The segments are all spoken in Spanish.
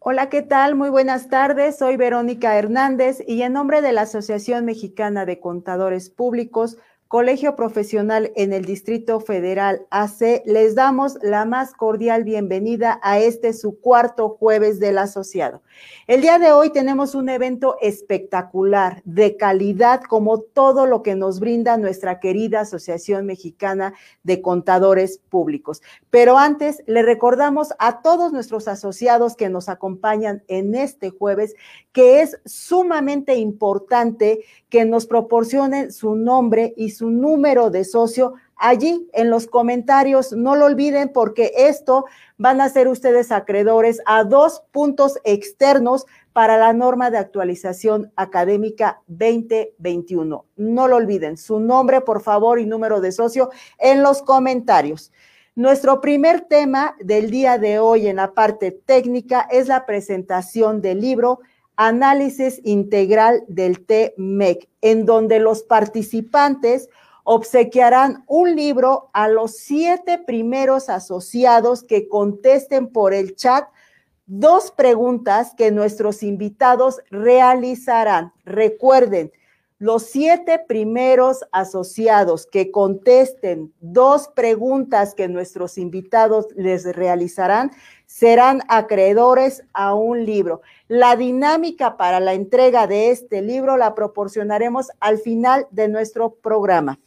Hola, ¿qué tal? Muy buenas tardes. Soy Verónica Hernández y en nombre de la Asociación Mexicana de Contadores Públicos Colegio Profesional en el Distrito Federal AC, les damos la más cordial bienvenida a este su cuarto jueves del asociado. El día de hoy tenemos un evento espectacular, de calidad, como todo lo que nos brinda nuestra querida Asociación Mexicana de Contadores Públicos. Pero antes, le recordamos a todos nuestros asociados que nos acompañan en este jueves que es sumamente importante que nos proporcionen su nombre y su número de socio allí en los comentarios. No lo olviden porque esto van a ser ustedes acreedores a dos puntos externos para la norma de actualización académica 2021. No lo olviden, su nombre, por favor, y número de socio en los comentarios. Nuestro primer tema del día de hoy en la parte técnica es la presentación del libro análisis integral del TMEC, en donde los participantes obsequiarán un libro a los siete primeros asociados que contesten por el chat dos preguntas que nuestros invitados realizarán. Recuerden, los siete primeros asociados que contesten dos preguntas que nuestros invitados les realizarán serán acreedores a un libro. La dinámica para la entrega de este libro la proporcionaremos al final de nuestro programa.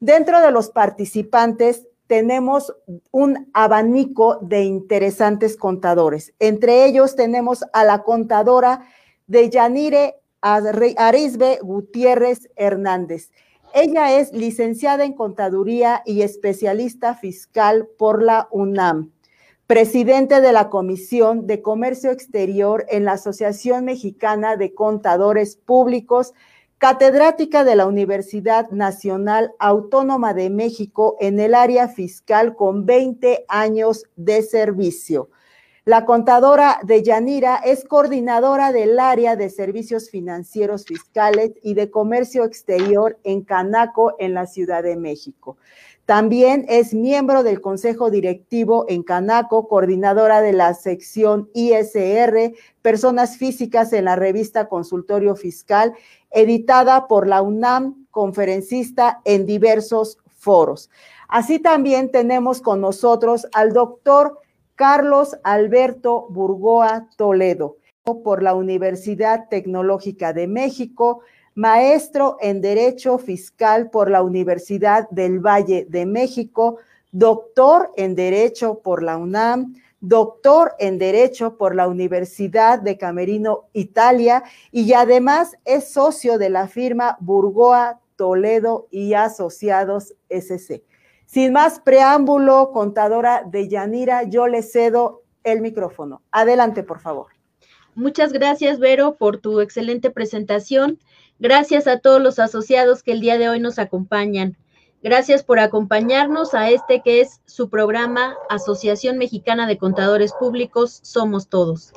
Dentro de los participantes tenemos un abanico de interesantes contadores. Entre ellos tenemos a la contadora de Yanire Arisbe Gutiérrez Hernández. Ella es licenciada en Contaduría y especialista fiscal por la UNAM, presidente de la Comisión de Comercio Exterior en la Asociación Mexicana de Contadores Públicos, catedrática de la Universidad Nacional Autónoma de México en el área fiscal con 20 años de servicio. La contadora de Yanira es coordinadora del área de servicios financieros fiscales y de comercio exterior en Canaco, en la Ciudad de México. También es miembro del Consejo Directivo en Canaco, coordinadora de la sección ISR, Personas Físicas en la revista Consultorio Fiscal, editada por la UNAM, conferencista en diversos foros. Así también tenemos con nosotros al doctor Carlos Alberto Burgoa Toledo, por la Universidad Tecnológica de México, maestro en Derecho Fiscal por la Universidad del Valle de México, doctor en Derecho por la UNAM, doctor en Derecho por la Universidad de Camerino, Italia, y además es socio de la firma Burgoa Toledo y Asociados SC. Sin más preámbulo, contadora de Yanira, yo le cedo el micrófono. Adelante, por favor. Muchas gracias, Vero, por tu excelente presentación. Gracias a todos los asociados que el día de hoy nos acompañan. Gracias por acompañarnos a este que es su programa Asociación Mexicana de Contadores Públicos Somos Todos.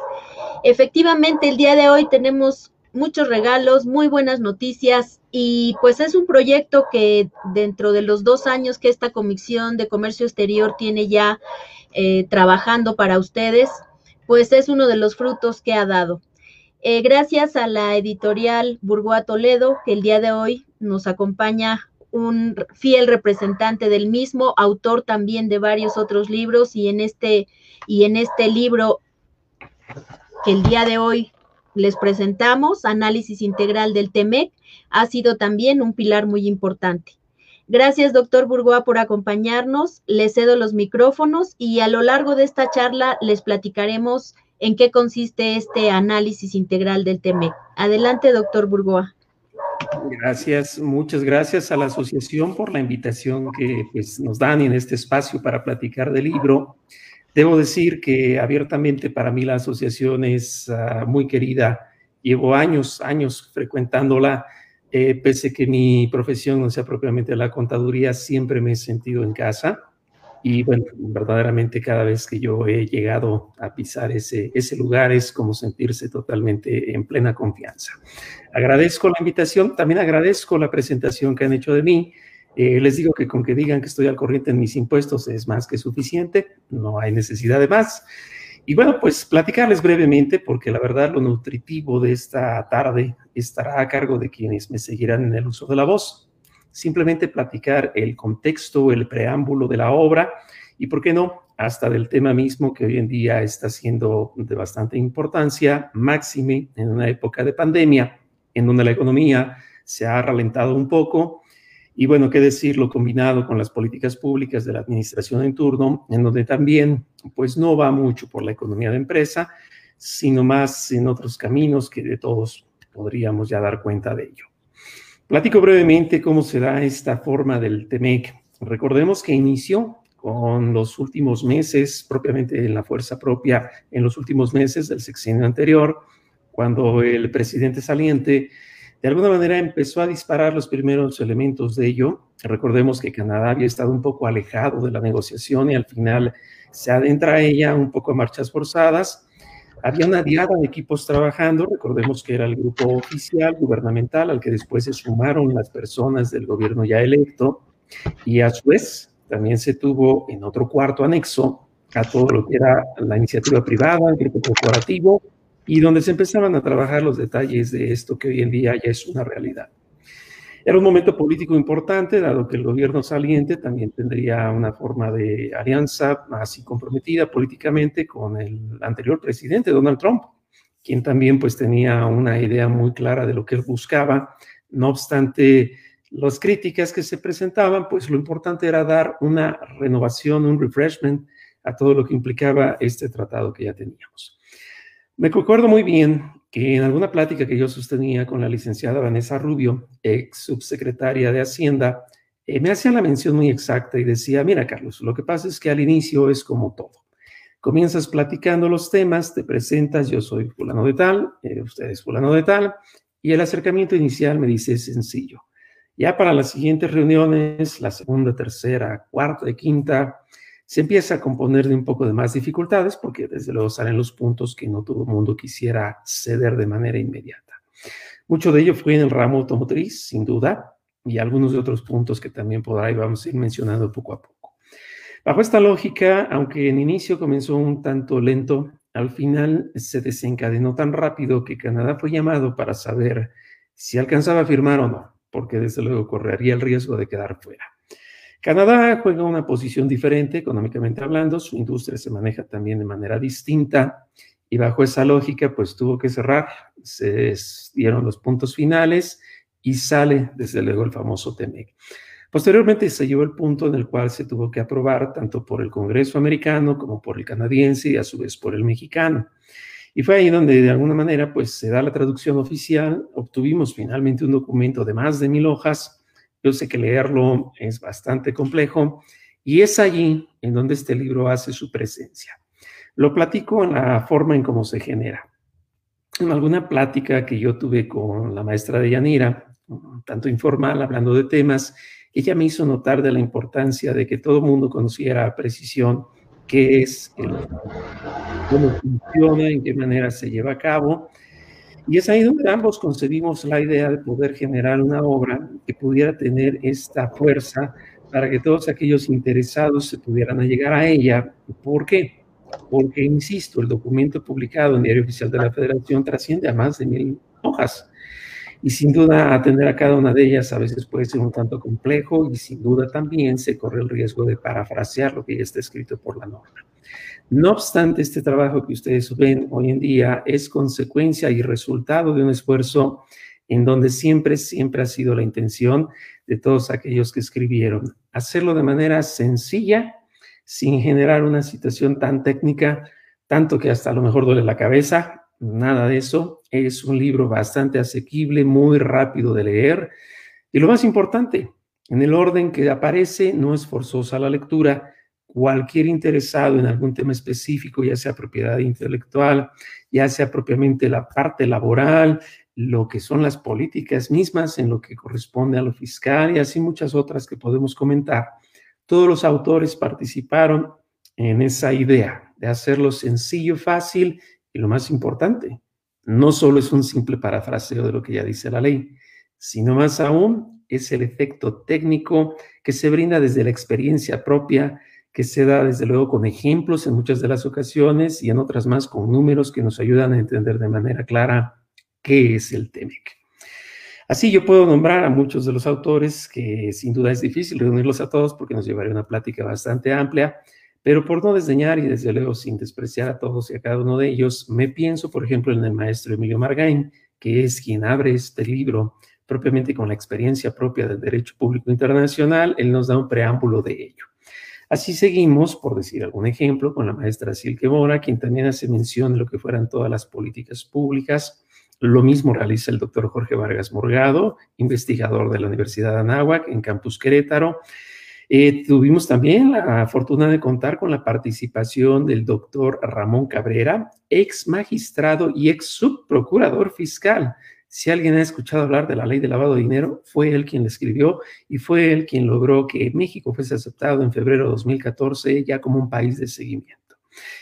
Efectivamente, el día de hoy tenemos muchos regalos, muy buenas noticias y pues es un proyecto que dentro de los dos años que esta Comisión de Comercio Exterior tiene ya eh, trabajando para ustedes, pues es uno de los frutos que ha dado. Eh, gracias a la editorial Burgoa Toledo, que el día de hoy nos acompaña un fiel representante del mismo, autor también de varios otros libros y en este, y en este libro que el día de hoy les presentamos, Análisis Integral del TEMEC, ha sido también un pilar muy importante. Gracias, doctor Burgoa, por acompañarnos. Les cedo los micrófonos y a lo largo de esta charla les platicaremos en qué consiste este análisis integral del TEMEC. Adelante, doctor Burgoa. Gracias, muchas gracias a la asociación por la invitación que pues, nos dan en este espacio para platicar del libro. Debo decir que abiertamente para mí la asociación es ah, muy querida. Llevo años, años frecuentándola. Eh, pese que mi profesión no sea propiamente la contaduría, siempre me he sentido en casa. Y bueno, verdaderamente cada vez que yo he llegado a pisar ese, ese lugar es como sentirse totalmente en plena confianza. Agradezco la invitación, también agradezco la presentación que han hecho de mí. Eh, les digo que con que digan que estoy al corriente en mis impuestos es más que suficiente, no hay necesidad de más. Y bueno, pues platicarles brevemente, porque la verdad lo nutritivo de esta tarde estará a cargo de quienes me seguirán en el uso de la voz. Simplemente platicar el contexto, el preámbulo de la obra y, ¿por qué no?, hasta del tema mismo que hoy en día está siendo de bastante importancia, máxime en una época de pandemia, en donde la economía se ha ralentado un poco y bueno, qué decirlo combinado con las políticas públicas de la administración en turno, en donde también pues no va mucho por la economía de empresa, sino más en otros caminos que de todos podríamos ya dar cuenta de ello. Platico brevemente cómo se da esta forma del TEMEC. Recordemos que inició con los últimos meses, propiamente en la fuerza propia, en los últimos meses del sexenio anterior, cuando el presidente saliente de alguna manera empezó a disparar los primeros elementos de ello. Recordemos que Canadá había estado un poco alejado de la negociación y al final se adentra a ella un poco a marchas forzadas. Había una diada de equipos trabajando, recordemos que era el grupo oficial gubernamental al que después se sumaron las personas del gobierno ya electo y a su vez también se tuvo en otro cuarto anexo a todo lo que era la iniciativa privada, el grupo corporativo y donde se empezaban a trabajar los detalles de esto que hoy en día ya es una realidad. Era un momento político importante, dado que el gobierno saliente también tendría una forma de alianza así comprometida políticamente con el anterior presidente, Donald Trump, quien también pues tenía una idea muy clara de lo que él buscaba. No obstante las críticas que se presentaban, pues lo importante era dar una renovación, un refreshment a todo lo que implicaba este tratado que ya teníamos. Me recuerdo muy bien que en alguna plática que yo sostenía con la licenciada Vanessa Rubio, ex subsecretaria de Hacienda, eh, me hacía la mención muy exacta y decía, mira Carlos, lo que pasa es que al inicio es como todo. Comienzas platicando los temas, te presentas, yo soy fulano de tal, eh, usted es fulano de tal, y el acercamiento inicial me dice es sencillo. Ya para las siguientes reuniones, la segunda, tercera, cuarta y quinta, se empieza a componer de un poco de más dificultades porque desde luego salen los puntos que no todo el mundo quisiera ceder de manera inmediata. Mucho de ello fue en el ramo automotriz, sin duda, y algunos de otros puntos que también por ahí vamos a ir mencionando poco a poco. Bajo esta lógica, aunque en inicio comenzó un tanto lento, al final se desencadenó tan rápido que Canadá fue llamado para saber si alcanzaba a firmar o no, porque desde luego correría el riesgo de quedar fuera. Canadá juega una posición diferente económicamente hablando, su industria se maneja también de manera distinta y bajo esa lógica pues tuvo que cerrar, se dieron los puntos finales y sale desde luego el famoso TEMEC. Posteriormente se llevó el punto en el cual se tuvo que aprobar tanto por el Congreso americano como por el canadiense y a su vez por el mexicano. Y fue ahí donde de alguna manera pues se da la traducción oficial, obtuvimos finalmente un documento de más de mil hojas yo sé que leerlo es bastante complejo y es allí en donde este libro hace su presencia. Lo platico en la forma en cómo se genera. En alguna plática que yo tuve con la maestra de Yanira, tanto informal, hablando de temas, ella me hizo notar de la importancia de que todo mundo conociera a precisión qué es el, cómo funciona, en qué manera se lleva a cabo, y es ahí donde ambos concebimos la idea de poder generar una obra que pudiera tener esta fuerza para que todos aquellos interesados se pudieran llegar a ella. ¿Por qué? Porque, insisto, el documento publicado en Diario Oficial de la Federación trasciende a más de mil hojas. Y sin duda atender a cada una de ellas a veces puede ser un tanto complejo y sin duda también se corre el riesgo de parafrasear lo que ya está escrito por la norma. No obstante, este trabajo que ustedes ven hoy en día es consecuencia y resultado de un esfuerzo en donde siempre, siempre ha sido la intención de todos aquellos que escribieron. Hacerlo de manera sencilla, sin generar una situación tan técnica, tanto que hasta a lo mejor duele la cabeza, nada de eso. Es un libro bastante asequible, muy rápido de leer. Y lo más importante, en el orden que aparece, no es forzosa la lectura, cualquier interesado en algún tema específico, ya sea propiedad intelectual, ya sea propiamente la parte laboral, lo que son las políticas mismas en lo que corresponde a lo fiscal y así muchas otras que podemos comentar. Todos los autores participaron en esa idea de hacerlo sencillo, fácil y lo más importante, no solo es un simple parafraseo de lo que ya dice la ley, sino más aún es el efecto técnico que se brinda desde la experiencia propia que se da desde luego con ejemplos en muchas de las ocasiones y en otras más con números que nos ayudan a entender de manera clara qué es el TEMEC. Así yo puedo nombrar a muchos de los autores, que sin duda es difícil reunirlos a todos porque nos llevaría una plática bastante amplia, pero por no desdeñar y desde luego sin despreciar a todos y a cada uno de ellos, me pienso, por ejemplo, en el maestro Emilio Margain, que es quien abre este libro propiamente con la experiencia propia del derecho público internacional, él nos da un preámbulo de ello. Así seguimos, por decir algún ejemplo, con la maestra Silke Mora, quien también hace mención de lo que fueran todas las políticas públicas, lo mismo realiza el doctor Jorge Vargas Morgado, investigador de la Universidad de Anáhuac en Campus Querétaro. Eh, tuvimos también la fortuna de contar con la participación del doctor Ramón Cabrera, ex magistrado y ex subprocurador fiscal. Si alguien ha escuchado hablar de la ley de lavado de dinero, fue él quien la escribió y fue él quien logró que México fuese aceptado en febrero de 2014 ya como un país de seguimiento.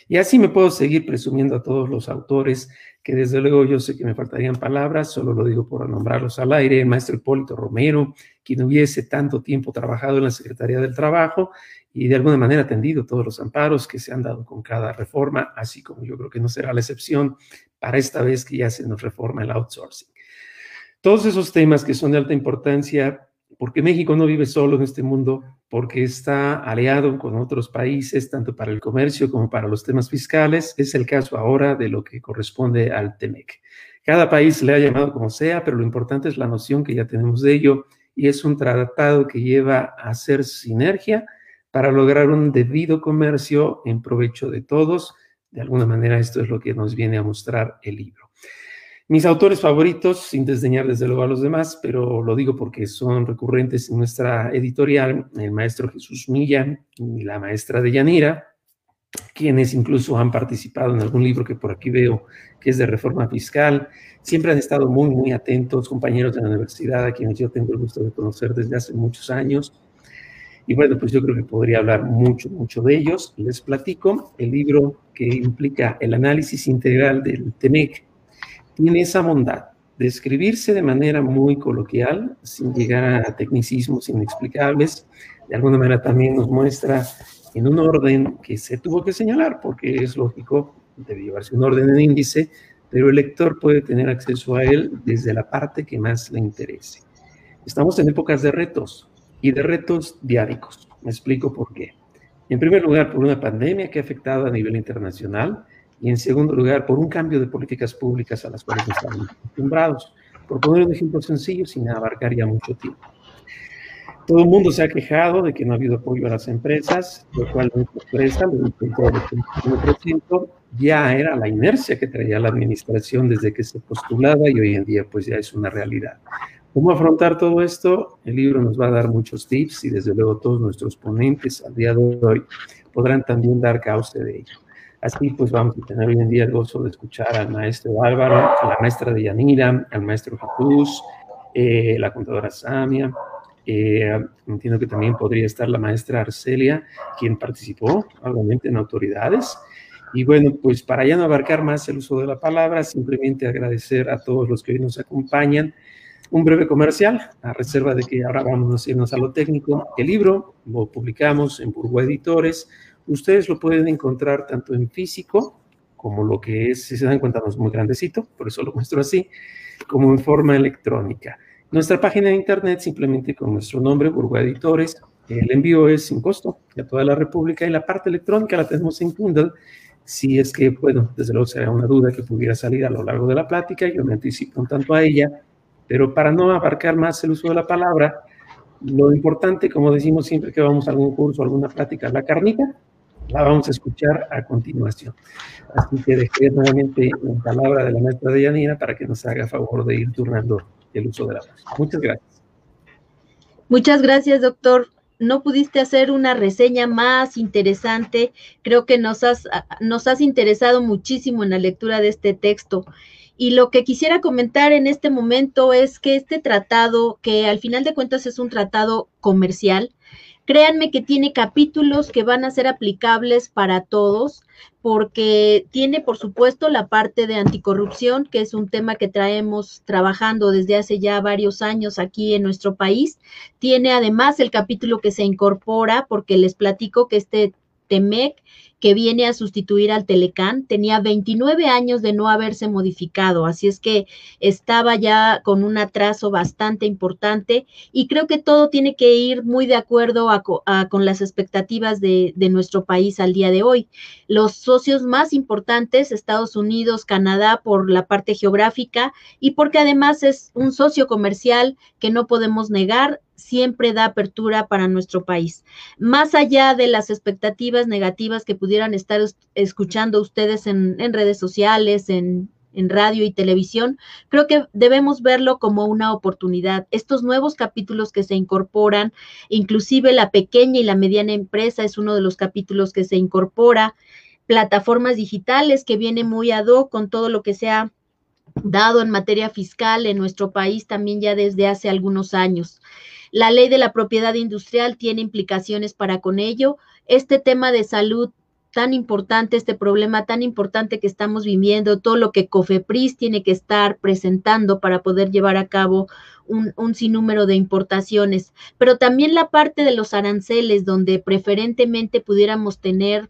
Y así me puedo seguir presumiendo a todos los autores que desde luego yo sé que me faltarían palabras, solo lo digo por nombrarlos al aire, el maestro Hipólito Romero, quien hubiese tanto tiempo trabajado en la Secretaría del Trabajo y de alguna manera atendido todos los amparos que se han dado con cada reforma, así como yo creo que no será la excepción para esta vez que ya se nos reforma el outsourcing. Todos esos temas que son de alta importancia porque México no vive solo en este mundo, porque está aliado con otros países, tanto para el comercio como para los temas fiscales. Es el caso ahora de lo que corresponde al TEMEC. Cada país le ha llamado como sea, pero lo importante es la noción que ya tenemos de ello y es un tratado que lleva a hacer sinergia para lograr un debido comercio en provecho de todos. De alguna manera esto es lo que nos viene a mostrar el libro. Mis autores favoritos, sin desdeñar desde luego a los demás, pero lo digo porque son recurrentes en nuestra editorial, el maestro Jesús Milla y la maestra de Yanira, quienes incluso han participado en algún libro que por aquí veo que es de reforma fiscal. Siempre han estado muy, muy atentos, compañeros de la universidad, a quienes yo tengo el gusto de conocer desde hace muchos años. Y bueno, pues yo creo que podría hablar mucho, mucho de ellos. Les platico el libro que implica el análisis integral del TEMEC, tiene esa bondad de escribirse de manera muy coloquial, sin llegar a tecnicismos inexplicables. De alguna manera también nos muestra en un orden que se tuvo que señalar, porque es lógico, debe llevarse un orden en índice, pero el lector puede tener acceso a él desde la parte que más le interese. Estamos en épocas de retos y de retos diádicos. Me explico por qué. En primer lugar, por una pandemia que ha afectado a nivel internacional, y en segundo lugar, por un cambio de políticas públicas a las cuales no estamos acostumbrados. Por poner un ejemplo sencillo, sin abarcar ya mucho tiempo. Todo el mundo se ha quejado de que no ha habido apoyo a las empresas, lo cual nuestra empresa, el ya era la inercia que traía la administración desde que se postulaba y hoy en día pues ya es una realidad. ¿Cómo afrontar todo esto? El libro nos va a dar muchos tips y desde luego todos nuestros ponentes al día de hoy podrán también dar causa de ello. Así pues vamos a tener hoy en día el gozo de escuchar al maestro Álvaro, a la maestra de Yanira, al maestro Jesús, eh, la contadora Samia. Eh, entiendo que también podría estar la maestra Arcelia, quien participó obviamente en autoridades. Y bueno, pues para ya no abarcar más el uso de la palabra, simplemente agradecer a todos los que hoy nos acompañan. Un breve comercial, a reserva de que ahora vamos a irnos a lo técnico. El libro lo publicamos en Burgo Editores, Ustedes lo pueden encontrar tanto en físico, como lo que es, si se dan cuenta, no es muy grandecito, por eso lo muestro así, como en forma electrónica. Nuestra página de internet, simplemente con nuestro nombre, Burgo Editores, el envío es sin costo a toda la República y la parte electrónica la tenemos en Kindle. Si es que, bueno, desde luego será una duda que pudiera salir a lo largo de la plática, yo me anticipo un tanto a ella, pero para no abarcar más el uso de la palabra, lo importante, como decimos siempre que vamos a algún curso, alguna plática, la carnita, la vamos a escuchar a continuación. Así que dejé nuevamente la palabra de la maestra de Yanina para que nos haga favor de ir turnando el uso de la voz. Muchas gracias. Muchas gracias, doctor. No pudiste hacer una reseña más interesante. Creo que nos has, nos has interesado muchísimo en la lectura de este texto. Y lo que quisiera comentar en este momento es que este tratado, que al final de cuentas es un tratado comercial, Créanme que tiene capítulos que van a ser aplicables para todos, porque tiene, por supuesto, la parte de anticorrupción, que es un tema que traemos trabajando desde hace ya varios años aquí en nuestro país. Tiene además el capítulo que se incorpora, porque les platico que este TEMEC que viene a sustituir al Telecán. Tenía 29 años de no haberse modificado, así es que estaba ya con un atraso bastante importante y creo que todo tiene que ir muy de acuerdo con las expectativas de nuestro país al día de hoy. Los socios más importantes, Estados Unidos, Canadá, por la parte geográfica y porque además es un socio comercial que no podemos negar, siempre da apertura para nuestro país. Más allá de las expectativas negativas que pudieran estar escuchando ustedes en, redes sociales, en, radio y televisión, creo que debemos verlo como una oportunidad. Estos nuevos capítulos que se incorporan, inclusive la pequeña y la mediana empresa es uno de los capítulos que se incorpora, plataformas digitales que viene muy ad hoc con todo lo que se ha dado en materia fiscal en nuestro país también ya desde hace algunos años. La ley de la propiedad industrial tiene implicaciones para con ello. Este tema de salud tan importante, este problema tan importante que estamos viviendo, todo lo que COFEPRIS tiene que estar presentando para poder llevar a cabo un, sinnúmero de importaciones, pero también la parte de los aranceles, donde preferentemente pudiéramos tener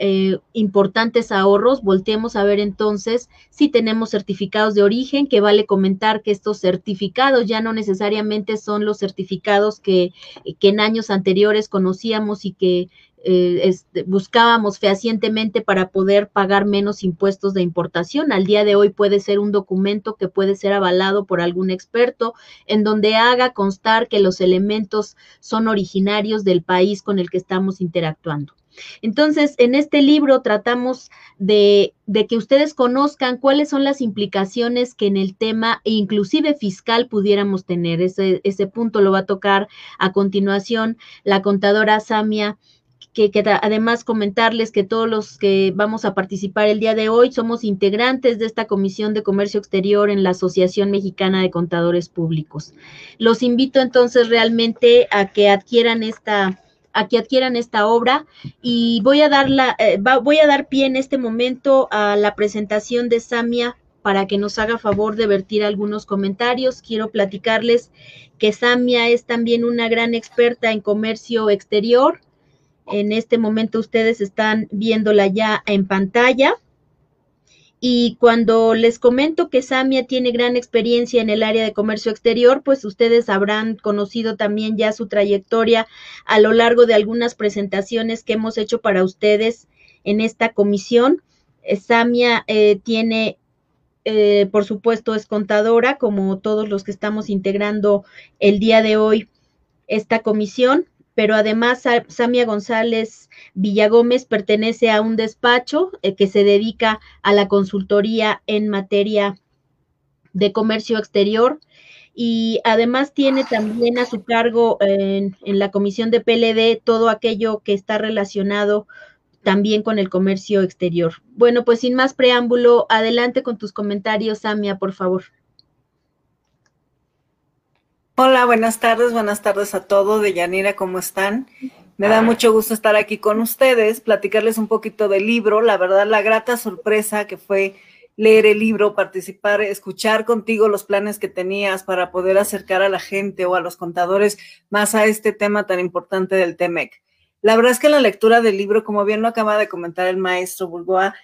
eh, importantes ahorros, volteemos a ver entonces si tenemos certificados de origen, que vale comentar que estos certificados ya no necesariamente son los certificados que, en años anteriores conocíamos y que eh, este, buscábamos fehacientemente para poder pagar menos impuestos de importación. Al día de hoy puede ser un documento que puede ser avalado por algún experto en donde haga constar que los elementos son originarios del país con el que estamos interactuando. Entonces, en este libro tratamos de, que ustedes conozcan cuáles son las implicaciones que en el tema, inclusive fiscal, pudiéramos tener. Ese, ese punto lo va a tocar a continuación la contadora Samia. Que, que, además comentarles que todos los que vamos a participar el día de hoy somos integrantes de esta Comisión de Comercio Exterior en la Asociación Mexicana de Contadores Públicos. Los invito entonces realmente a que adquieran esta, a que adquieran esta obra y voy a dar la, eh, voy a dar pie en este momento a la presentación de Samia para que nos haga favor de vertir algunos comentarios. Quiero platicarles que Samia es también una gran experta en comercio exterior. En este momento ustedes están viéndola ya en pantalla. Y cuando les comento que Samia tiene gran experiencia en el área de comercio exterior, pues ustedes habrán conocido también ya su trayectoria a lo largo de algunas presentaciones que hemos hecho para ustedes en esta comisión. Eh, Samia eh, tiene, eh, por supuesto, es contadora, como todos los que estamos integrando el día de hoy esta comisión pero además Samia González Villagómez pertenece a un despacho eh, que se dedica a la consultoría en materia de comercio exterior y además tiene también a su cargo en, en la comisión de PLD todo aquello que está relacionado también con el comercio exterior. Bueno, pues sin más preámbulo, adelante con tus comentarios, Samia, por favor. Hola, buenas tardes, buenas tardes a todos. De Yanira, ¿cómo están? Me da mucho gusto estar aquí con ustedes, platicarles un poquito del libro. La verdad, la grata sorpresa que fue leer el libro, participar, escuchar contigo los planes que tenías para poder acercar a la gente o a los contadores más a este tema tan importante del TEMEC. La verdad es que la lectura del libro, como bien lo acaba de comentar el maestro Bulboa,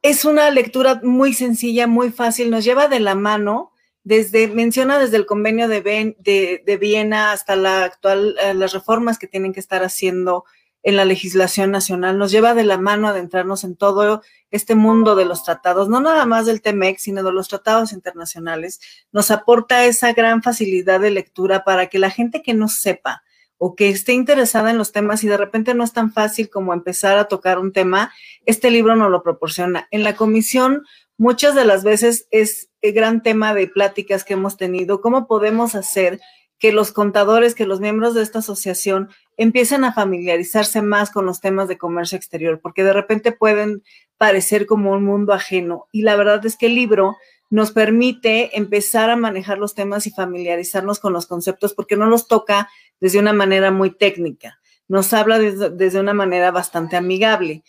es una lectura muy sencilla, muy fácil, nos lleva de la mano desde, menciona desde el convenio de, de, Viena hasta la actual, eh, las reformas que tienen que estar haciendo en la legislación nacional, nos lleva de la mano a adentrarnos en todo este mundo de los tratados, no nada más del TEMEC, sino de los tratados internacionales, nos aporta esa gran facilidad de lectura para que la gente que no sepa o que esté interesada en los temas y de repente no es tan fácil como empezar a tocar un tema, este libro nos lo proporciona. En la comisión muchas de las veces es gran tema de pláticas que hemos tenido, cómo podemos hacer que los contadores, que los miembros de esta asociación empiecen a familiarizarse más con los temas de comercio exterior, porque de repente pueden parecer como un mundo ajeno. Y la verdad es que el libro nos permite empezar a manejar los temas y familiarizarnos con los conceptos, porque no los toca desde una manera muy técnica, nos habla desde, desde una manera bastante amigable.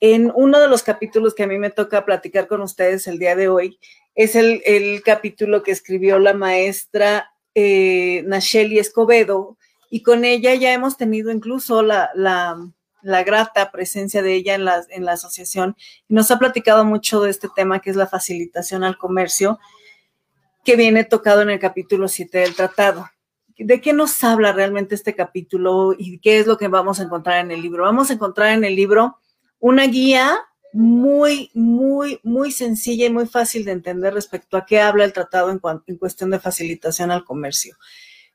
En uno de los capítulos que a mí me toca platicar con ustedes el día de hoy es el, capítulo que escribió la maestra eh, Nacheli Escobedo y con ella ya hemos tenido incluso la, la grata presencia de ella en la, en la asociación y nos ha platicado mucho de este tema que es la facilitación al comercio, que viene tocado en el capítulo 7 del tratado. ¿De qué nos habla realmente este capítulo y qué es lo que vamos a encontrar en el libro? Vamos a encontrar en el libro una guía muy, muy, muy sencilla y muy fácil de entender respecto a qué habla el tratado en, cuestión de facilitación al comercio.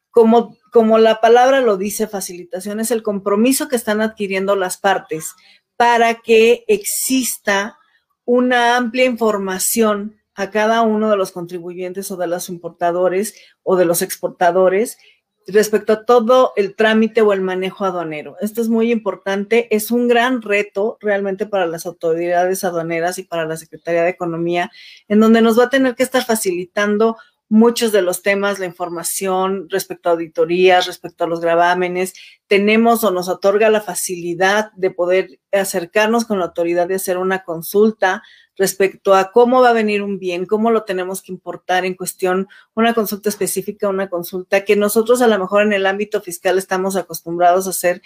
Como, como la palabra lo dice, facilitación es el compromiso que están adquiriendo las partes para que exista una amplia información a cada uno de los contribuyentes o de los importadores o de los exportadores respecto a todo el trámite o el manejo aduanero. Esto es muy importante, es un gran reto realmente para las autoridades aduaneras y para la Secretaría de Economía, en donde nos va a tener que estar facilitando muchos de los temas, la información respecto a auditorías, respecto a los gravámenes. Tenemos o nos otorga la facilidad de poder acercarnos con la autoridad de hacer una consulta respecto a cómo va a venir un bien, cómo lo tenemos que importar en cuestión, una consulta específica, una consulta que nosotros a lo mejor en el ámbito fiscal estamos acostumbrados a hacer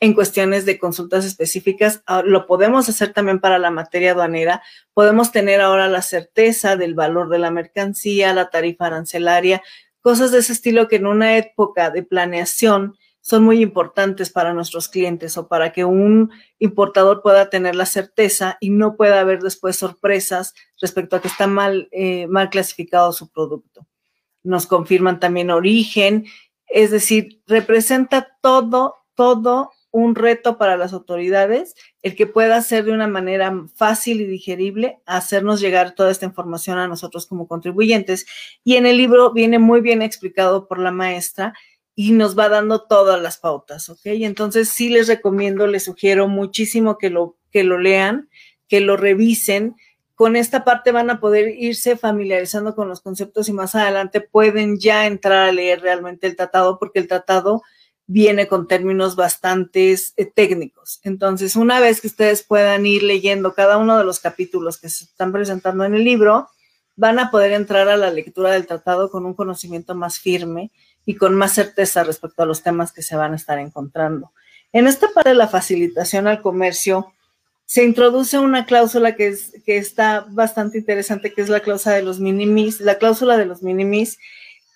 en cuestiones de consultas específicas. Ah, lo podemos hacer también para la materia aduanera. Podemos tener ahora la certeza del valor de la mercancía, la tarifa arancelaria, cosas de ese estilo que en una época de planeación son muy importantes para nuestros clientes o para que un importador pueda tener la certeza y no pueda haber después sorpresas respecto a que está mal, eh, mal clasificado su producto. Nos confirman también origen, es decir, representa todo, todo un reto para las autoridades el que pueda hacer de una manera fácil y digerible hacernos llegar toda esta información a nosotros como contribuyentes. Y en el libro viene muy bien explicado por la maestra y nos va dando todas las pautas, ¿ok? Entonces sí les recomiendo, les sugiero muchísimo que lo, que lo lean, que lo revisen. Con esta parte van a poder irse familiarizando con los conceptos y más adelante pueden ya entrar a leer realmente el tratado porque el tratado viene con términos bastante eh, técnicos. Entonces, una vez que ustedes puedan ir leyendo cada uno de los capítulos que se están presentando en el libro, van a poder entrar a la lectura del tratado con un conocimiento más firme y con más certeza respecto a los temas que se van a estar encontrando. En esta parte de la facilitación al comercio, se introduce una cláusula que, es, que está bastante interesante, que es la cláusula de los minimis, la cláusula de los minimis,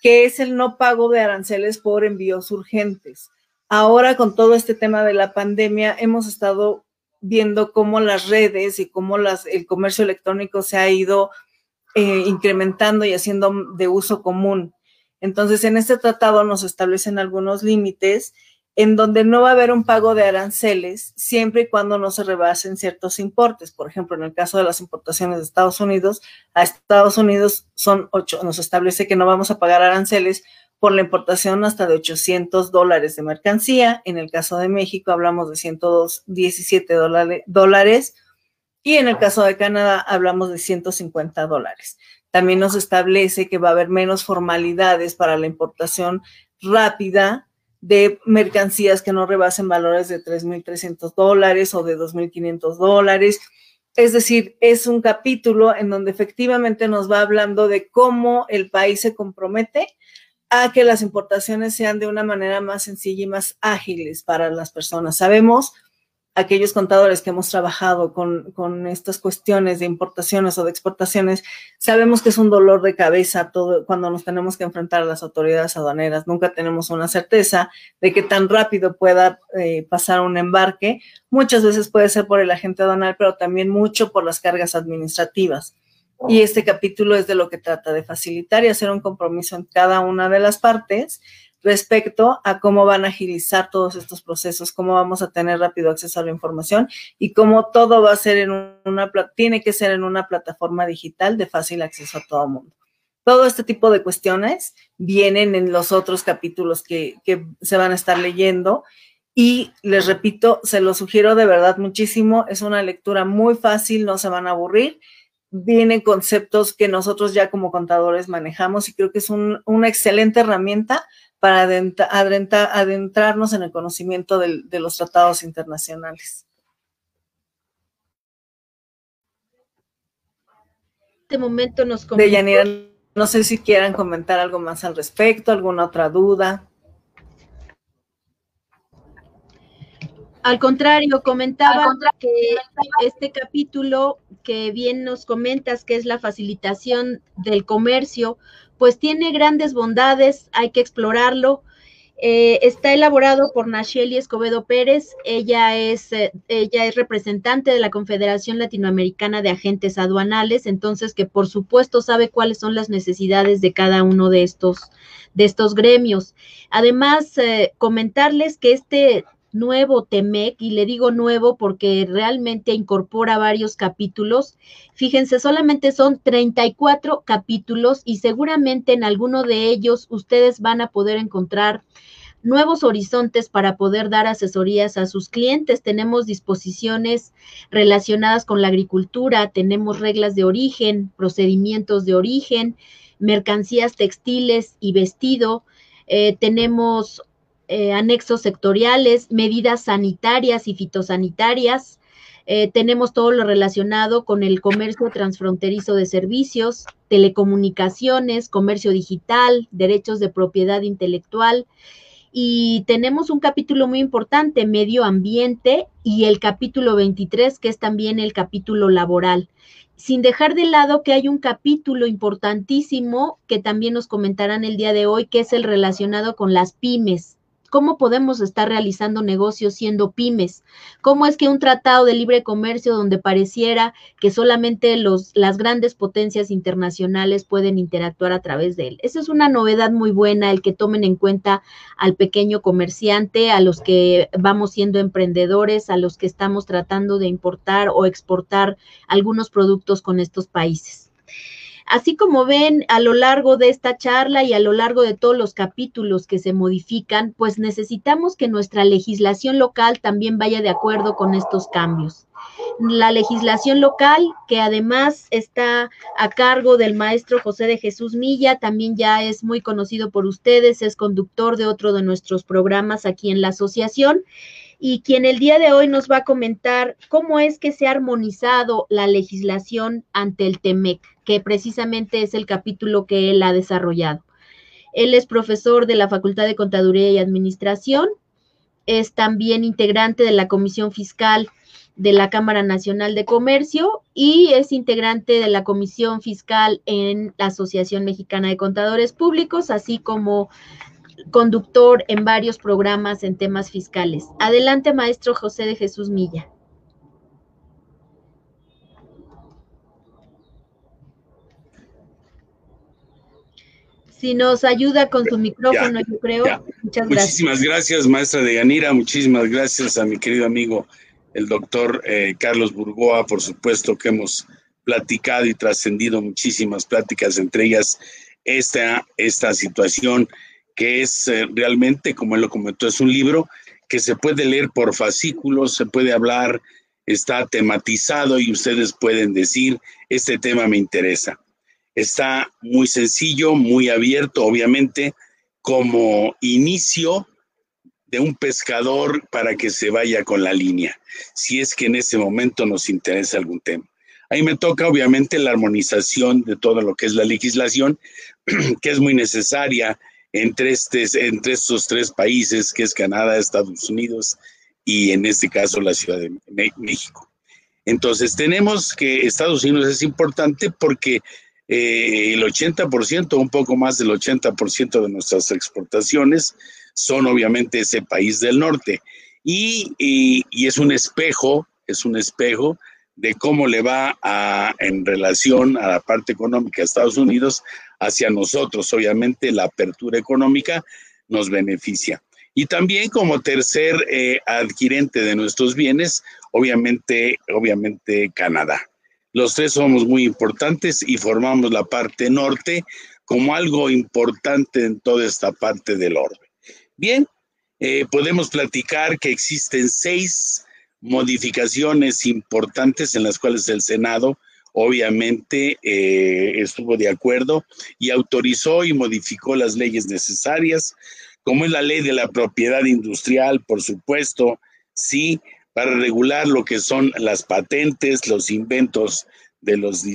que es el no pago de aranceles por envíos urgentes. Ahora, con todo este tema de la pandemia, hemos estado viendo cómo las redes y cómo el comercio electrónico se ha ido eh, incrementando y haciendo de uso común. Entonces, en este tratado nos establecen algunos límites en donde no va a haber un pago de aranceles siempre y cuando no se rebasen ciertos importes. Por ejemplo, en el caso de las importaciones de Estados Unidos, a Estados Unidos son ocho, nos establece que no vamos a pagar aranceles por la importación hasta de 800 dólares de mercancía. En el caso de México hablamos de 117 dólares y en el caso de Canadá hablamos de 150 dólares. También nos establece que va a haber menos formalidades para la importación rápida de mercancías que no rebasen valores de 3.300 dólares o de 2.500 dólares. Es decir, es un capítulo en donde efectivamente nos va hablando de cómo el país se compromete a que las importaciones sean de una manera más sencilla y más ágiles para las personas. Sabemos aquellos contadores que hemos trabajado con, con, estas cuestiones de importaciones o de exportaciones, sabemos que es un dolor de cabeza todo cuando nos tenemos que enfrentar a las autoridades aduaneras. Nunca tenemos una certeza de que tan rápido pueda eh, pasar un embarque. Muchas veces puede ser por el agente aduanal, pero también mucho por las cargas administrativas. Y este capítulo es de lo que trata de facilitar y hacer un compromiso en cada una de las partes respecto a cómo van a agilizar todos estos procesos, cómo vamos a tener rápido acceso a la información y cómo todo va a ser en una, tiene que ser en una plataforma digital de fácil acceso a todo el mundo. Todo este tipo de cuestiones vienen en los otros capítulos que, que se van a estar leyendo y les repito, se lo sugiero de verdad muchísimo. Es una lectura muy fácil, no se van a aburrir. Vienen conceptos que nosotros ya como contadores manejamos y creo que es una excelente herramienta para adentrarnos en el conocimiento de, los tratados internacionales. Este momento nos De Yanira, no sé si quieran comentar algo más al respecto, alguna otra duda. Al contrario, comentaba que este capítulo que bien nos comentas, que es la facilitación del comercio, pues tiene grandes bondades, hay que explorarlo. Eh, está elaborado por Nacheli Escobedo Pérez. Ella es, eh, ella es representante de la Confederación Latinoamericana de Agentes Aduanales, entonces que por supuesto sabe cuáles son las necesidades de cada uno de estos, de estos gremios. Además, eh, comentarles que este nuevo TEMEC, y le digo nuevo porque realmente incorpora varios capítulos. Fíjense, solamente son 34 capítulos y seguramente en alguno de ellos ustedes van a poder encontrar nuevos horizontes para poder dar asesorías a sus clientes. Tenemos disposiciones relacionadas con la agricultura, tenemos reglas de origen, procedimientos de origen, mercancías textiles y vestido. Eh, tenemos eh, anexos sectoriales, medidas sanitarias y fitosanitarias. Eh, tenemos todo lo relacionado con el comercio transfronterizo de servicios, telecomunicaciones, comercio digital, derechos de propiedad intelectual. Y tenemos un capítulo muy importante, medio ambiente, y el capítulo 23, que es también el capítulo laboral sin dejar de lado que hay un capítulo importantísimo que también nos comentarán el día de hoy, que es el relacionado con las pymes, ¿Cómo podemos estar realizando negocios siendo pymes? ¿Cómo es que un tratado de libre comercio donde pareciera que solamente los, las grandes potencias internacionales pueden interactuar a través de él? Esa es una novedad muy buena, el que tomen en cuenta al pequeño comerciante, a los que vamos siendo emprendedores, a los que estamos tratando de importar o exportar algunos productos con estos países. Así como ven a lo largo de esta charla y a lo largo de todos los capítulos que se modifican, pues necesitamos que nuestra legislación local también vaya de acuerdo con estos cambios. La legislación local, que además está a cargo del maestro José de Jesús Milla, también ya es muy conocido por ustedes, es conductor de otro de nuestros programas aquí en la asociación y quien el día de hoy nos va a comentar cómo es que se ha armonizado la legislación ante el TEMEC, que precisamente es el capítulo que él ha desarrollado. Él es profesor de la Facultad de Contaduría y Administración, es también integrante de la Comisión Fiscal de la Cámara Nacional de Comercio y es integrante de la Comisión Fiscal en la Asociación Mexicana de Contadores Públicos, así como conductor en varios programas en temas fiscales. Adelante, maestro José de Jesús Milla. Si nos ayuda con su micrófono, yo creo. Muchas gracias. Muchísimas gracias, maestra de Yanira. Muchísimas gracias a mi querido amigo, el doctor eh, Carlos Burgoa. Por supuesto que hemos platicado y trascendido muchísimas pláticas, entre ellas esta, esta situación que es eh, realmente, como él lo comentó, es un libro que se puede leer por fascículos, se puede hablar, está tematizado y ustedes pueden decir, este tema me interesa. Está muy sencillo, muy abierto, obviamente, como inicio de un pescador para que se vaya con la línea, si es que en ese momento nos interesa algún tema. Ahí me toca, obviamente, la armonización de todo lo que es la legislación, que es muy necesaria entre, este, entre estos tres países, que es Canadá, Estados Unidos y en este caso la Ciudad de México. Entonces tenemos que Estados Unidos es importante porque eh, el 80%, un poco más del 80% de nuestras exportaciones son obviamente ese país del norte. Y, es un espejo, es un espejo de cómo le va en relación a la parte económica de Estados Unidos hacia nosotros. Obviamente la apertura económica nos beneficia. Y también como tercer eh, adquirente de nuestros bienes, obviamente, obviamente Canadá. Los tres somos muy importantes y formamos la parte norte como algo importante en toda esta parte del orbe. Bien, eh, podemos platicar que existen seis modificaciones importantes en las cuales el Senado obviamente eh, estuvo de acuerdo y autorizó y modificó las leyes necesarias, como es la ley de la propiedad industrial, por supuesto, sí, para regular lo que son las patentes, los inventos de los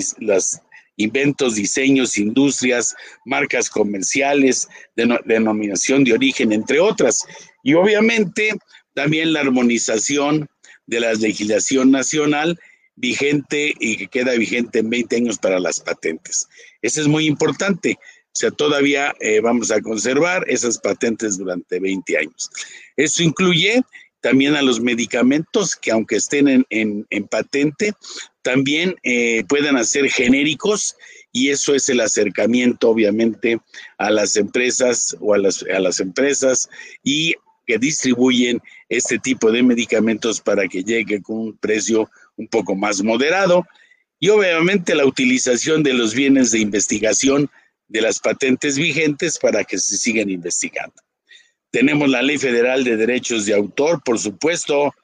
inventos, diseños, industrias, marcas comerciales, denominación de origen, entre otras. Y obviamente También la armonización de la legislación nacional vigente y que queda vigente en 20 años para las patentes. Eso es muy importante. O sea, todavía eh, vamos a conservar esas patentes durante 20 años. Eso incluye también a los medicamentos que aunque estén en, patente, también eh, puedan hacer genéricos y eso es el acercamiento obviamente a las empresas o a las, a las empresas y que distribuyen este tipo de medicamentos para que llegue con un precio un poco más moderado y obviamente la utilización de los bienes de investigación de las patentes vigentes para que se sigan investigando. Tenemos la Ley Federal de Derechos de Autor, por supuesto,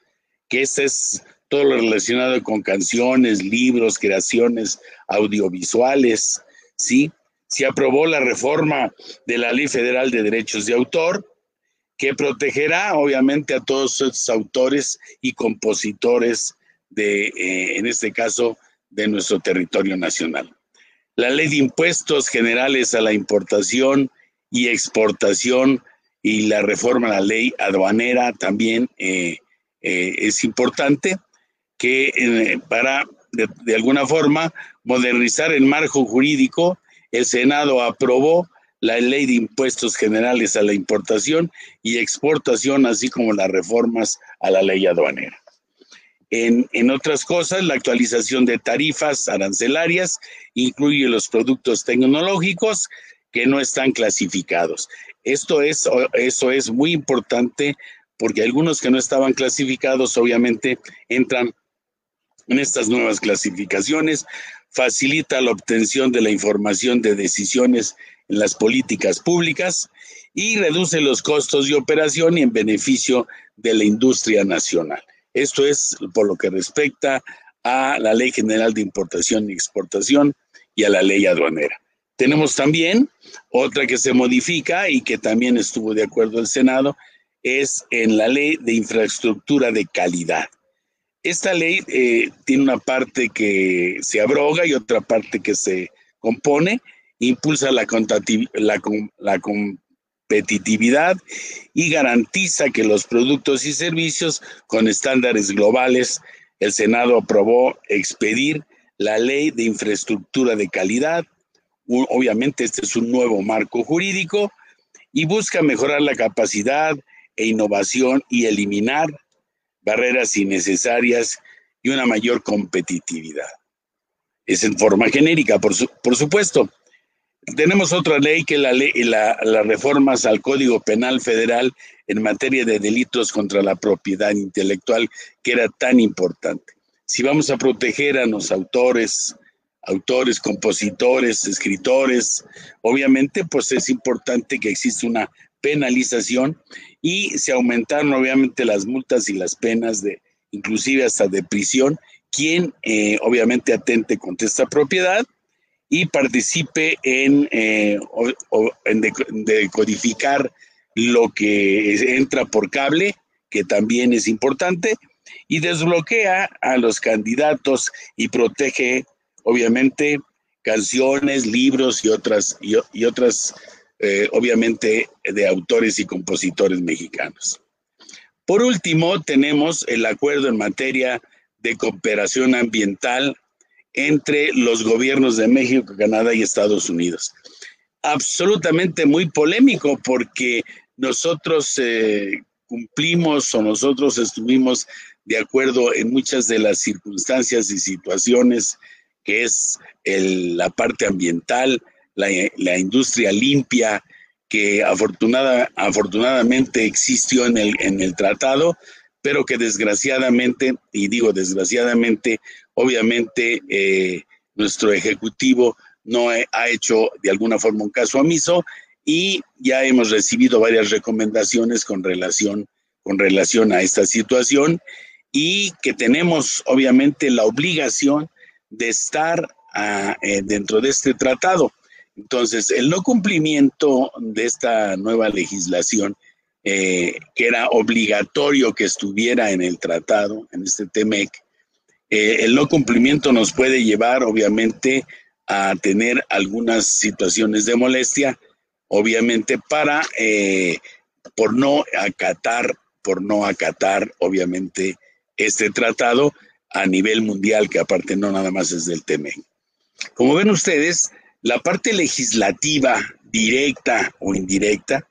que este es todo lo relacionado con canciones, libros, creaciones audiovisuales, ¿sí? Se aprobó la reforma de la Ley Federal de Derechos de Autor, que protegerá obviamente a todos estos autores y compositores de, eh, en este caso, de nuestro territorio nacional. La ley de impuestos generales a la importación y exportación y la reforma a la ley aduanera también eh, eh, es importante que para de, alguna forma modernizar el marco jurídico, el Senado aprobó la ley de impuestos generales a la importación y exportación, así como las reformas a la ley aduanera. En, en, otras cosas, la actualización de tarifas arancelarias incluye los productos tecnológicos que no están clasificados. Esto es, eso es muy importante porque algunos que no estaban clasificados obviamente entran en estas nuevas clasificaciones, facilita la obtención de la información de decisiones en las políticas públicas y reduce los costos de operación y en beneficio de la industria nacional. Esto es por lo que respecta a la Ley General de Importación y Exportación y a la ley aduanera. Tenemos también otra que se modifica y que también estuvo de acuerdo el Senado, es en la Ley de Infraestructura de Calidad. Esta ley eh, tiene una parte que se abroga y otra parte que se compone, impulsa la, competitividad y garantiza que los productos y servicios con estándares globales, el Senado aprobó expedir la ley de infraestructura de calidad. Obviamente este es un nuevo marco jurídico y busca mejorar la capacidad e innovación y eliminar barreras innecesarias y una mayor competitividad. Es en forma genérica, por supuesto. Tenemos otra ley que la ley, la, las reformas al Código Penal Federal en materia de delitos contra la propiedad intelectual, que era tan importante. Si vamos a proteger a los autores, autores, compositores, escritores, obviamente, pues es importante que exista una penalización y se aumentaron obviamente las multas y las penas de inclusive hasta de prisión, quien eh, obviamente atente contra esta propiedad y participe en, eh, decodificar lo que entra por cable, que también es importante, y desbloquea a los candidatos y protege obviamente canciones, libros y otras, y otras eh, obviamente de autores y compositores mexicanos. Por último, tenemos el acuerdo en materia de cooperación ambiental entre los gobiernos de México, Canadá y Estados Unidos. Absolutamente muy polémico porque nosotros eh, cumplimos o nosotros estuvimos de acuerdo en muchas de las circunstancias y situaciones que es la parte ambiental, la, industria limpia que afortunada, afortunadamente existió en el tratado, pero que desgraciadamente, y digo desgraciadamente, obviamente eh, nuestro ejecutivo no ha hecho de alguna forma un caso omiso y ya hemos recibido varias recomendaciones con relación, con relación a esta situación y que tenemos obviamente la obligación de estar ah, eh, dentro de este tratado. Entonces, el no cumplimiento de esta nueva legislación, eh, que era obligatorio que estuviera en el tratado, en este TEMEC, eh, el no cumplimiento nos puede llevar, obviamente, a tener algunas situaciones de molestia, obviamente, para, eh, por no acatar por no acatar, obviamente, este tratado a nivel mundial, que aparte no nada más es del TEMEC. Como ven ustedes, la parte legislativa directa o indirecta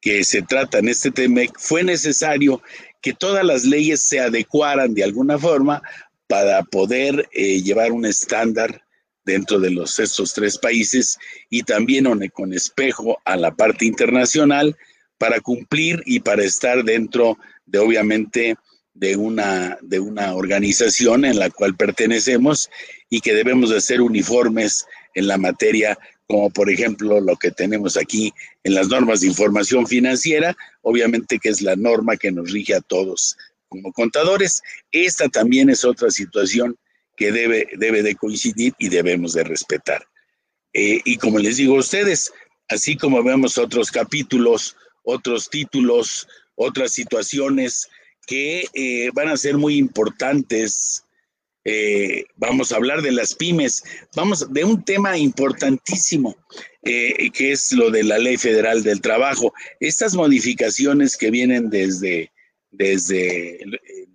que se trata en este TEMEC fue necesario que todas las leyes se adecuaran de alguna forma para poder eh, llevar un estándar dentro de los, estos tres países y también con espejo a la parte internacional para cumplir y para estar dentro de obviamente de una, de una organización en la cual pertenecemos y que debemos de ser uniformes en la materia, como por ejemplo lo que tenemos aquí en las normas de información financiera, obviamente que es la norma que nos rige a todos como contadores. Esta también es otra situación que debe, debe de coincidir y debemos de respetar. Eh, y como les digo a ustedes, así como vemos otros capítulos, otros títulos, otras situaciones que eh, van a ser muy importantes. Eh, vamos a hablar de las pymes, vamos de un tema importantísimo, que es lo de la Ley Federal del Trabajo. Estas modificaciones que vienen desde, desde el, el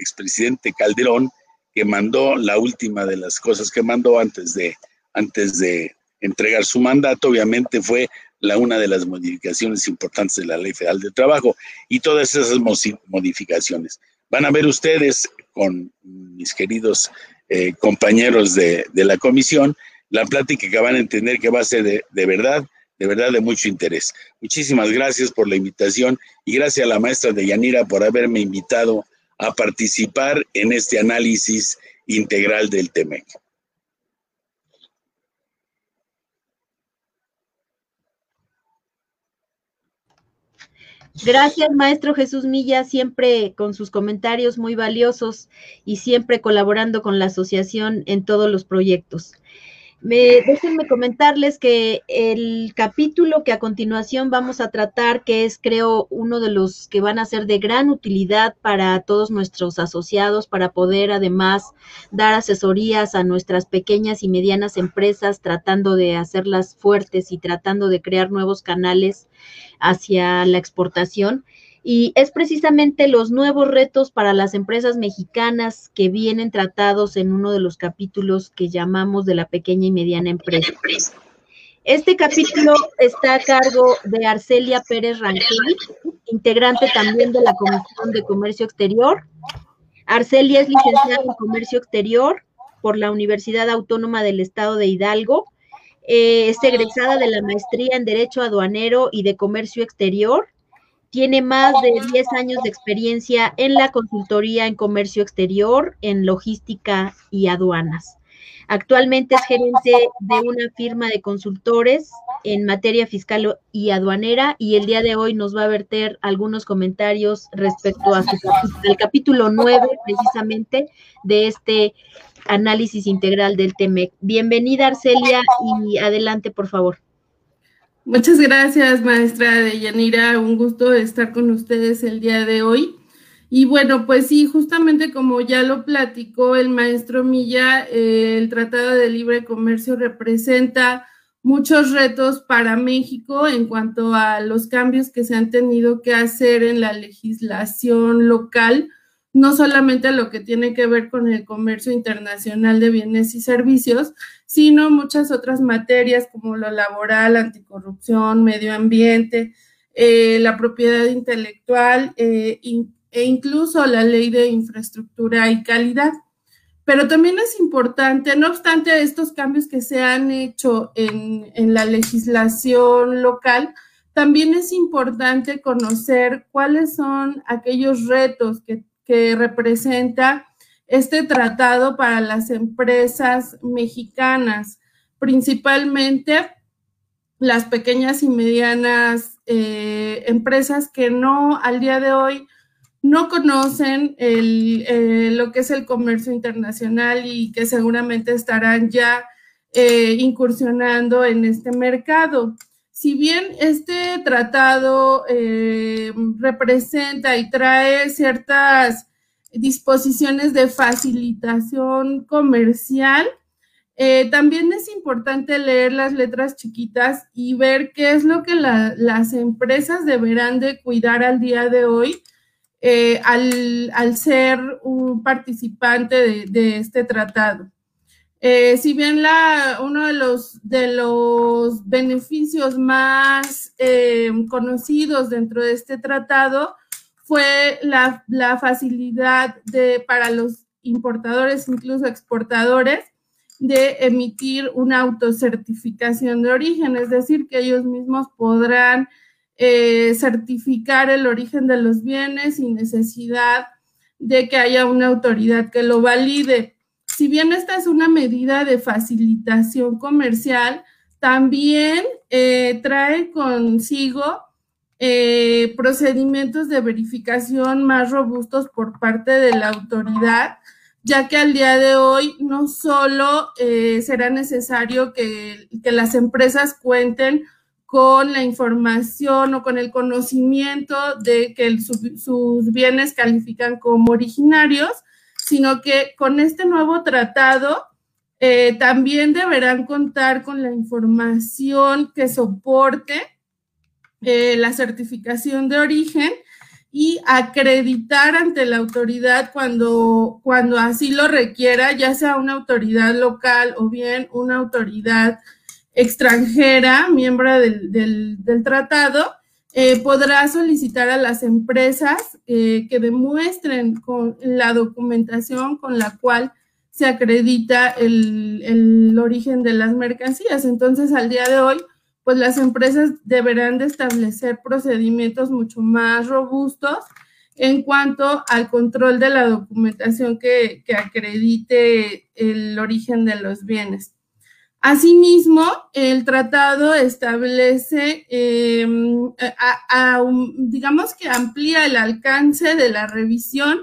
expresidente Calderón, que mandó, la última de las cosas que mandó antes de, antes de entregar su mandato, obviamente fue la una de las modificaciones importantes de la Ley Federal del Trabajo y todas esas modificaciones. Van a ver ustedes con mis queridos eh, compañeros de, de, la comisión la plática que van a entender que va a ser de, de verdad, de verdad de mucho interés. Muchísimas gracias por la invitación y gracias a la maestra de Yanira por haberme invitado a participar en este análisis integral del TEMEC. Gracias, maestro Jesús Milla, siempre con sus comentarios muy valiosos y siempre colaborando con la asociación en todos los proyectos. Me, déjenme comentarles que el capítulo que a continuación vamos a tratar, que es creo uno de los que van a ser de gran utilidad para todos nuestros asociados, para poder además dar asesorías a nuestras pequeñas y medianas empresas, tratando de hacerlas fuertes y tratando de crear nuevos canales hacia la exportación y es precisamente los nuevos retos para las empresas mexicanas que vienen tratados en uno de los capítulos que llamamos de la pequeña y mediana empresa. Este capítulo está a cargo de Arcelia Pérez Rangel, integrante también de la Comisión de Comercio Exterior. Arcelia es licenciada en Comercio Exterior por la Universidad Autónoma del Estado de Hidalgo. Eh, es egresada de la maestría en Derecho Aduanero y de Comercio Exterior tiene más de 10 años de experiencia en la consultoría en comercio exterior, en logística y aduanas. Actualmente es gerente de una firma de consultores en materia fiscal y aduanera y el día de hoy nos va a verter algunos comentarios respecto a capítulo, capítulo 9 precisamente de este análisis integral del TEMEC. Bienvenida Arcelia y adelante por favor. Muchas gracias, maestra Deyanira. Un gusto estar con ustedes el día de hoy. Y bueno, pues sí, justamente como ya lo platicó el maestro Milla, eh, el Tratado de Libre Comercio representa muchos retos para México en cuanto a los cambios que se han tenido que hacer en la legislación local no solamente lo que tiene que ver con el comercio internacional de bienes y servicios, sino muchas otras materias como lo laboral, anticorrupción, medio ambiente, eh, la propiedad intelectual eh, e incluso la ley de infraestructura y calidad. Pero también es importante, no obstante estos cambios que se han hecho en, en la legislación local, también es importante conocer cuáles son aquellos retos que que representa este tratado para las empresas mexicanas, principalmente las pequeñas y medianas eh, empresas que no al día de hoy no conocen eh, lo que es el comercio internacional y que seguramente estarán ya eh, incursionando en este mercado. Si bien este tratado eh, representa y trae ciertas disposiciones de facilitación comercial, eh, también es importante leer las letras chiquitas y ver qué es lo que las empresas deberán de cuidar al día de hoy eh, al, ser un participante de, este tratado. Eh, si bien uno de los, de los beneficios más eh, conocidos dentro de este tratado fue la, la facilidad de, para los importadores, incluso exportadores, de emitir una autocertificación de origen, es decir, que ellos mismos podrán eh, certificar el origen de los bienes sin necesidad de que haya una autoridad que lo valide. Si bien esta es una medida de facilitación comercial, también eh, trae consigo eh, procedimientos de verificación más robustos por parte de la autoridad, ya que al día de hoy no solo será necesario que las empresas cuenten con la información o con el conocimiento de que sus bienes califican como originarios, sino que con este nuevo tratado eh, también deberán contar con la información que soporte eh, la certificación de origen y acreditar ante la autoridad cuando, cuando así lo requiera, ya sea una autoridad local o bien una autoridad extranjera, miembro del, tratado, eh, podrá solicitar a las empresas eh, que demuestren con la documentación con la cual se acredita el, origen de las mercancías. Entonces, al día de hoy, pues las empresas deberán de establecer procedimientos mucho más robustos en cuanto al control de la documentación que acredite el origen de los bienes. Asimismo, el tratado establece, em, digamos que amplía el alcance de la revisión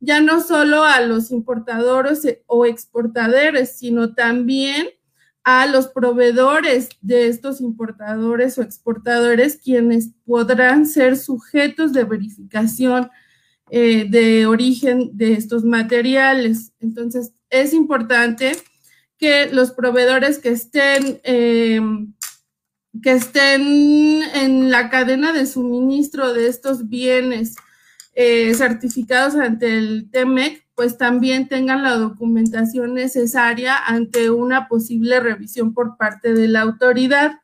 ya no solo a los importadores o exportadores, sino también a los proveedores de estos importadores o exportadores, quienes podrán ser sujetos de verificación eh, de origen de estos materiales. Entonces, es importante que los proveedores que estén, em, que estén en la cadena de suministro de estos bienes eh, certificados ante el TEMEC, pues también tengan la documentación necesaria ante una posible revisión por parte de la autoridad.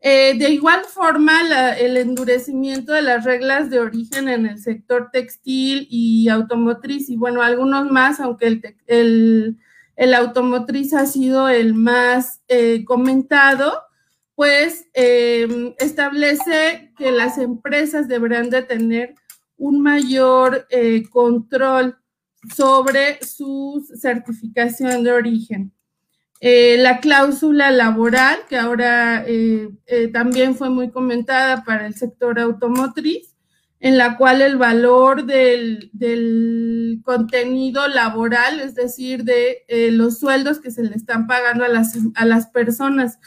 Eh, de igual forma, el endurecimiento de las reglas de origen en el sector textil y automotriz, y bueno, algunos más, aunque el, el el automotriz ha sido el más eh, comentado, pues eh, establece que las empresas deberán de tener un mayor eh, control sobre su certificación de origen. la cláusula laboral, que ahora también fue muy comentada para el sector automotriz, en la cual el valor del, contenido laboral, es decir, de eh, los sueldos que se le están pagando a las, a las personas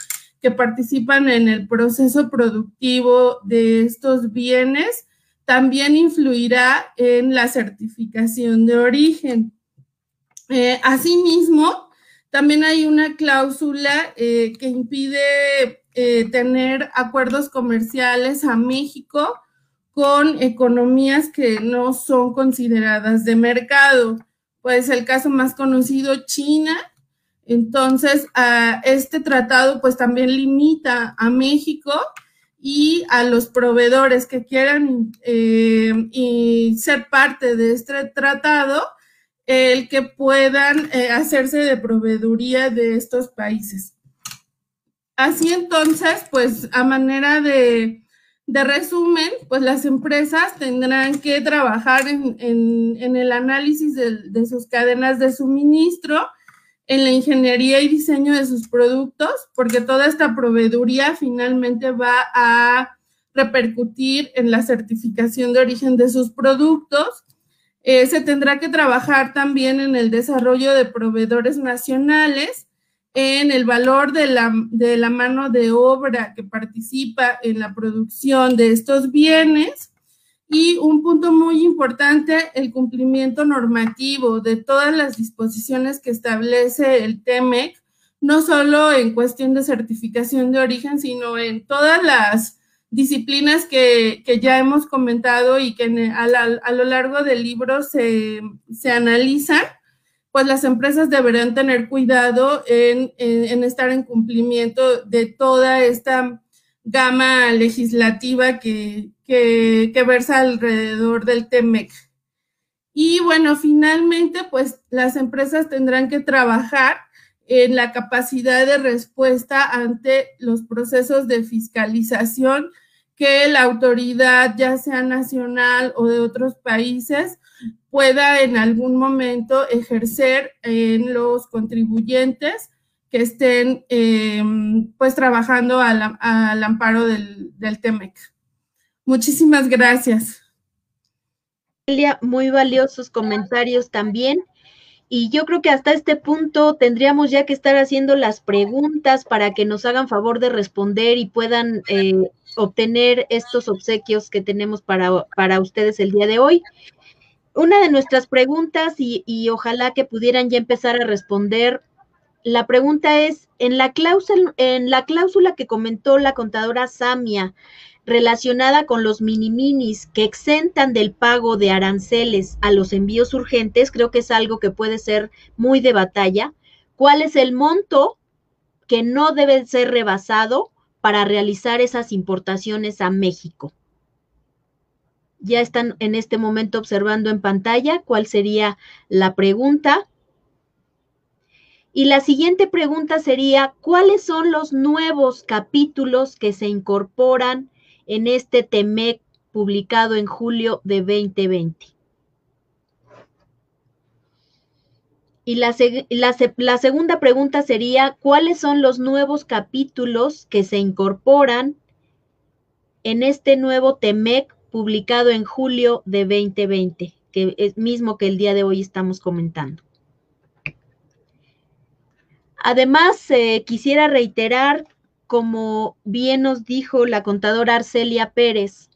que participan en el proceso productivo de estos bienes, también influirá en la certificación de origen. Eh, asimismo, también hay una cláusula eh, que impide tener acuerdos comerciales a México con economías que no son consideradas de mercado. Pues el caso más conocido, China. Entonces, este tratado pues también limita a México y a los proveedores que quieran eh, y ser parte de este tratado, el que puedan eh, hacerse de proveeduría de estos países. Así entonces, pues a manera de de resumen, pues las empresas tendrán que trabajar en, el análisis de, sus cadenas de suministro, en la ingeniería y diseño de sus productos, porque toda esta proveeduría finalmente va a repercutir en la certificación de origen de sus productos. Eh, se tendrá que trabajar también en el desarrollo de proveedores nacionales en el valor de la, de la mano de obra que participa en la producción de estos bienes. Y un punto muy importante, el cumplimiento normativo de todas las disposiciones que establece el TEMEC, no solo en cuestión de certificación de origen, sino en todas las disciplinas que, ya hemos comentado y que a, lo largo del libro se, se analizan, pues las empresas deberán tener cuidado en, estar en cumplimiento de toda esta gama legislativa que, versa alrededor del TEMEC. Y bueno, finalmente, pues las empresas tendrán que trabajar en la capacidad de respuesta ante los procesos de fiscalización que la autoridad, ya sea nacional o de otros países, pueda en algún momento ejercer en los contribuyentes que estén em, pues trabajando al, amparo del, del TEMEC. Muchísimas gracias. Muy valiosos comentarios también. Y yo creo que hasta este punto tendríamos ya que estar haciendo las preguntas para que nos hagan favor de responder y puedan eh, obtener estos obsequios que tenemos para, para ustedes el día de hoy. Una de nuestras preguntas, y, y ojalá que pudieran ya empezar a responder, la pregunta es, en la, cláusula, en la cláusula que comentó la contadora Samia relacionada con los mini minis que exentan del pago de aranceles a los envíos urgentes, creo que es algo que puede ser muy de batalla. ¿Cuál es el monto que no debe ser rebasado para realizar esas importaciones a México? Ya están en este momento observando en pantalla cuál sería la pregunta. Y la siguiente pregunta sería, ¿cuáles son los nuevos capítulos que se incorporan en este TEMEC publicado en julio de 2020? Y la, la, segunda pregunta sería, ¿cuáles son los nuevos capítulos que se incorporan en este nuevo TEMEC publicado en julio de 2020, que es mismo que el día de hoy estamos comentando? Además, eh, quisiera reiterar, como bien nos dijo la contadora Arcelia Pérez,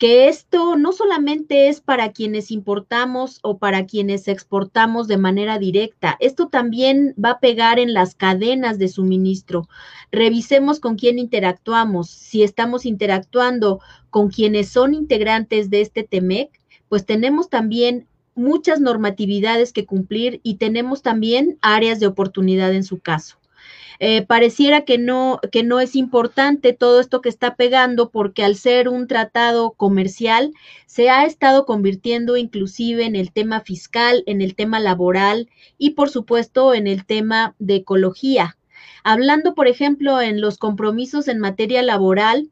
que esto no solamente es para quienes importamos o para quienes exportamos de manera directa, esto también va a pegar en las cadenas de suministro. Revisemos con quién interactuamos. Si estamos interactuando con quienes son integrantes de este TEMEC, pues tenemos también muchas normatividades que cumplir y tenemos también áreas de oportunidad en su caso. Eh, pareciera que no, que no es importante todo esto que está pegando porque al ser un tratado comercial se ha estado convirtiendo inclusive en el tema fiscal, en el tema laboral y por supuesto en el tema de ecología. Hablando, por ejemplo, en los compromisos en materia laboral,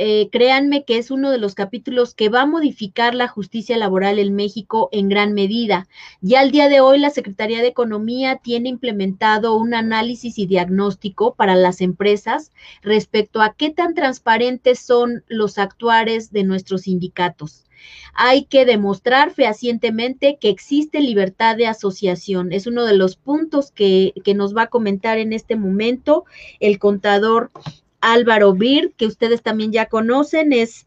eh, créanme que es uno de los capítulos que va a modificar la justicia laboral en México en gran medida. Ya al día de hoy la Secretaría de Economía tiene implementado un análisis y diagnóstico para las empresas respecto a qué tan transparentes son los actuares de nuestros sindicatos. Hay que demostrar fehacientemente que existe libertad de asociación. Es uno de los puntos que, que nos va a comentar en este momento el contador Álvaro Bir, que ustedes también ya conocen, es,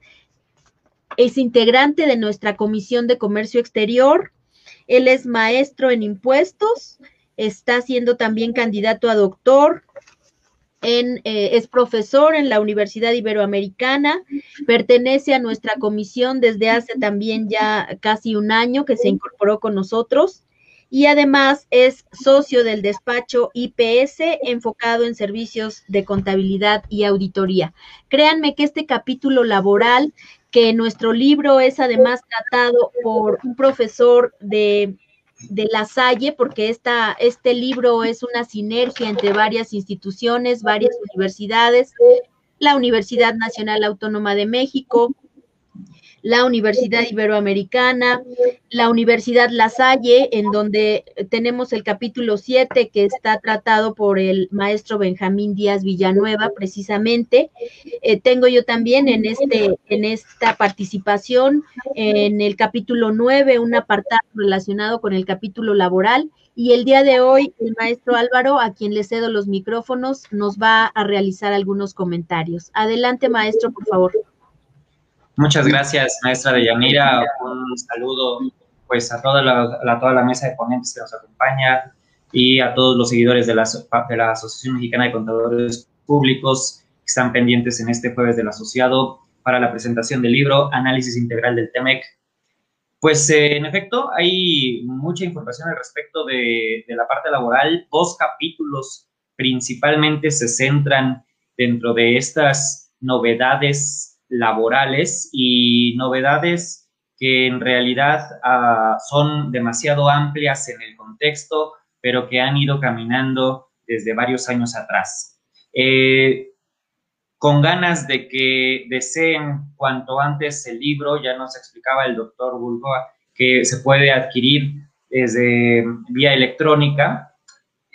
es integrante de nuestra Comisión de Comercio Exterior. Él es maestro en impuestos, está siendo también candidato a doctor, en, eh, es profesor en la Universidad Iberoamericana, pertenece a nuestra comisión desde hace también ya casi un año que se incorporó con nosotros y además es socio del despacho IPS enfocado en servicios de contabilidad y auditoría. Créanme que este capítulo laboral, que nuestro libro es además tratado por un profesor de, de La Salle, porque esta, este libro es una sinergia entre varias instituciones, varias universidades, la Universidad Nacional Autónoma de México, la Universidad Iberoamericana, la Universidad La Salle, en donde tenemos el capítulo 7 que está tratado por el maestro Benjamín Díaz Villanueva, precisamente. Eh, tengo yo también en, este, en esta participación en el capítulo 9 un apartado relacionado con el capítulo laboral. Y el día de hoy, el maestro Álvaro, a quien le cedo los micrófonos, nos va a realizar algunos comentarios. Adelante, maestro, por favor. Muchas gracias, maestra Deyanira. Un saludo pues a toda la, toda la mesa de ponentes que nos acompaña y a todos los seguidores de la, de la Asociación Mexicana de Contadores Públicos que están pendientes en este jueves del asociado para la presentación del libro Análisis Integral del TEMEC. Pues eh, en efecto, hay mucha información al respecto de, de la parte laboral. Dos capítulos principalmente se centran dentro de estas novedades laborales y novedades que en realidad uh, son demasiado amplias en el contexto, pero que han ido caminando desde varios años atrás. Eh, con ganas de que deseen cuanto antes el libro, ya nos explicaba el doctor Bulgoa que se puede adquirir desde vía electrónica.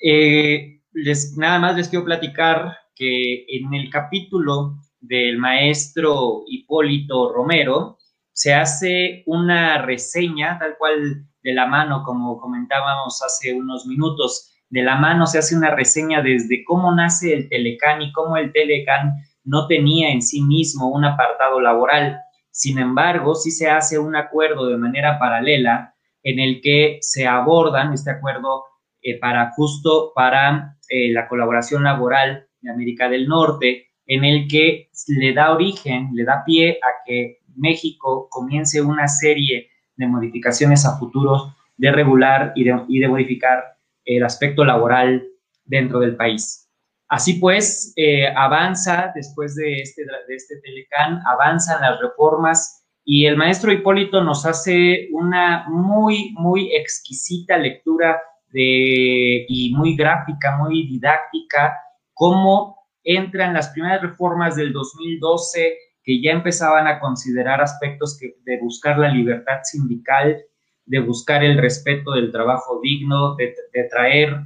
Eh, les, nada más les quiero platicar que en el capítulo del maestro Hipólito Romero se hace una reseña, tal cual de la mano, como comentábamos hace unos minutos, de la mano se hace una reseña desde cómo nace el Telecán y cómo el Telecán no tenía en sí mismo un apartado laboral. Sin embargo, sí se hace un acuerdo de manera paralela en el que se abordan este acuerdo eh, para justo para eh, la colaboración laboral de América del Norte, en el que le da origen, le da pie a que México comience una serie de modificaciones a futuros de regular y de, y de modificar el aspecto laboral dentro del país. Así pues, eh, avanza después de este, de este Telecán, avanzan las reformas y el maestro Hipólito nos hace una muy, muy exquisita lectura de, y muy gráfica, muy didáctica, cómo entran las primeras reformas del 2012 que ya empezaban a considerar aspectos de buscar la libertad sindical, de buscar el respeto del trabajo digno, de, traer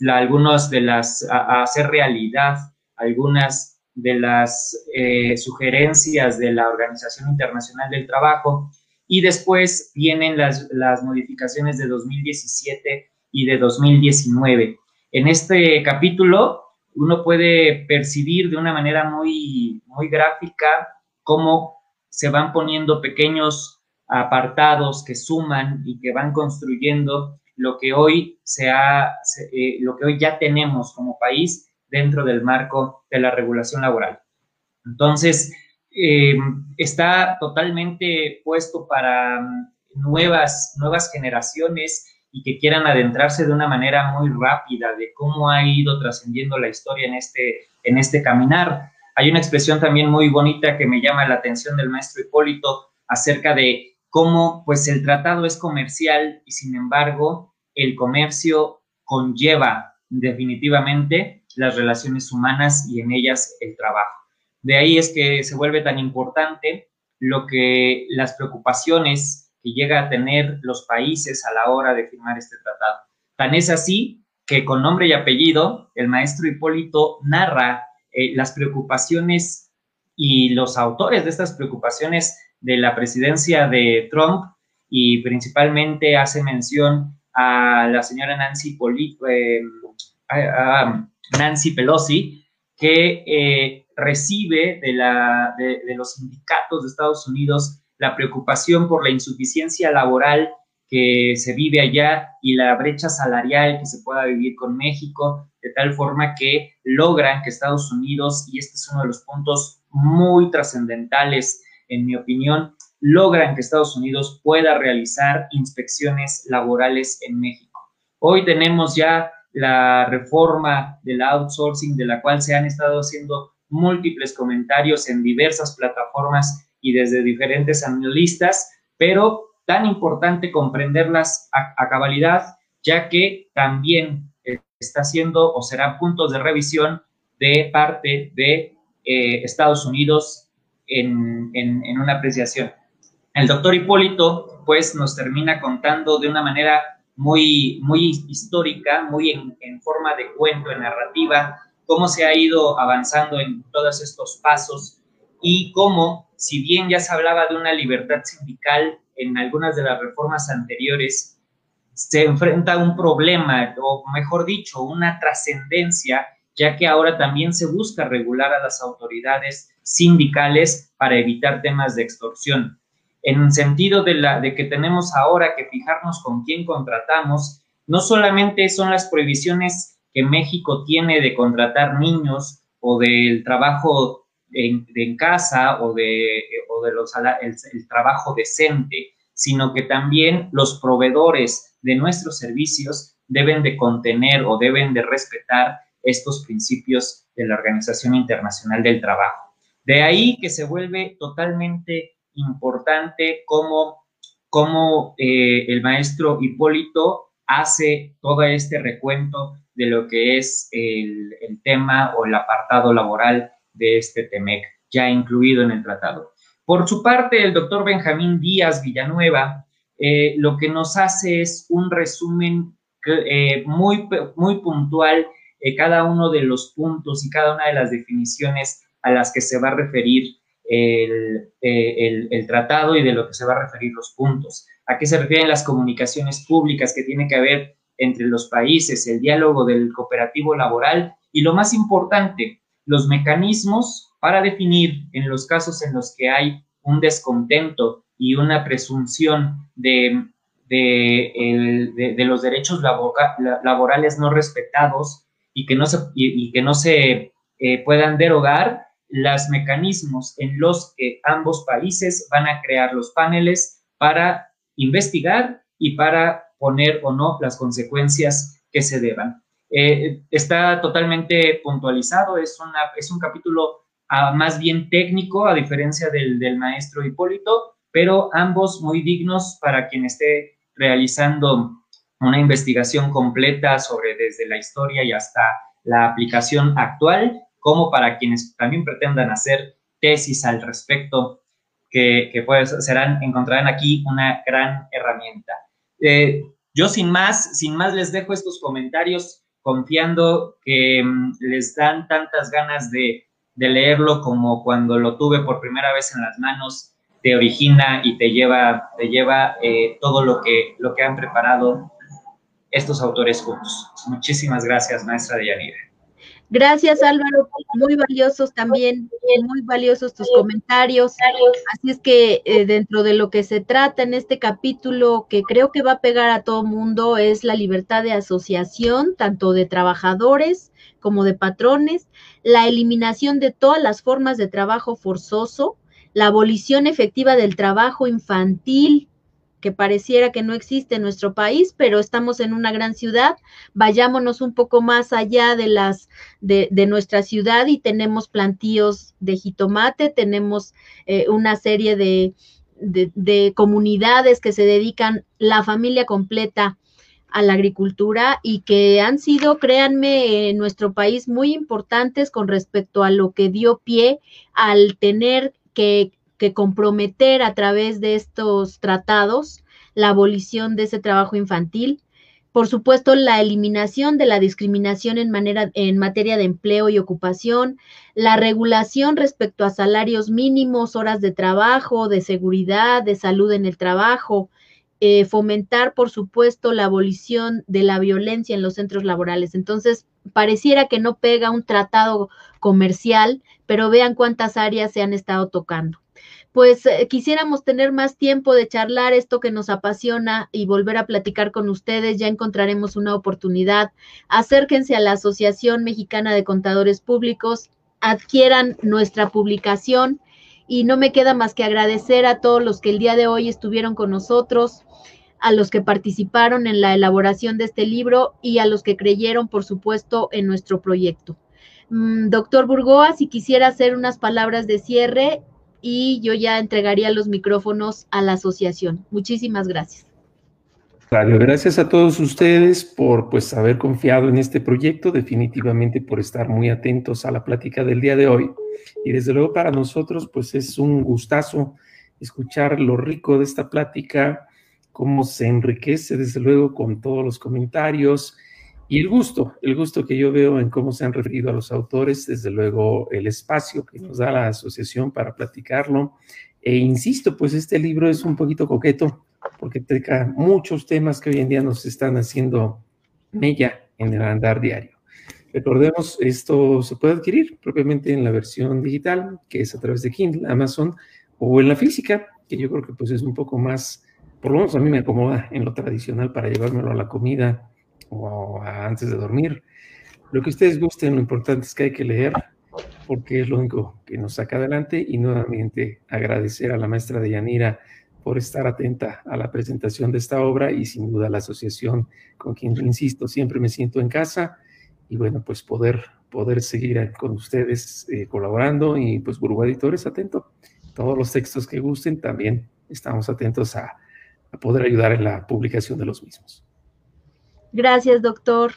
la, algunas de las, a, a, hacer realidad algunas de las eh, sugerencias de la Organización Internacional del Trabajo. Y después vienen las, las modificaciones de 2017 y de 2019. En este capítulo uno puede percibir de una manera muy, muy gráfica cómo se van poniendo pequeños apartados que suman y que van construyendo lo que hoy se ha, eh, lo que hoy ya tenemos como país dentro del marco de la regulación laboral. Entonces, eh, está totalmente puesto para mm, nuevas, nuevas generaciones y que quieran adentrarse de una manera muy rápida de cómo ha ido trascendiendo la historia en este, en este caminar. Hay una expresión también muy bonita que me llama la atención del maestro Hipólito acerca de cómo pues el tratado es comercial y sin embargo el comercio conlleva definitivamente las relaciones humanas y en ellas el trabajo. De ahí es que se vuelve tan importante lo que las preocupaciones que llega a tener los países a la hora de firmar este tratado. Tan es así que con nombre y apellido, el maestro Hipólito narra eh, las preocupaciones y los autores de estas preocupaciones de la presidencia de Trump y principalmente hace mención a la señora Nancy, a Nancy Pelosi, que eh, recibe de, la, de los sindicatos de Estados Unidos la preocupación por la insuficiencia laboral que se vive allá y la brecha salarial que se pueda vivir con México, de tal forma que logran que Estados Unidos, y este es uno de los puntos muy trascendentales, en mi opinión, logran que Estados Unidos pueda realizar inspecciones laborales en México. Hoy tenemos ya la reforma del outsourcing, de la cual se han estado haciendo múltiples comentarios en diversas plataformas y desde diferentes analistas, pero tan importante comprenderlas a, cabalidad, ya que también está haciendo o será puntos de revisión de parte de eh, Estados Unidos en, en, en, una apreciación. El doctor Hipólito, pues, nos termina contando de una manera muy, muy histórica, muy en, en forma de cuento, en narrativa, cómo se ha ido avanzando en todos estos pasos y cómo si bien ya se hablaba de una libertad sindical en algunas de las reformas anteriores, se enfrenta un problema, o mejor dicho, una trascendencia, ya que ahora también se busca regular a las autoridades sindicales para evitar temas de extorsión. En sentido de, la, de que tenemos ahora que fijarnos con quién contratamos, no solamente son las prohibiciones que México tiene de contratar niños o del trabajo en, casa o de, o de los, el trabajo decente, sino que también los proveedores de nuestros servicios deben de contener o deben de respetar estos principios de la Organización Internacional del Trabajo. De ahí que se vuelve totalmente importante cómo, cómo eh, el maestro Hipólito hace todo este recuento de lo que es el, tema o el apartado laboral de este TEMEC, ya incluido en el tratado. Por su parte, el doctor Benjamín Díaz Villanueva eh, lo que nos hace es un resumen eh, muy, muy puntual de cada uno de los puntos y cada una de las definiciones a las que se va a referir el, eh, el, tratado y de lo que se va a referir los puntos. ¿A qué se refieren las comunicaciones públicas que tiene que haber entre los países, el diálogo del cooperativo laboral y lo más importante, los mecanismos para definir en los casos en los que hay un descontento y una presunción de, de, los derechos laborales no respetados y que no se, y, que no se eh, puedan derogar, los mecanismos en los que ambos países van a crear los paneles para investigar y para poner o no las consecuencias que se deban. Eh, está totalmente puntualizado, es, una, es un capítulo ah, más bien técnico, a diferencia del, del maestro Hipólito, pero ambos muy dignos para quien esté realizando una investigación completa sobre desde la historia y hasta la aplicación actual, como para quienes también pretendan hacer tesis al respecto, que, que pues serán, encontrarán aquí una gran herramienta. Eh, yo sin más, sin más les dejo estos comentarios confiando que mm, les dan tantas ganas de, de leerlo como cuando lo tuve por primera vez en las manos te origina y te lleva, te lleva eh, todo lo que, lo que han preparado estos autores juntos. Muchísimas gracias, maestra Deyanira. Gracias, Álvaro. Muy valiosos también, muy valiosos tus comentarios. Así es que eh, dentro de lo que se trata en este capítulo, que creo que va a pegar a todo mundo, es la libertad de asociación, tanto de trabajadores como de patrones, la eliminación de todas las formas de trabajo forzoso, la abolición efectiva del trabajo infantil, que pareciera que no existe en nuestro país, pero estamos en una gran ciudad. Vayámonos un poco más allá de las de, nuestra ciudad y tenemos plantíos de jitomate, tenemos eh, una serie de, de, comunidades que se dedican la familia completa a la agricultura y que han sido, créanme, en nuestro país muy importantes con respecto a lo que dio pie al tener que, comprometer a través de estos tratados la abolición de ese trabajo infantil, por supuesto, la eliminación de la discriminación en, manera, en materia de empleo y ocupación, la regulación respecto a salarios mínimos, horas de trabajo, de seguridad, de salud en el trabajo, eh, fomentar, por supuesto, la abolición de la violencia en los centros laborales. Entonces, pareciera que no pega un tratado comercial, pero vean cuántas áreas se han estado tocando. Pues eh, quisiéramos tener más tiempo de charlar esto que nos apasiona y volver a platicar con ustedes. Ya encontraremos una oportunidad. Acérquense a la Asociación Mexicana de Contadores Públicos, adquieran nuestra publicación y no me queda más que agradecer a todos los que el día de hoy estuvieron con nosotros, a los que participaron en la elaboración de este libro y a los que creyeron, por supuesto, en nuestro proyecto. Mm, doctor Burgoa, si quisiera hacer unas palabras de cierre y yo ya entregaría los micrófonos a la asociación. Muchísimas gracias. Gracias a todos ustedes por pues haber confiado en este proyecto, definitivamente por estar muy atentos a la plática del día de hoy. Y desde luego para nosotros pues es un gustazo escuchar lo rico de esta plática, cómo se enriquece desde luego con todos los comentarios y el gusto, el gusto que yo veo en cómo se han referido a los autores, desde luego el espacio que nos da la asociación para platicarlo. E insisto, pues este libro es un poquito coqueto porque toca muchos temas que hoy en día nos están haciendo mella en el andar diario. Recordemos, esto se puede adquirir propiamente en la versión digital, que es a través de Kindle, Amazon, o en la física, que yo creo que pues es un poco más, por lo menos a mí me acomoda en lo tradicional para llevármelo a la comida o antes de dormir. Lo que ustedes gusten, lo importante es que hay que leer porque es lo único que nos saca adelante y nuevamente agradecer a la maestra Deyanira por estar atenta a la presentación de esta obra y sin duda la asociación con quien, insisto, siempre me siento en casa y bueno, pues poder, poder seguir con ustedes eh, colaborando y pues Burgo Editores atento. Todos los textos que gusten también estamos atentos a poder ayudar en la publicación de los mismos. Gracias, doctor.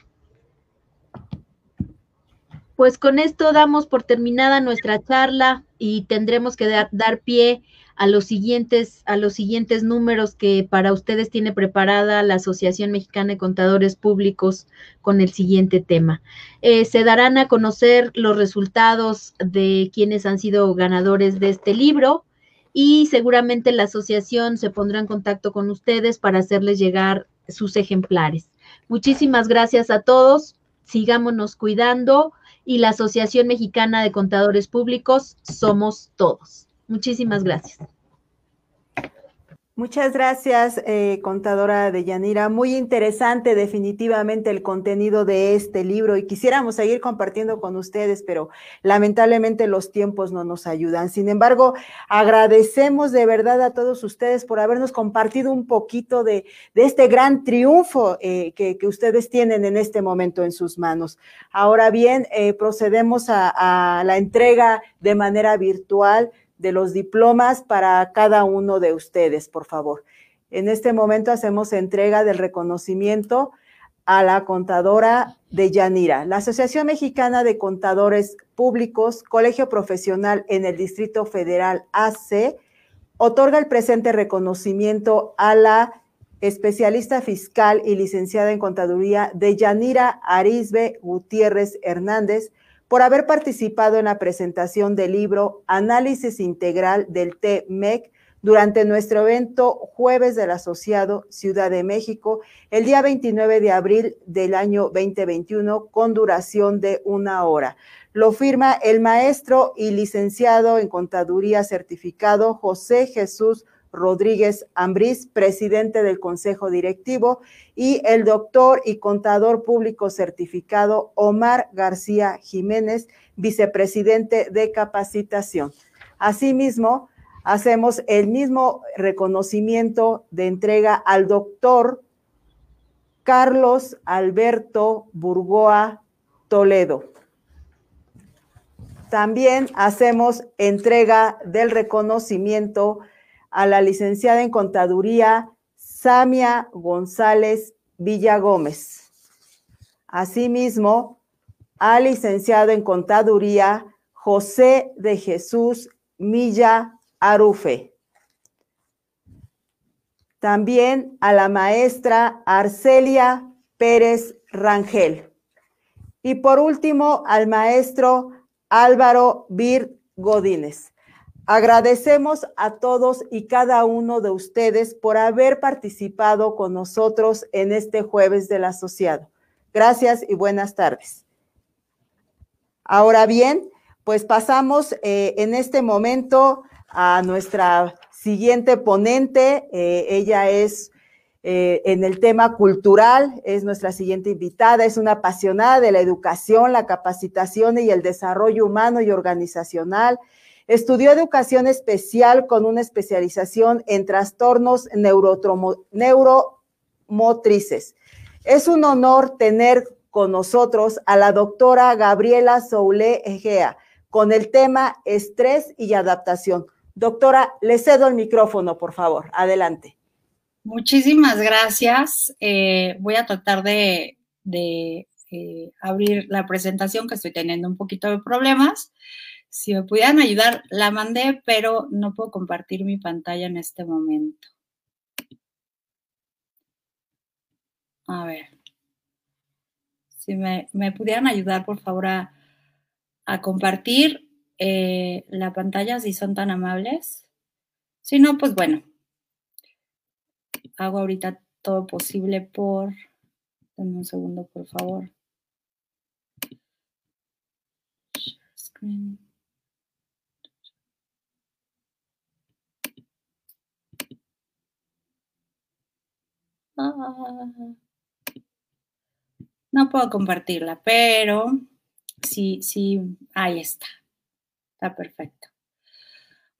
Pues con esto damos por terminada nuestra charla y tendremos que dar, pie a los siguientes a los siguientes números que para ustedes tiene preparada la Asociación Mexicana de Contadores Públicos con el siguiente tema. Eh, se darán a conocer los resultados de quienes han sido ganadores de este libro y seguramente la asociación se pondrá en contacto con ustedes para hacerles llegar sus ejemplares. Muchísimas gracias a todos. Sigámonos cuidando y la Asociación Mexicana de Contadores Públicos somos todos. Muchísimas gracias. Muchas gracias, eh, contadora de Yanira. Muy interesante definitivamente el contenido de este libro y quisiéramos seguir compartiendo con ustedes, pero lamentablemente los tiempos no nos ayudan. Sin embargo, agradecemos de verdad a todos ustedes por habernos compartido un poquito de, de este gran triunfo eh, que, que, ustedes tienen en este momento en sus manos. Ahora bien, eh, procedemos a, a la entrega de manera virtual de los diplomas para cada uno de ustedes, por favor. En este momento hacemos entrega del reconocimiento a la contadora de Yanira. La Asociación Mexicana de Contadores Públicos, Colegio Profesional en el Distrito Federal AC, otorga el presente reconocimiento a la especialista fiscal y licenciada en contaduría de Yanira Arisbe Gutiérrez Hernández, por haber participado en la presentación del libro Análisis Integral del TMEC durante nuestro evento Jueves del Asociado Ciudad de México, el día 29 de abril del año 2021, con duración de una hora. Lo firma el maestro y licenciado en Contaduría certificado José Jesús Rodríguez Ambrís, presidente del Consejo Directivo, y el doctor y contador público certificado Omar García Jiménez, vicepresidente de capacitación. Asimismo, hacemos el mismo reconocimiento de entrega al doctor Carlos Alberto Burgoa Toledo. También hacemos entrega del reconocimiento a la licenciada en Contaduría Samia González Villagómez. Asimismo, al licenciado en Contaduría José de Jesús Milla Arufe. También a la maestra Arcelia Pérez Rangel. Y por último, al maestro Álvaro Vir Godínez. Agradecemos a todos y cada uno de ustedes por haber participado con nosotros en este jueves del asociado. Gracias y buenas tardes. Ahora bien, pues pasamos eh, en este momento a nuestra siguiente ponente. Eh, ella es eh, en el tema cultural, es nuestra siguiente invitada, es una apasionada de la educación, la capacitación y el desarrollo humano y organizacional Estudió educación especial con una especialización en trastornos neuromotrices. Es un honor tener con nosotros a la doctora Gabriela Soule Egea con el tema estrés y adaptación. Doctora, le cedo el micrófono, por favor. Adelante. Muchísimas gracias. Eh, voy a tratar de, eh, abrir la presentación, que estoy teniendo un poquito de problemas. Si me pudieran ayudar, la mandé, pero no puedo compartir mi pantalla en este momento. A ver. Si me, pudieran ayudar, por favor, a, compartir eh, la pantalla, si son tan amables. Si no, pues bueno. Hago ahorita todo posible por... Denme un segundo, por favor. Screen. No puedo compartirla, pero sí, sí, ahí está. Está perfecto.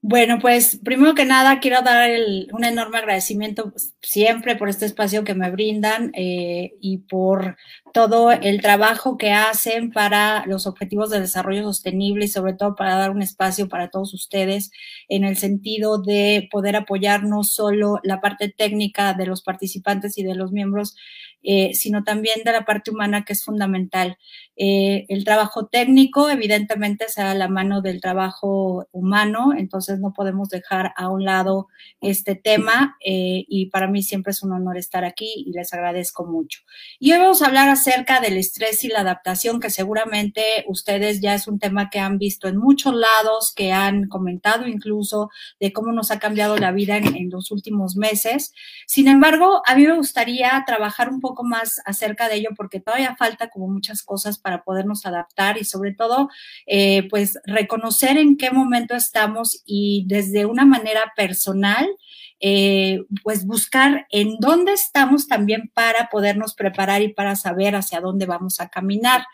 Bueno, pues primero que nada quiero dar un enorme agradecimiento siempre por este espacio que me brindan eh, y por todo el trabajo que hacen para los objetivos de desarrollo sostenible y sobre todo para dar un espacio para todos ustedes en el sentido de poder apoyar no solo la parte técnica de los participantes y de los miembros, eh, sino también de la parte humana que es fundamental. Eh, el trabajo técnico, evidentemente, será la mano del trabajo humano, entonces no podemos dejar a un lado este tema eh, y para mí siempre es un honor estar aquí y les agradezco mucho. Y hoy vamos a hablar acerca del estrés y la adaptación, que seguramente ustedes ya es un tema que han visto en muchos lados, que han comentado incluso de cómo nos ha cambiado la vida en, en los últimos meses. Sin embargo, a mí me gustaría trabajar un poco más acerca de ello porque todavía falta como muchas cosas para podernos adaptar y sobre todo, eh, pues reconocer en qué momento estamos y desde una manera personal, eh, pues buscar en dónde estamos también para podernos preparar y para saber hacia dónde vamos a caminar.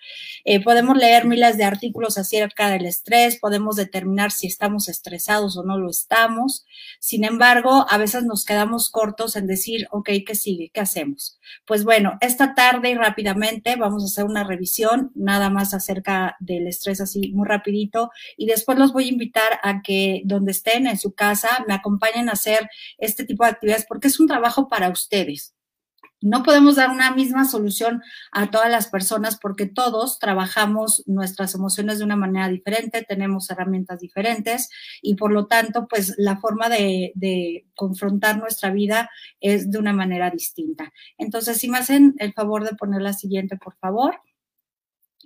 Eh, podemos leer miles de artículos acerca del estrés, podemos determinar si estamos estresados o no lo estamos. Sin embargo, a veces nos quedamos cortos en decir, ok, ¿qué sigue? ¿Qué hacemos? Pues bueno, esta tarde y rápidamente vamos a hacer una revisión nada más acerca del estrés así muy rapidito y después los voy a invitar a que donde estén en su casa me acompañen a hacer este tipo de actividades porque es un trabajo para ustedes. No podemos dar una misma solución a todas las personas porque todos trabajamos nuestras emociones de una manera diferente, tenemos herramientas diferentes y por lo tanto, pues la forma de, de, confrontar nuestra vida es de una manera distinta. Entonces, si me hacen el favor de poner la siguiente, por favor.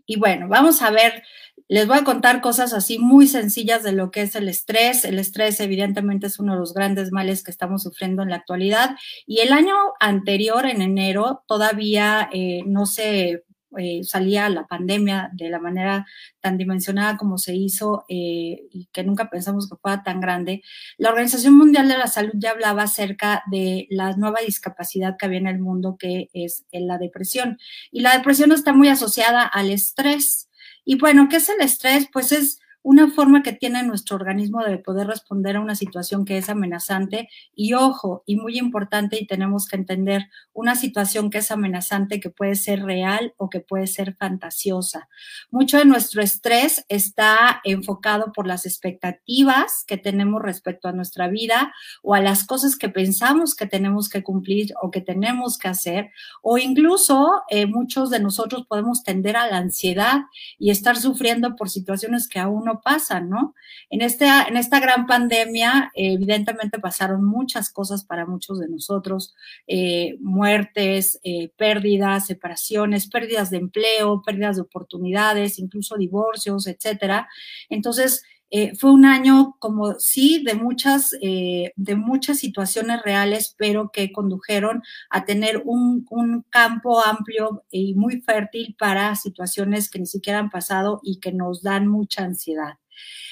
Y bueno, vamos a ver, les voy a contar cosas así muy sencillas de lo que es el estrés. El estrés evidentemente es uno de los grandes males que estamos sufriendo en la actualidad. Y el año anterior, en enero, todavía eh, no se eh, salía la pandemia de la manera tan dimensionada como se hizo eh, y que nunca pensamos que fuera tan grande, la Organización Mundial de la Salud ya hablaba acerca de la nueva discapacidad que había en el mundo, que es la depresión. Y la depresión está muy asociada al estrés. Y bueno, ¿qué es el estrés? Pues es una forma que tiene nuestro organismo de poder responder a una situación que es amenazante y ojo, y muy importante, y tenemos que entender, una situación que es amenazante que puede ser real o que puede ser fantasiosa. Mucho de nuestro estrés está enfocado por las expectativas que tenemos respecto a nuestra vida o a las cosas que pensamos que tenemos que cumplir o que tenemos que hacer, o incluso eh, muchos de nosotros podemos tender a la ansiedad y estar sufriendo por situaciones que aún no pasa, ¿no? En, este, en esta gran pandemia, evidentemente pasaron muchas cosas para muchos de nosotros, eh, muertes, eh, pérdidas, separaciones, pérdidas de empleo, pérdidas de oportunidades, incluso divorcios, etcétera. Entonces, eh, fue un año como sí de muchas, eh, de muchas situaciones reales, pero que condujeron a tener un, un, campo amplio y muy fértil para situaciones que ni siquiera han pasado y que nos dan mucha ansiedad.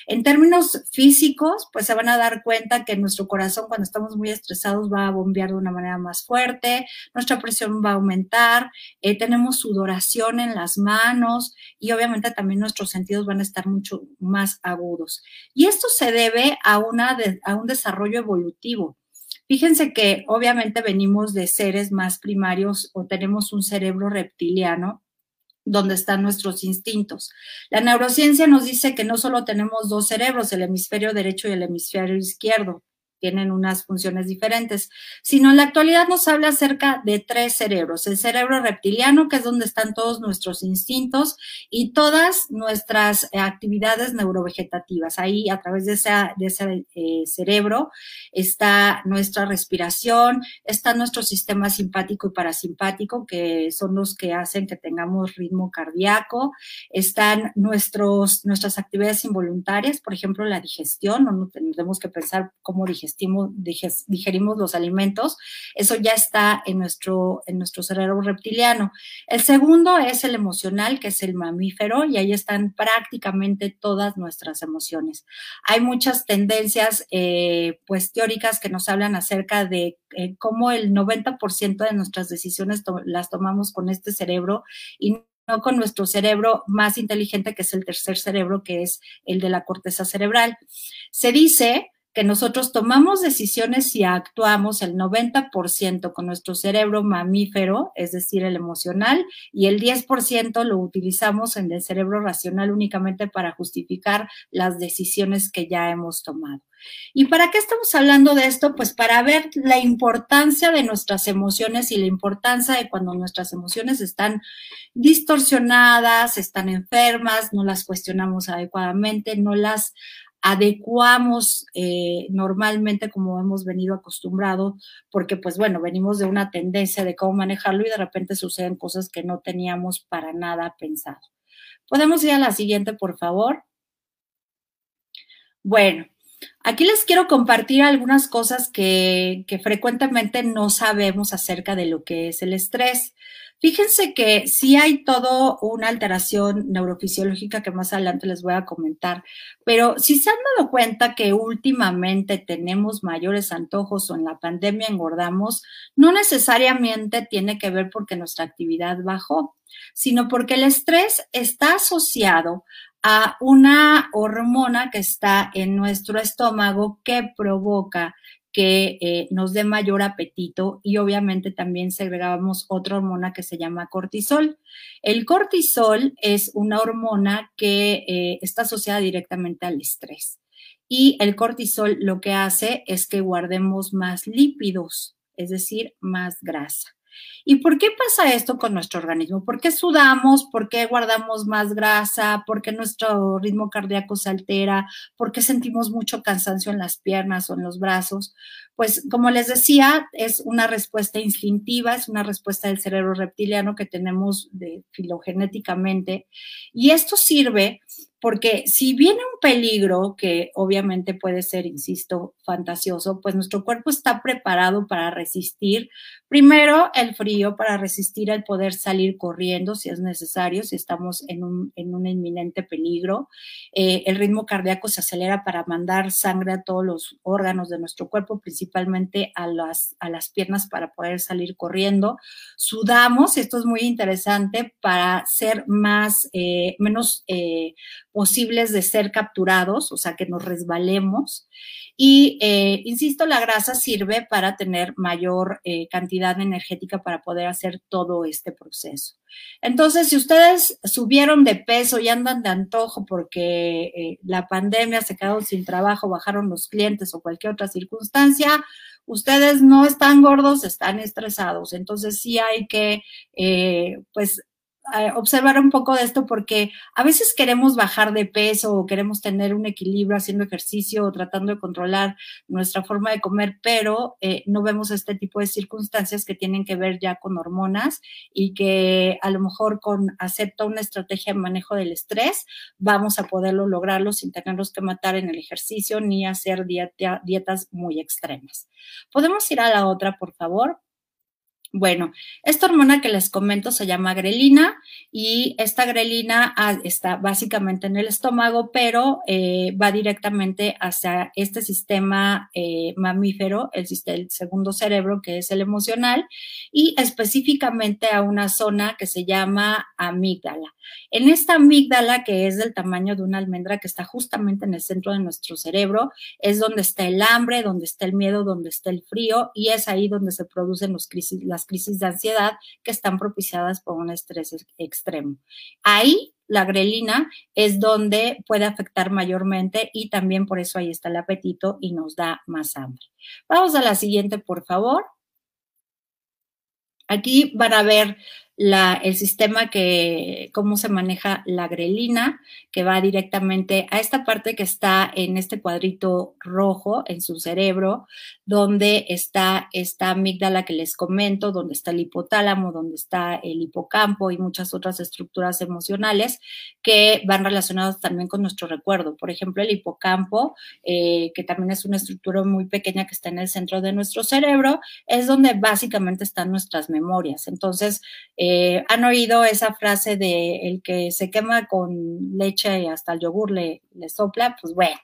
En términos físicos, pues se van a dar cuenta que nuestro corazón cuando estamos muy estresados va a bombear de una manera más fuerte, nuestra presión va a aumentar, eh, tenemos sudoración en las manos y obviamente también nuestros sentidos van a estar mucho más agudos. Y esto se debe a, una a un desarrollo evolutivo. Fíjense que obviamente venimos de seres más primarios o tenemos un cerebro reptiliano donde están nuestros instintos. La neurociencia nos dice que no solo tenemos dos cerebros, el hemisferio derecho y el hemisferio izquierdo, tienen unas funciones diferentes, sino en la actualidad nos habla acerca de tres cerebros. El cerebro reptiliano, que es donde están todos nuestros instintos y todas nuestras actividades neurovegetativas. Ahí, a través de, esa, de ese eh, cerebro, está nuestra respiración, está nuestro sistema simpático y parasimpático, que son los que hacen que tengamos ritmo cardíaco, están nuestros, nuestras actividades involuntarias, por ejemplo, la digestión, no tenemos que pensar cómo digestionar digerimos los alimentos, eso ya está en nuestro, en nuestro cerebro reptiliano. El segundo es el emocional, que es el mamífero, y ahí están prácticamente todas nuestras emociones. Hay muchas tendencias, eh, pues, teóricas que nos hablan acerca de eh, cómo el 90% de nuestras decisiones las tomamos con este cerebro y con nuestro cerebro más inteligente, que es el tercer cerebro, que es el de la corteza cerebral. Se dice que nosotros tomamos decisiones y actuamos el 90% con nuestro cerebro mamífero, es decir, el emocional, y el 10% lo utilizamos en el cerebro racional únicamente para justificar las decisiones que ya hemos tomado. ¿Y para qué estamos hablando de esto? Pues para ver la importancia de nuestras emociones y la importancia de cuando nuestras emociones están distorsionadas, están enfermas, no las cuestionamos adecuadamente, no las adecuamos eh, normalmente como hemos venido acostumbrado, porque pues bueno, venimos de una tendencia de cómo manejarlo y de repente suceden cosas que no teníamos para nada pensado. Podemos ir a la siguiente, por favor. Bueno, aquí les quiero compartir algunas cosas que, que frecuentemente no sabemos acerca de lo que es el estrés. Fíjense que sí hay todo una alteración neurofisiológica que más adelante les voy a comentar, pero si se han dado cuenta que últimamente tenemos mayores antojos o en la pandemia engordamos, no necesariamente tiene que ver porque nuestra actividad bajó, sino porque el estrés está asociado a una hormona que está en nuestro estómago que provoca que eh, nos dé mayor apetito y obviamente también segregamos otra hormona que se llama cortisol. El cortisol es una hormona que eh, está asociada directamente al estrés y el cortisol lo que hace es que guardemos más lípidos, es decir, más grasa. ¿Y por qué pasa esto con nuestro organismo? ¿Por qué sudamos? ¿Por qué guardamos más grasa? ¿Por qué nuestro ritmo cardíaco se altera? ¿Por qué sentimos mucho cansancio en las piernas o en los brazos? Pues como les decía, es una respuesta instintiva, es una respuesta del cerebro reptiliano que tenemos filogenéticamente. Y esto sirve porque si viene un peligro, que obviamente puede ser, insisto, fantasioso, pues nuestro cuerpo está preparado para resistir, primero el frío, para resistir el poder salir corriendo si es necesario, si estamos en un, en un inminente peligro. Eh, el ritmo cardíaco se acelera para mandar sangre a todos los órganos de nuestro cuerpo, principalmente a las, a las piernas para poder salir corriendo. Sudamos, esto es muy interesante, para ser más, eh, menos... Eh, posibles de ser capturados, o sea, que nos resbalemos. Y, eh, insisto, la grasa sirve para tener mayor eh, cantidad energética para poder hacer todo este proceso. Entonces, si ustedes subieron de peso y andan de antojo porque eh, la pandemia se quedaron sin trabajo, bajaron los clientes o cualquier otra circunstancia, ustedes no están gordos, están estresados. Entonces, sí hay que, pues, observar un poco de esto porque a veces queremos bajar de peso o queremos tener un equilibrio haciendo ejercicio o tratando de controlar nuestra forma de comer, pero eh, no vemos este tipo de circunstancias que tienen que ver ya con hormonas y que a lo mejor con hacer toda una estrategia de manejo del estrés vamos a poderlo lograrlo sin tenerlos que matar en el ejercicio ni hacer dietas muy extremas. Podemos ir a la otra, por favor. Bueno, esta hormona que les comento se llama grelina y esta grelina ah, está básicamente en el estómago, pero eh, va directamente hacia este sistema eh, mamífero, el, el, segundo cerebro, que es el emocional, y específicamente a una zona que se llama amígdala. En esta amígdala, que es del tamaño de una almendra, que está justamente en el centro de nuestro cerebro, es donde está el hambre, donde está el miedo, donde está el frío, y es ahí donde se producen los crisis, crisis de ansiedad que están propiciadas por un estrés extremo. Ahí la grelina es donde puede afectar mayormente y también por eso ahí está el apetito y nos da más hambre. Vamos a la siguiente, por favor. Aquí van a ver el sistema que, cómo se maneja la grelina, que va directamente a esta parte que está en este cuadrito rojo en su cerebro, donde está esta amígdala que les comento, donde está el hipotálamo, donde está el hipocampo y muchas otras estructuras emocionales que van relacionadas también con nuestro recuerdo. Por ejemplo, el hipocampo, eh, que también es una estructura muy pequeña que está en el centro de nuestro cerebro, es donde básicamente están nuestras memorias. Entonces, han oído esa frase de el que se quema con leche y hasta el yogur le, le sopla, pues bueno,